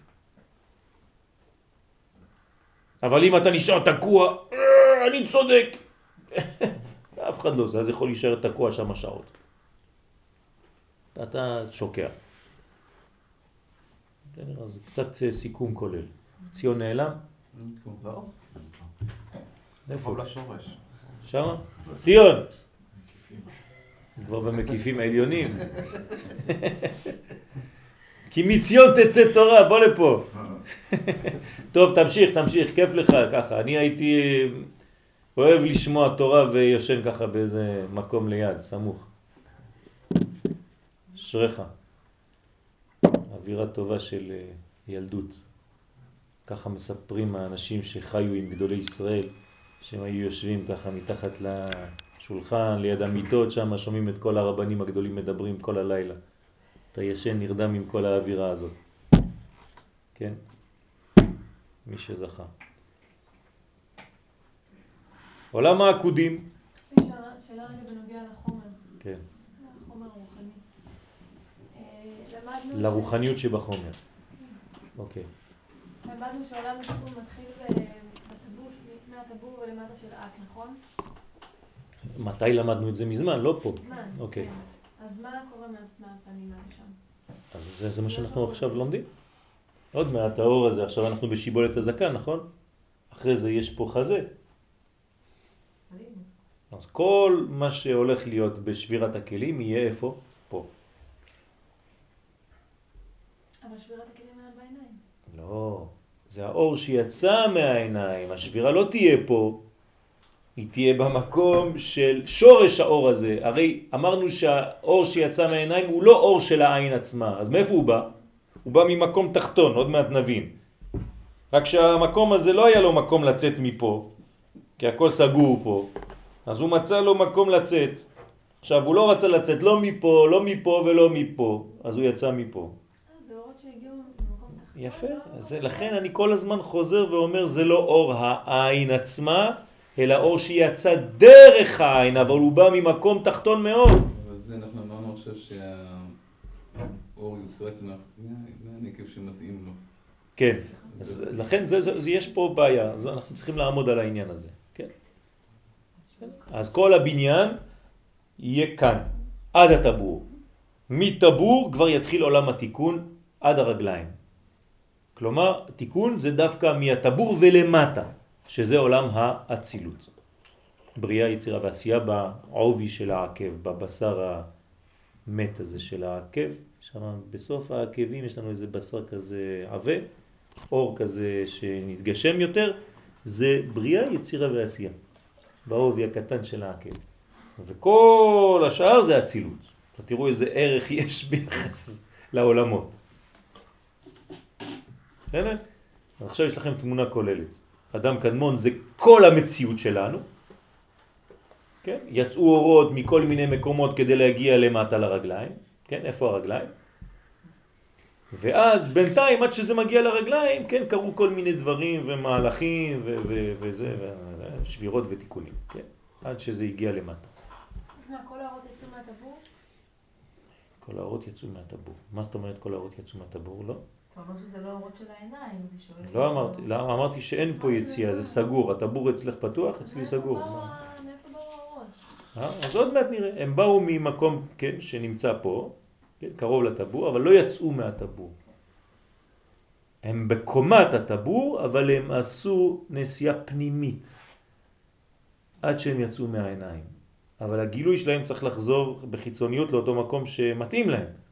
אבל אם אתה נשאר תקוע, "אה, אני צודק. אף אחד לא זה, אז יכול להישאר תקוע שם שעות. אתה שוקע. בסדר, אז קצת אה, סיכום כולל. ציון נעלם? לא, איפה? לשורש. שמה? ציון! כבר במקיפים העליונים. כי מציון תצא תורה, בוא לפה. טוב, תמשיך, תמשיך, כיף לך ככה. אני הייתי אה, אוהב לשמוע תורה ויושן ככה באיזה מקום ליד, סמוך. אשריך. אווירה טובה של אה, ילדות. ככה מספרים האנשים שחיו עם גדולי ישראל, שהם היו יושבים ככה מתחת לשולחן, ליד המיטות, שם שומעים את כל הרבנים הגדולים מדברים כל הלילה. אתה ישן נרדם עם כל האווירה הזאת. כן? מי שזכה. עולם העקודים. שאלה רגע בנוגע לחומר, כן. לחומר הרוחני. אה, למדנו... לרוחניות שבחומר. אוקיי. למדנו שעולם התיקון מתחיל ש- מהטבור ולמטה של אק, נכון? מתי למדנו את זה? מזמן, לא פה. זמן. אוקיי. כן. אז מה קורה מה- מהפנים עד שם? אז זה, זה מה שאנחנו עכשיו לומדים. עוד מעט האור הזה, עכשיו אנחנו בשיבולת הזקן, נכון? אחרי זה יש פה חזה. אז כל מה שהולך להיות בשבירת הכלים יהיה איפה? פה. אבל שבירת הכלים היה בעיניים. לא, זה האור שיצא מהעיניים, השבירה לא תהיה פה, היא תהיה במקום של שורש האור הזה. הרי אמרנו שהאור שיצא מהעיניים הוא לא אור של העין עצמה, אז מאיפה הוא בא? הוא בא ממקום תחתון, עוד מעט נבין. רק שהמקום הזה לא היה לו מקום לצאת מפה, כי הכל סגור פה, אז הוא מצא לו מקום לצאת. עכשיו, הוא לא רצה לצאת לא מפה, לא מפה ולא מפה, אז הוא יצא מפה. יפה, לא? אז זה, לכן אני כל הזמן חוזר ואומר זה לא אור העין עצמה, אלא אור שיצא דרך העין, אבל הוא בא ממקום תחתון מאוד. אבל זה אנחנו אמרנו עכשיו שהאור מה- מה- מהנקב שמתאים לו. כן, אז לכן זה, זה, זה, יש פה בעיה, אז אנחנו צריכים לעמוד על העניין הזה, כן? אז כל הבניין יהיה כאן, עד הטבור. מטבור כבר יתחיל עולם התיקון עד הרגליים. כלומר, תיקון זה דווקא מהטבור ולמטה, שזה עולם האצילות. בריאה, יצירה ועשייה בעובי של העקב, בבשר המת הזה של העקב, שם בסוף העקבים יש לנו איזה בשר כזה עבה, אור כזה שנתגשם יותר, זה בריאה, יצירה ועשייה, בעובי הקטן של העקב. וכל השאר זה אצילות. תראו איזה ערך יש ביחס לעולמות. בסדר? עכשיו יש לכם תמונה כוללת. אדם קדמון זה כל המציאות שלנו. כן? יצאו אורות מכל מיני מקומות כדי להגיע למטה לרגליים. כן? איפה הרגליים? ואז בינתיים עד שזה מגיע לרגליים, כן, קרו כל מיני דברים ומהלכים ו- ו- וזה, ו- שבירות ותיקונים, כן? עד שזה הגיע למטה. אז מה, כל האורות יצאו מהטבור? כל האורות יצאו מהטבור. מה זאת אומרת כל האורות יצאו מהטבור? לא. אתה אומר שזה לא אורות של העיניים, זה שואל. לא אמרתי, לא, אמרתי שאין פה יציאה, זה סגור. הטבור אצלך פתוח, אצלי סגור. מאיפה באו האורות? אה? אז עוד מעט נראה. הם באו ממקום, כן, שנמצא פה, כן, קרוב לטבור, אבל לא יצאו מהטבור. הם בקומת הטבור, אבל הם עשו נסיעה פנימית עד שהם יצאו מהעיניים. אבל הגילוי שלהם צריך לחזור בחיצוניות לאותו מקום שמתאים להם.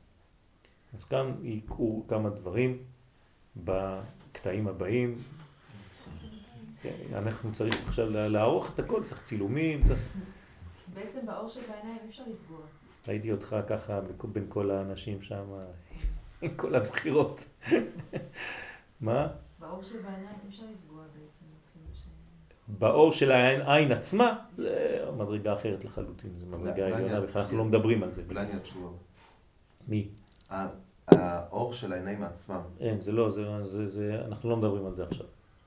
אז כאן יקרו כמה דברים בקטעים הבאים. אנחנו צריך עכשיו לערוך את הכל, צריך צילומים, צריך... בעצם באור שבעיניים אי אפשר לפגוע. ראיתי אותך ככה בין כל האנשים שם, עם כל הבחירות. מה? באור שבעיניים אי אפשר לפגוע בעצם. באור של העין עצמה, זה מדרגה אחרת לחלוטין, זה מדרגה עליונה, בכלל אנחנו לא מדברים על זה. אולי אני התשובה. מי? האור של העיניים עצמם. אין, זה לא, זה, זה, זה, אנחנו לא מדברים על זה עכשיו.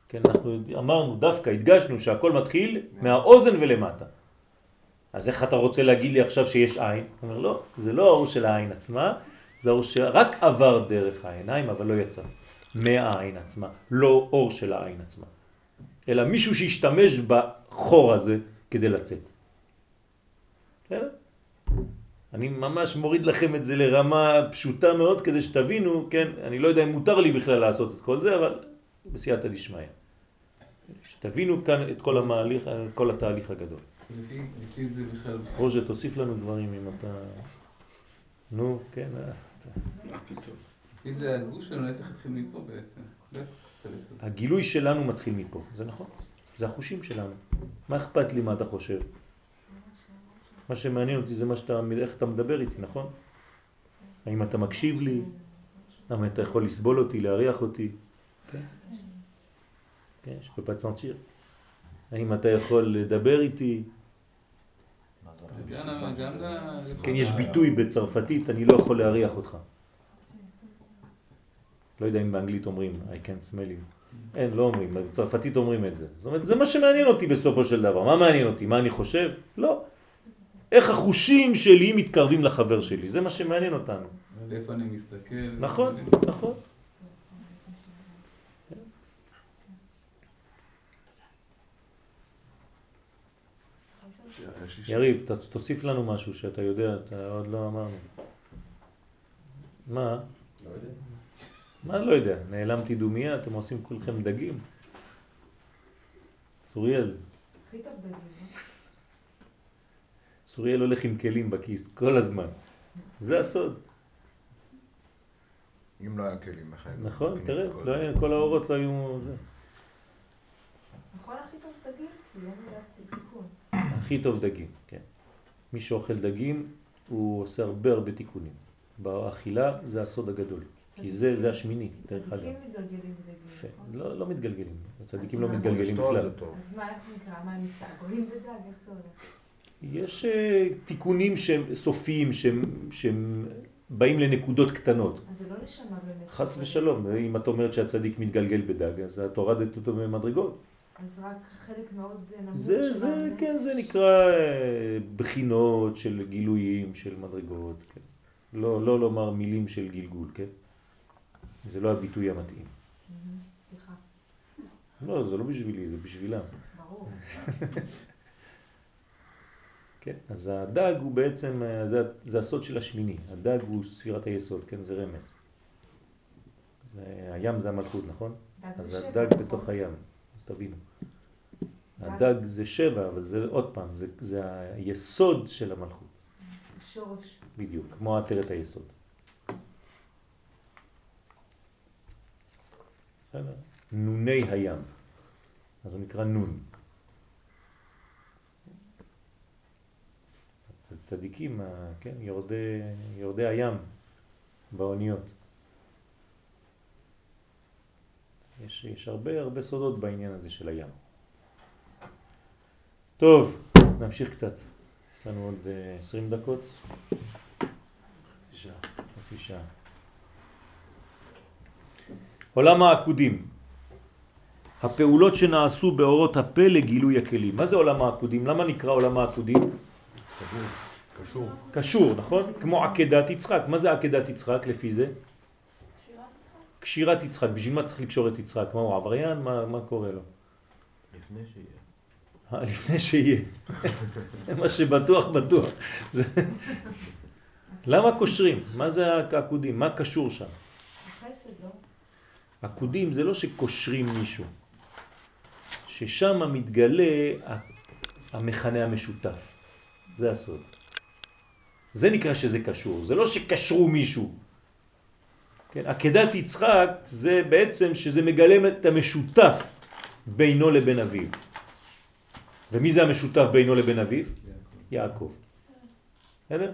כן, אנחנו אמרנו, דווקא הדגשנו שהכל מתחיל מהאוזן ולמטה. אז איך אתה רוצה להגיד לי עכשיו שיש עין? הוא אומר, לא, זה לא האור של העין עצמה, זה האור שרק עבר דרך העיניים, אבל לא יצא מהעין עצמה, לא אור של העין עצמה. אלא מישהו שהשתמש בחור הזה כדי לצאת. בסדר? אני ממש מוריד לכם את זה לרמה פשוטה מאוד כדי שתבינו, כן, אני לא יודע אם מותר לי בכלל לעשות את כל זה, אבל בסייעתא דשמיא. שתבינו כאן את כל המהליך, את כל התהליך הגדול. לפי לפי זה בכלל, רוז'ה, תוסיף לנו דברים אם אתה... נו, כן, אה, אתה- לפי זה הגוף שלנו היה צריך להתחיל מפה בעצם. לא. הגילוי שלנו מתחיל מפה, זה נכון, זה החושים שלנו. מה אכפת לי מה אתה חושב? מה שמעניין אותי זה מה שאתה, איך אתה מדבר איתי, נכון? האם אתה מקשיב לי? האם אתה יכול לסבול אותי, להריח אותי? כן? כן, te sentir. האם אתה יכול לדבר איתי? כן, יש ביטוי בצרפתית, אני לא יכול להריח אותך. לא יודע אם באנגלית אומרים I can't smell you. אין, לא אומרים, בצרפתית אומרים את זה. זאת אומרת, זה מה שמעניין אותי בסופו של דבר. מה מעניין אותי? מה אני חושב? לא. איך החושים שלי מתקרבים לחבר שלי, זה מה שמעניין אותנו. על איפה אני מסתכל. נכון, נכון. יריב, תוסיף לנו משהו שאתה יודע, אתה עוד לא אמרנו. מה? לא יודע. מה לא יודע? נעלמתי דומיה, אתם עושים כולכם דגים? צוריאל, הכי טוב דגים? צוריאל הולך עם כלים בכיס כל הזמן. זה הסוד. אם לא היה כלים בחיים. נכון, תראה, כל- לא היה- כל האורות לא היו... זה. נכון הכי טוב דגים? כי לא נדעתי תיקון. הכי טוב דגים, כן. מי שאוכל דגים, הוא עושה הרבה הרבה תיקונים. באכילה זה הסוד הגדול. כי זה, זה השמיני, דרך אגב. צדיקים מתגלגלים בדגים. נכון? לא, לא מתגלגלים. הצדיקים לא? מתגלגלים בכלל. אז מה, איך נקרא? מה, הם מתעגולים בדג? איך זה הולך? יש אה, תיקונים שהם סופיים, שהם, שהם באים לנקודות קטנות. אז זה לא נשמה באמת. חס ושלום, אם את אומרת שהצדיק מתגלגל בדג, אז את הורדת אותו במדרגות. אז רק חלק מאוד נמוך זה, של זה, הנפש. כן, זה נקרא אה, בחינות של גילויים, של מדרגות, כן. לא, לא לומר מילים של גלגול, כן? זה לא הביטוי המתאים. סליחה, לא, זה לא בשבילי, זה בשבילם. ברור. כן? אז הדג הוא בעצם, אה, זה, זה הסוד של השמיני. הדג הוא ספירת היסוד, כן? זה רמז. זה, הים זה המלכות, נכון? אז הדג שבע, בתוך נכון? הים, אז תבינו. דג. הדג זה שבע, אבל זה עוד פעם, זה, זה היסוד של המלכות, שורש. בדיוק, כמו עטרת היסוד. נוני הים, אז הוא נקרא נון. זה צדיקים, ה- כן, יורדי, יורדי הים באוניות. יש, יש הרבה הרבה סודות בעניין הזה של הים. טוב, נמשיך קצת. יש לנו עוד אה, 20 דקות. חצי שעה. חצי שעה. עולם העקודים. הפעולות שנעשו באורות הפה לגילוי הכלים. מה זה עולם העקודים? למה נקרא עולם העקודים? סגור, קשור. קשור, נכון? כמו עקדת יצחק. מה זה עקדת יצחק לפי זה? קשירת יצחק. בשביל מה צריך לקשור את יצחק? מה הוא עבריין? מה, מה קורה לו? לפני שיהיה. אה, לפני שיהיה. מה שבטוח בטוח. למה קושרים? מה זה העקודים? מה קשור שם? החסד, לא? עקודים זה לא שקושרים מישהו, ששם מתגלה ה- המכנה המשותף. זה הסוד. זה נקרא שזה קשור, זה לא שקשרו מישהו. כן, עקדת יצחק זה בעצם שזה מגלם את המשותף בינו לבין אביו. ומי זה המשותף בינו לבין אביו? יעקב. בסדר?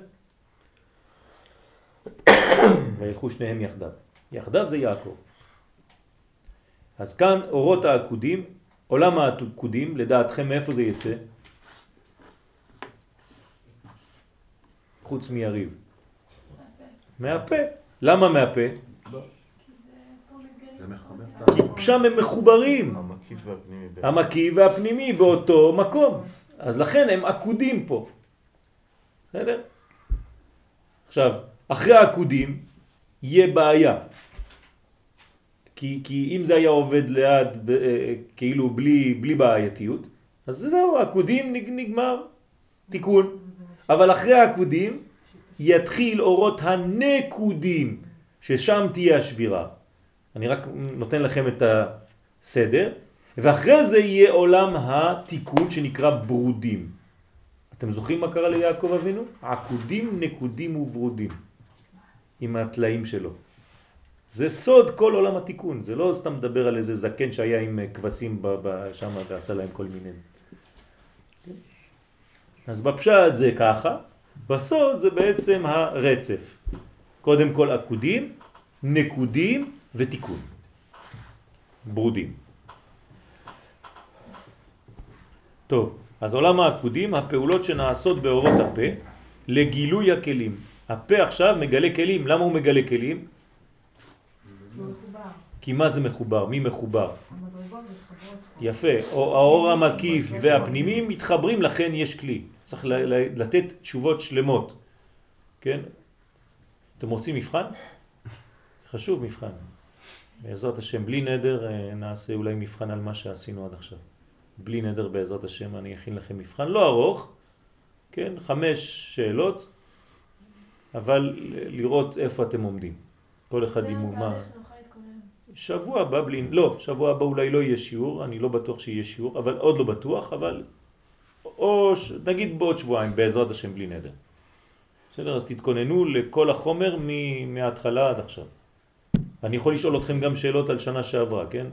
וילכו שניהם יחדיו. יחדיו זה יעקב. אז כאן אורות העקודים, עולם העקודים, לדעתכם מאיפה זה יצא? חוץ מיריב. מהפה. למה מהפה? כי את כי שם הם מחוברים. המקיף והפנימי. בין- המקיא והפנימי באותו מקום. אז לכן הם עקודים פה. בסדר? עכשיו, אחרי העקודים יהיה בעיה. כי, כי אם זה היה עובד ליד, ב, אה, כאילו בלי, בלי בעייתיות, אז זהו, העקודים נג, נגמר, תיקון. אבל אחרי העקודים יתחיל אורות הנקודים, ששם תהיה השבירה. אני רק נותן לכם את הסדר, ואחרי זה יהיה עולם התיקון שנקרא ברודים. אתם זוכרים מה קרה ליעקב אבינו? עקודים, נקודים וברודים, עם התלאים שלו. זה סוד כל עולם התיקון, זה לא סתם מדבר על איזה זקן שהיה עם כבשים שם ועשה להם כל מיני. אז בפשט זה ככה, בסוד זה בעצם הרצף. קודם כל עקודים, נקודים ותיקון. ברודים. טוב, אז עולם העקודים, הפעולות שנעשות באורות הפה לגילוי הכלים. הפה עכשיו מגלה כלים. למה הוא מגלה כלים? כי מה זה מחובר? מי מחובר? יפה. או האור המקיף והפנימי מתחברים, לכן יש כלי. צריך ל- ל- לתת תשובות שלמות. כן? אתם רוצים מבחן? חשוב מבחן. בעזרת השם, בלי נדר אה, נעשה אולי מבחן על מה שעשינו עד עכשיו. בלי נדר בעזרת השם אני אכין לכם מבחן לא ארוך, כן? חמש שאלות, אבל לראות איפה אתם עומדים. כל אחד עם מה... שבוע הבא בלי... לא, שבוע הבא אולי לא יהיה שיעור, אני לא בטוח שיהיה שיעור, אבל עוד לא בטוח, אבל... או ש... נגיד בעוד שבועיים, בעזרת השם בלי נדר. בסדר? אז תתכוננו לכל החומר. מההתחלה עד עכשיו. אני יכול לשאול אתכם גם שאלות על שנה שעברה, כן?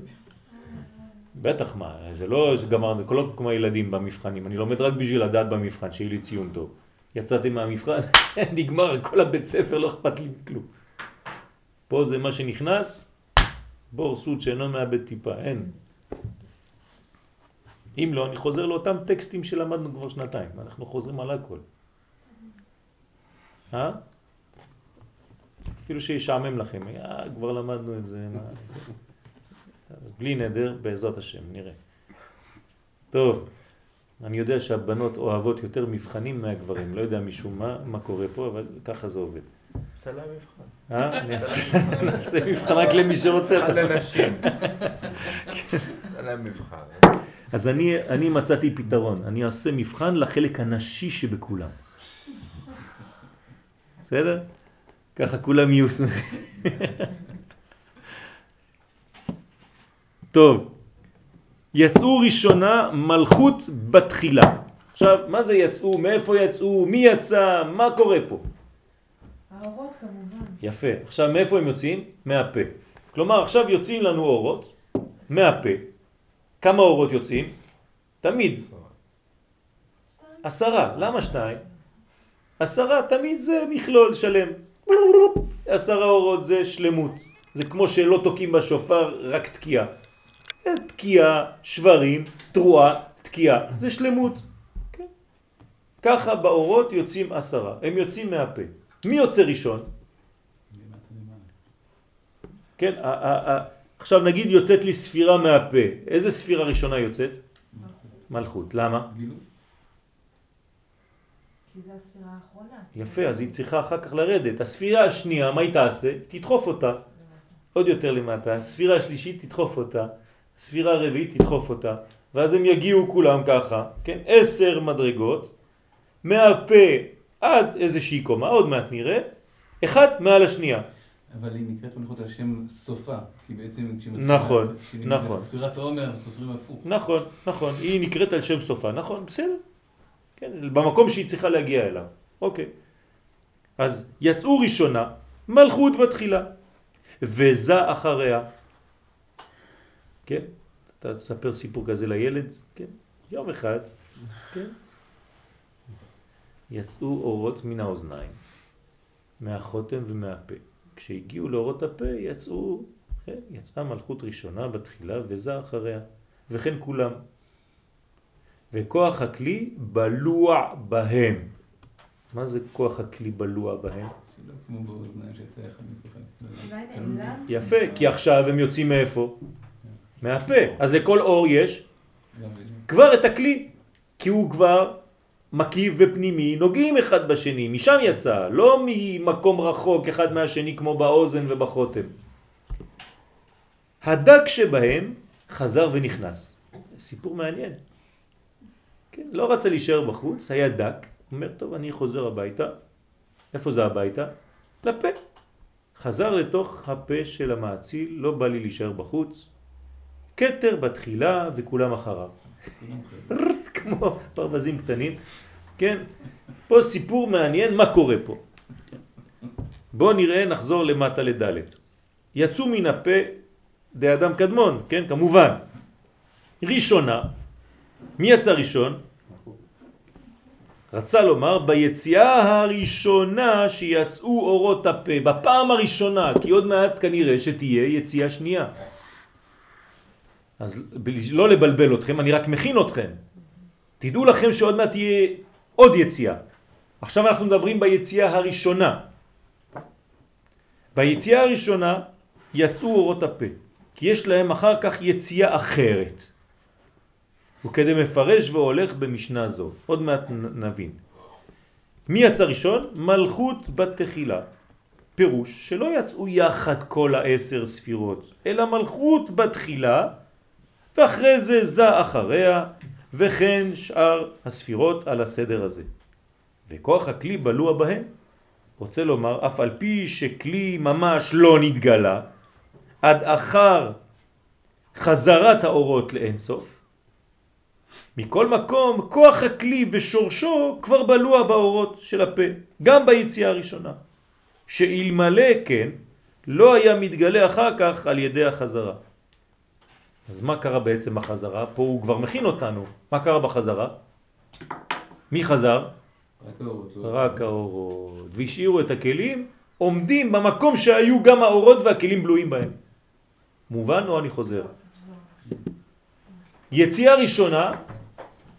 בטח מה, זה לא גמרנו, לא כמו הילדים במבחנים, אני לומד רק בשביל לדעת במבחן, שיהיה לי ציון טוב. יצאתי מהמבחן, נגמר, כל הבית ספר, לא אכפת לי כלום. פה זה מה שנכנס, בור סוד שאינו מאבד טיפה, אין. אם לא, אני חוזר לאותם טקסטים שלמדנו כבר שנתיים, אנחנו חוזרים על הכל. אה? אפילו שישעמם לכם, אה, כבר למדנו את זה. אז בלי נדר, בעזרת השם, נראה. טוב, אני יודע שהבנות אוהבות יותר מבחנים מהגברים, לא יודע משום מה, מה קורה פה, אבל ככה זה עובד. להם מבחן. אה? נעשה מבחן רק למי שרוצה. על אנשים. עושה להם מבחן. אז אני, אני מצאתי פתרון, אני אעשה מבחן לחלק הנשי שבכולם. בסדר? ככה כולם יהיו שמחים. טוב, יצאו ראשונה מלכות בתחילה. עכשיו, מה זה יצאו? מאיפה יצאו? מי יצא? מה קורה פה? האורות כמובן. יפה. עכשיו, מאיפה הם יוצאים? מהפה. כלומר, עכשיו יוצאים לנו אורות מהפה. כמה אורות יוצאים? תמיד. עשרה. למה שניים? עשרה תמיד זה מכלול שלם. עשרה אורות זה שלמות. זה כמו שלא תוקעים בשופר רק תקיעה. תקיעה, שברים, תרועה, תקיעה. זה שלמות. כן. ככה באורות יוצאים עשרה. הם יוצאים מהפה. מי יוצא ראשון? כן, עכשיו נגיד יוצאת לי ספירה מהפה, איזה ספירה ראשונה יוצאת? מלכות, למה? הספירה האחרונה. יפה, אז היא צריכה אחר כך לרדת. הספירה השנייה, מה היא תעשה? תדחוף אותה עוד יותר למטה. הספירה השלישית תדחוף אותה. הספירה הרביעית תדחוף אותה. ואז הם יגיעו כולם ככה, כן? עשר מדרגות, מהפה עד איזושהי קומה, עוד מעט נראה, אחד מעל השנייה. אבל היא נקראת מלכות על שם סופה, כי בעצם כשמתחילה- נכון, נכון. ספירת העומר, סופרים הפוך. נכון, נכון, היא נקראת על שם סופה, נכון, בסדר. כן, במקום שהיא צריכה להגיע אליו. אוקיי. אז יצאו ראשונה, מלכות בתחילה, וזה אחריה. כן? אתה תספר סיפור כזה לילד, כן? יום אחד, כן? יצאו אורות מן האוזניים, מהחותם ומהפה. כשהגיעו לאורות הפה יצאו, כן? יצאה מלכות ראשונה בתחילה וזה אחריה. וכן כולם. וכוח הכלי בלוע בהם. מה זה כוח הכלי בלוע בהם? לא כן. יפה, כי עכשיו הם יוצאים מאיפה? מהפה. אז לכל אור יש. כבר את הכלי, כי הוא כבר מקיף ופנימי, נוגעים אחד בשני, משם יצא, לא ממקום רחוק אחד מהשני כמו באוזן ובחותם. הדק שבהם חזר ונכנס. סיפור מעניין. כן, לא רצה להישאר בחוץ, היה דק, אומר, טוב, אני חוזר הביתה. איפה זה הביתה? לפה. חזר לתוך הפה של המעציל, לא בא לי להישאר בחוץ. קטר בתחילה וכולם אחריו. כמו פרווזים קטנים, כן? פה סיפור מעניין מה קורה פה. בואו נראה, נחזור למטה לדלת. יצאו מן הפה דאדם קדמון, כן? כמובן. ראשונה, מי יצא ראשון? רצה לומר ביציאה הראשונה שיצאו אורות הפה, בפעם הראשונה, כי עוד מעט כנראה שתהיה יציאה שנייה. אז לא לבלבל אתכם, אני רק מכין אתכם. תדעו לכם שעוד מעט תהיה עוד יציאה. עכשיו אנחנו מדברים ביציאה הראשונה. ביציאה הראשונה יצאו אורות הפה, כי יש להם אחר כך יציאה אחרת. וכדי מפרש והולך במשנה זו. עוד מעט נבין. מי יצא ראשון? מלכות בתחילה. פירוש שלא יצאו יחד כל העשר ספירות, אלא מלכות בתחילה, ואחרי זה זה אחריה, וכן שאר הספירות על הסדר הזה. וכוח הכלי בלוע בהם. רוצה לומר, אף על פי שכלי ממש לא נתגלה, עד אחר חזרת האורות לאינסוף, מכל מקום, כוח הכלי ושורשו כבר בלוע באורות של הפה, גם ביציאה הראשונה. שאלמלא כן, לא היה מתגלה אחר כך על ידי החזרה. אז מה קרה בעצם בחזרה? פה הוא כבר מכין אותנו. מה קרה בחזרה? מי חזר? רק האורות. רק האורות. והשאירו את הכלים עומדים במקום שהיו גם האורות והכלים בלויים בהם. מובן או אני חוזר? יציאה ראשונה,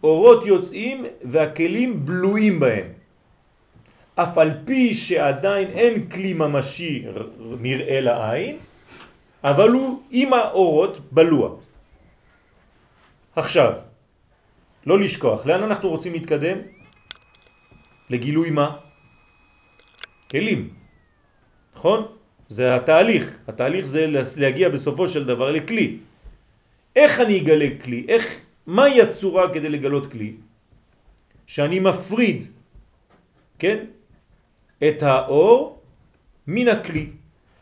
אורות יוצאים והכלים בלויים בהם. אף על פי שעדיין אין כלי ממשי נראה לעין, אבל הוא עם האורות בלוע. עכשיו, לא לשכוח, לאן אנחנו רוצים להתקדם? לגילוי מה? כלים, נכון? זה התהליך, התהליך זה להגיע בסופו של דבר לכלי. איך אני אגלה כלי? איך, מהי הצורה כדי לגלות כלי? שאני מפריד, כן? את האור מן הכלי.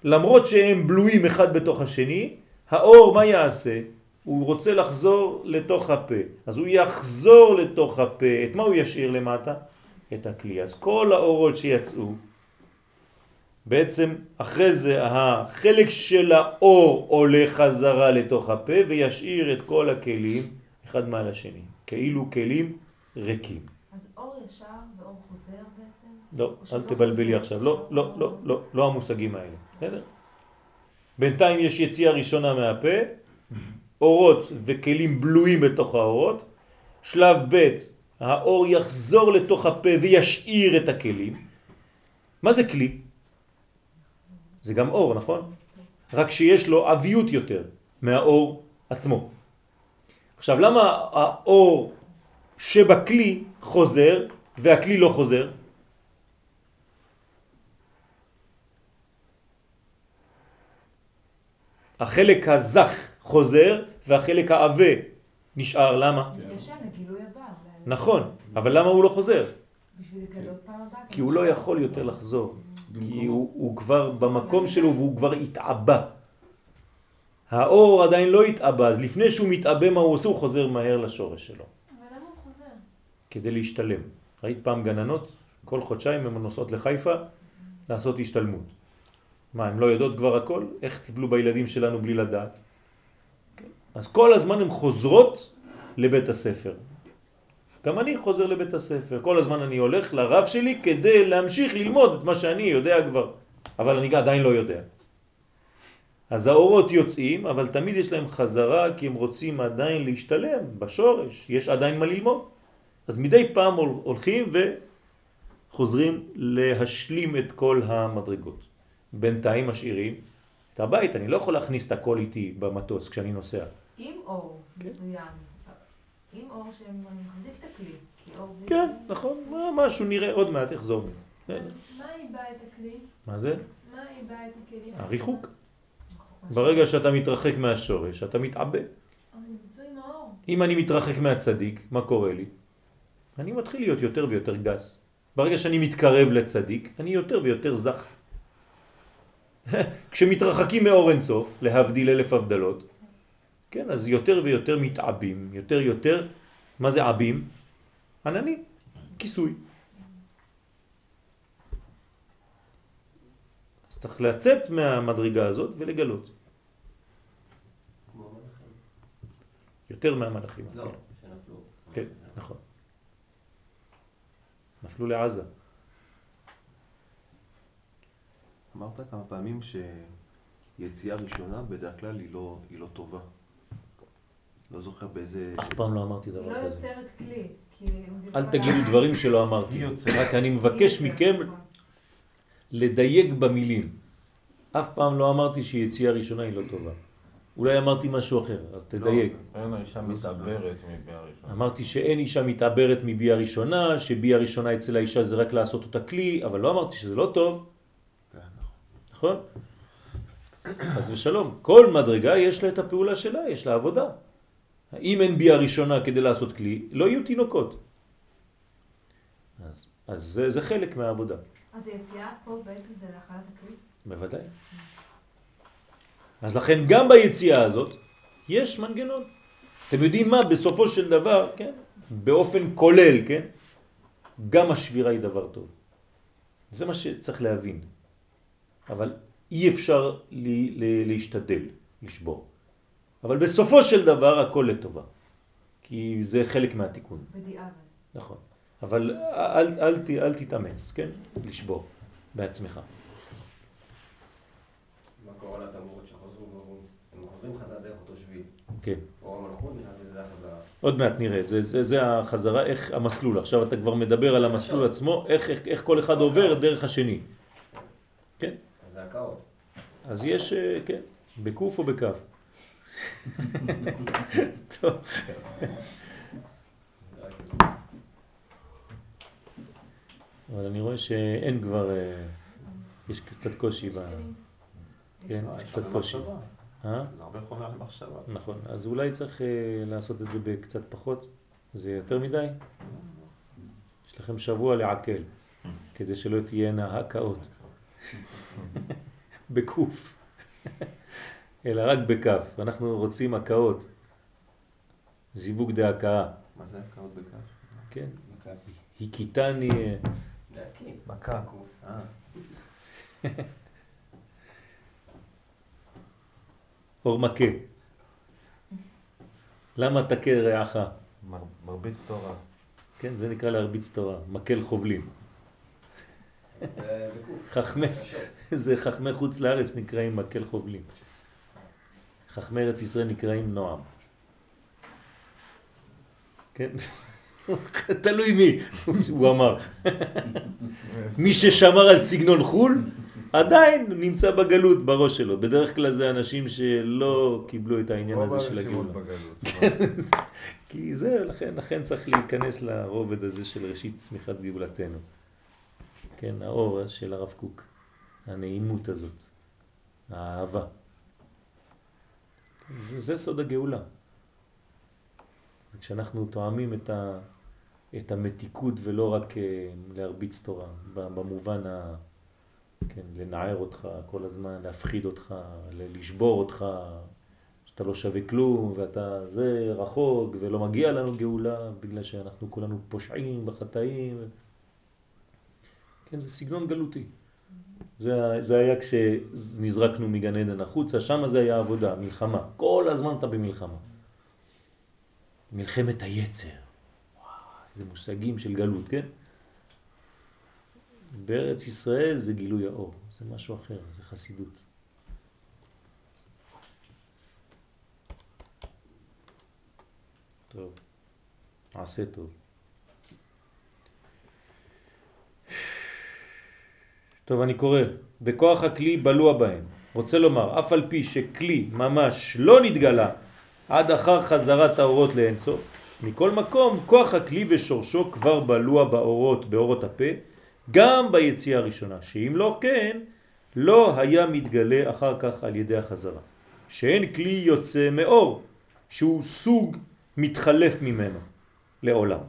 למרות שהם בלויים אחד בתוך השני, האור מה יעשה? הוא רוצה לחזור לתוך הפה. אז הוא יחזור לתוך הפה. את מה הוא ישאיר למטה? את הכלי. אז כל האורות שיצאו, בעצם אחרי זה החלק של האור עולה חזרה לתוך הפה וישאיר את כל הכלים אחד מעל השני, כאילו כלים ריקים. אז אור ישר ואור חוזר בעצם? לא, אל תבלבלי עכשיו, לא, לא, לא, לא, לא המושגים האלה, בסדר? בינתיים יש יציאה ראשונה מהפה, אורות וכלים בלויים בתוך האורות, שלב ב' האור יחזור לתוך הפה וישאיר את הכלים. מה זה כלי? זה גם אור, נכון? רק שיש לו אביות יותר מהאור עצמו. עכשיו, למה האור שבכלי חוזר והכלי לא חוזר? החלק הזך חוזר והחלק העבה נשאר, למה? הבא. נכון, אבל למה הוא לא חוזר? כי הוא לא יכול יותר לחזור, כי הוא, הוא כבר במקום שלו והוא כבר התעבה. האור עדיין לא התעבה, אז לפני שהוא מתעבה מה הוא עושה? הוא חוזר מהר לשורש שלו, אבל למה הוא חוזר? כדי להשתלם. ראית פעם גננות? כל חודשיים הן נוסעות לחיפה לעשות השתלמות. מה, הן לא יודעות כבר הכל? איך טיפלו בילדים שלנו בלי לדעת? אז כל הזמן הן חוזרות לבית הספר. גם אני חוזר לבית הספר, כל הזמן אני הולך לרב שלי כדי להמשיך ללמוד את מה שאני יודע כבר, אבל אני עדיין לא יודע. אז האורות יוצאים, אבל תמיד יש להם חזרה כי הם רוצים עדיין להשתלם בשורש, יש עדיין מה ללמוד. אז מדי פעם הולכים וחוזרים להשלים את כל המדרגות. בינתיים משאירים את הבית, אני לא יכול להכניס את הכל איתי במטוס כשאני נוסע. עם אור מסוים. עם אור שמחזיק את הכלי. זה... כן, נכון, משהו נראה עוד מעט יחזור. מה איבא את הכלי? מה זה? מה איבא את הכלים? הריחוק. ברגע שאתה מתרחק מהשורש, אתה מתעבה. אם אני מתרחק מהצדיק, מה קורה לי? אני מתחיל להיות יותר ויותר גס. ברגע שאני מתקרב לצדיק, אני יותר ויותר זך. כשמתרחקים מאור אינסוף, להבדיל אלף הבדלות, כן, אז יותר ויותר מתעבים, יותר יותר, מה זה עבים? עננים, כיסוי. אז צריך לצאת מהמדרגה הזאת ולגלות. יותר מהמלאכים. לא. שנפלו. כן, נכון. נפלו לעזה. אמרת כמה פעמים שיציאה ראשונה בדרך כלל היא לא, היא לא טובה. לא זוכר באיזה... אף פעם לא אמרתי היא דבר לא כזה. יוצרת כלי. כי אל תגידו דברים שלא אמרתי. רק אני מבקש היא מכם. לדייק במילים. אף פעם לא אמרתי שיציאה ראשונה היא לא טובה. אולי אמרתי משהו אחר, אז תדייק. אין האישה מתעברת מביאה ראשונה. אמרתי שאין אישה מתעברת מביאה ראשונה, שביאה ראשונה אצל האישה זה רק לעשות אותה כלי, אבל לא אמרתי שזה לא טוב, נכון. חס ושלום. כל מדרגה יש לה את הפעולה שלה, יש לה עבודה. אם אין ביאה ראשונה כדי לעשות כלי, לא יהיו תינוקות. אז, אז זה, זה חלק מהעבודה, אז היציאה פה בעצם זה להכלת הכלי? בוודאי. אז לכן גם ביציאה הזאת יש מנגנון. אתם יודעים מה? בסופו של דבר, כן? באופן כולל, כן? גם השבירה היא דבר טוב. זה מה שצריך להבין. אבל אי אפשר לי, ל, להשתדל, לשבור. אבל בסופו של דבר הכל לטובה. כי זה חלק מהתיקון. בדיעבד. נכון. אבל אל, אל, אל, אל תתאמץ, כן? לשבור בעצמך. מה קורה לתמורות ואומרים, הם חוזרים חזרה דרך אותו שביל. כן. אור המלכות נכנס לדרך חזרה. עוד מעט נראה את זה, זה, זה החזרה, איך המסלול. עכשיו אתה כבר מדבר על המסלול עצמו, איך, איך, איך כל אחד עובר דרך השני. כן? אז יש, אה, כן, בקוף או בכף. טוב. אבל אני רואה שאין כבר, אה, יש קצת קושי ב... כן, יש יש קצת קושי. אה? הרבה חומר למחשבה. נכון, אז אולי צריך אה, לעשות את זה בקצת פחות, זה יותר מדי? יש לכם שבוע לעכל, כדי שלא תהיינה הקאות. בקוף, אלא רק בכף. אנחנו רוצים הקאות, זיווג דהקאה, מה זה הקאות בכף? כן? מכבי. הכיתני, אה, להקים. מכה. אה, אור מכה. למה תכה רעך? מר- מרביץ תורה. כן, זה נקרא להרביץ תורה, מקל חובלים. זה. חכמי. זה חכמי חוץ לארץ נקראים מקל חובלים. חכמי ארץ ישראל נקראים נועם. כן? תלוי מי, הוא אמר. מי ששמר על סגנון חול, עדיין נמצא בגלות בראש שלו. בדרך כלל זה אנשים שלא קיבלו את העניין הזה של הגאולה. בגלות. כי זה, לכן, לכן צריך להיכנס לרובד הזה של ראשית צמיחת גאולתנו. כן, האור של הרב קוק, הנעימות הזאת, האהבה. זה, זה סוד הגאולה. זה כשאנחנו תואמים את, ה, את המתיקות ולא רק אה, להרביץ תורה, במובן ה... כן, לנער אותך כל הזמן, להפחיד אותך, לשבור אותך, שאתה לא שווה כלום ואתה זה רחוק ולא מגיע לנו גאולה בגלל שאנחנו כולנו פושעים וחטאים. כן, זה סגנון גלותי. זה, זה היה כשנזרקנו מגן עדן החוצה, שם זה היה עבודה, מלחמה. כל הזמן אתה במלחמה. מלחמת היצר. וואי, איזה מושגים של גלות, כן? בארץ ישראל זה גילוי האור, זה משהו אחר, זה חסידות. טוב, עשה טוב. טוב, אני קורא. בכוח הכלי בלוע בהם. רוצה לומר, אף על פי שכלי ממש לא נתגלה עד אחר חזרת האורות לאינסוף, מכל מקום כוח הכלי ושורשו כבר בלוע באורות, באורות הפה, גם ביציאה הראשונה, שאם לא כן, לא היה מתגלה אחר כך על ידי החזרה. שאין כלי יוצא מאור, שהוא סוג מתחלף ממנו לעולם.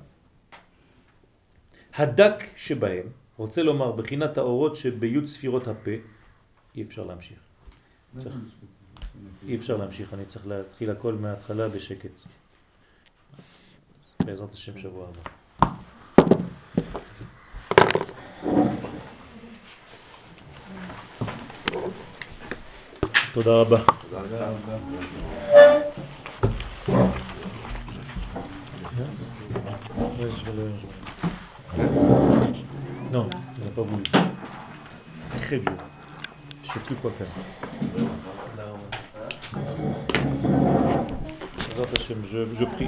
הדק שבהם, רוצה לומר, בחינת האורות שביוד ספירות הפה, אי אפשר להמשיך. צריך, אי אפשר להמשיך, אני צריך להתחיל הכל מההתחלה בשקט. בעזרת השם שבוע הבא. תודה רבה. תודה לך. Non, il n'a pas voulu. Très dur. Je ne sais plus quoi faire. Je, je prie.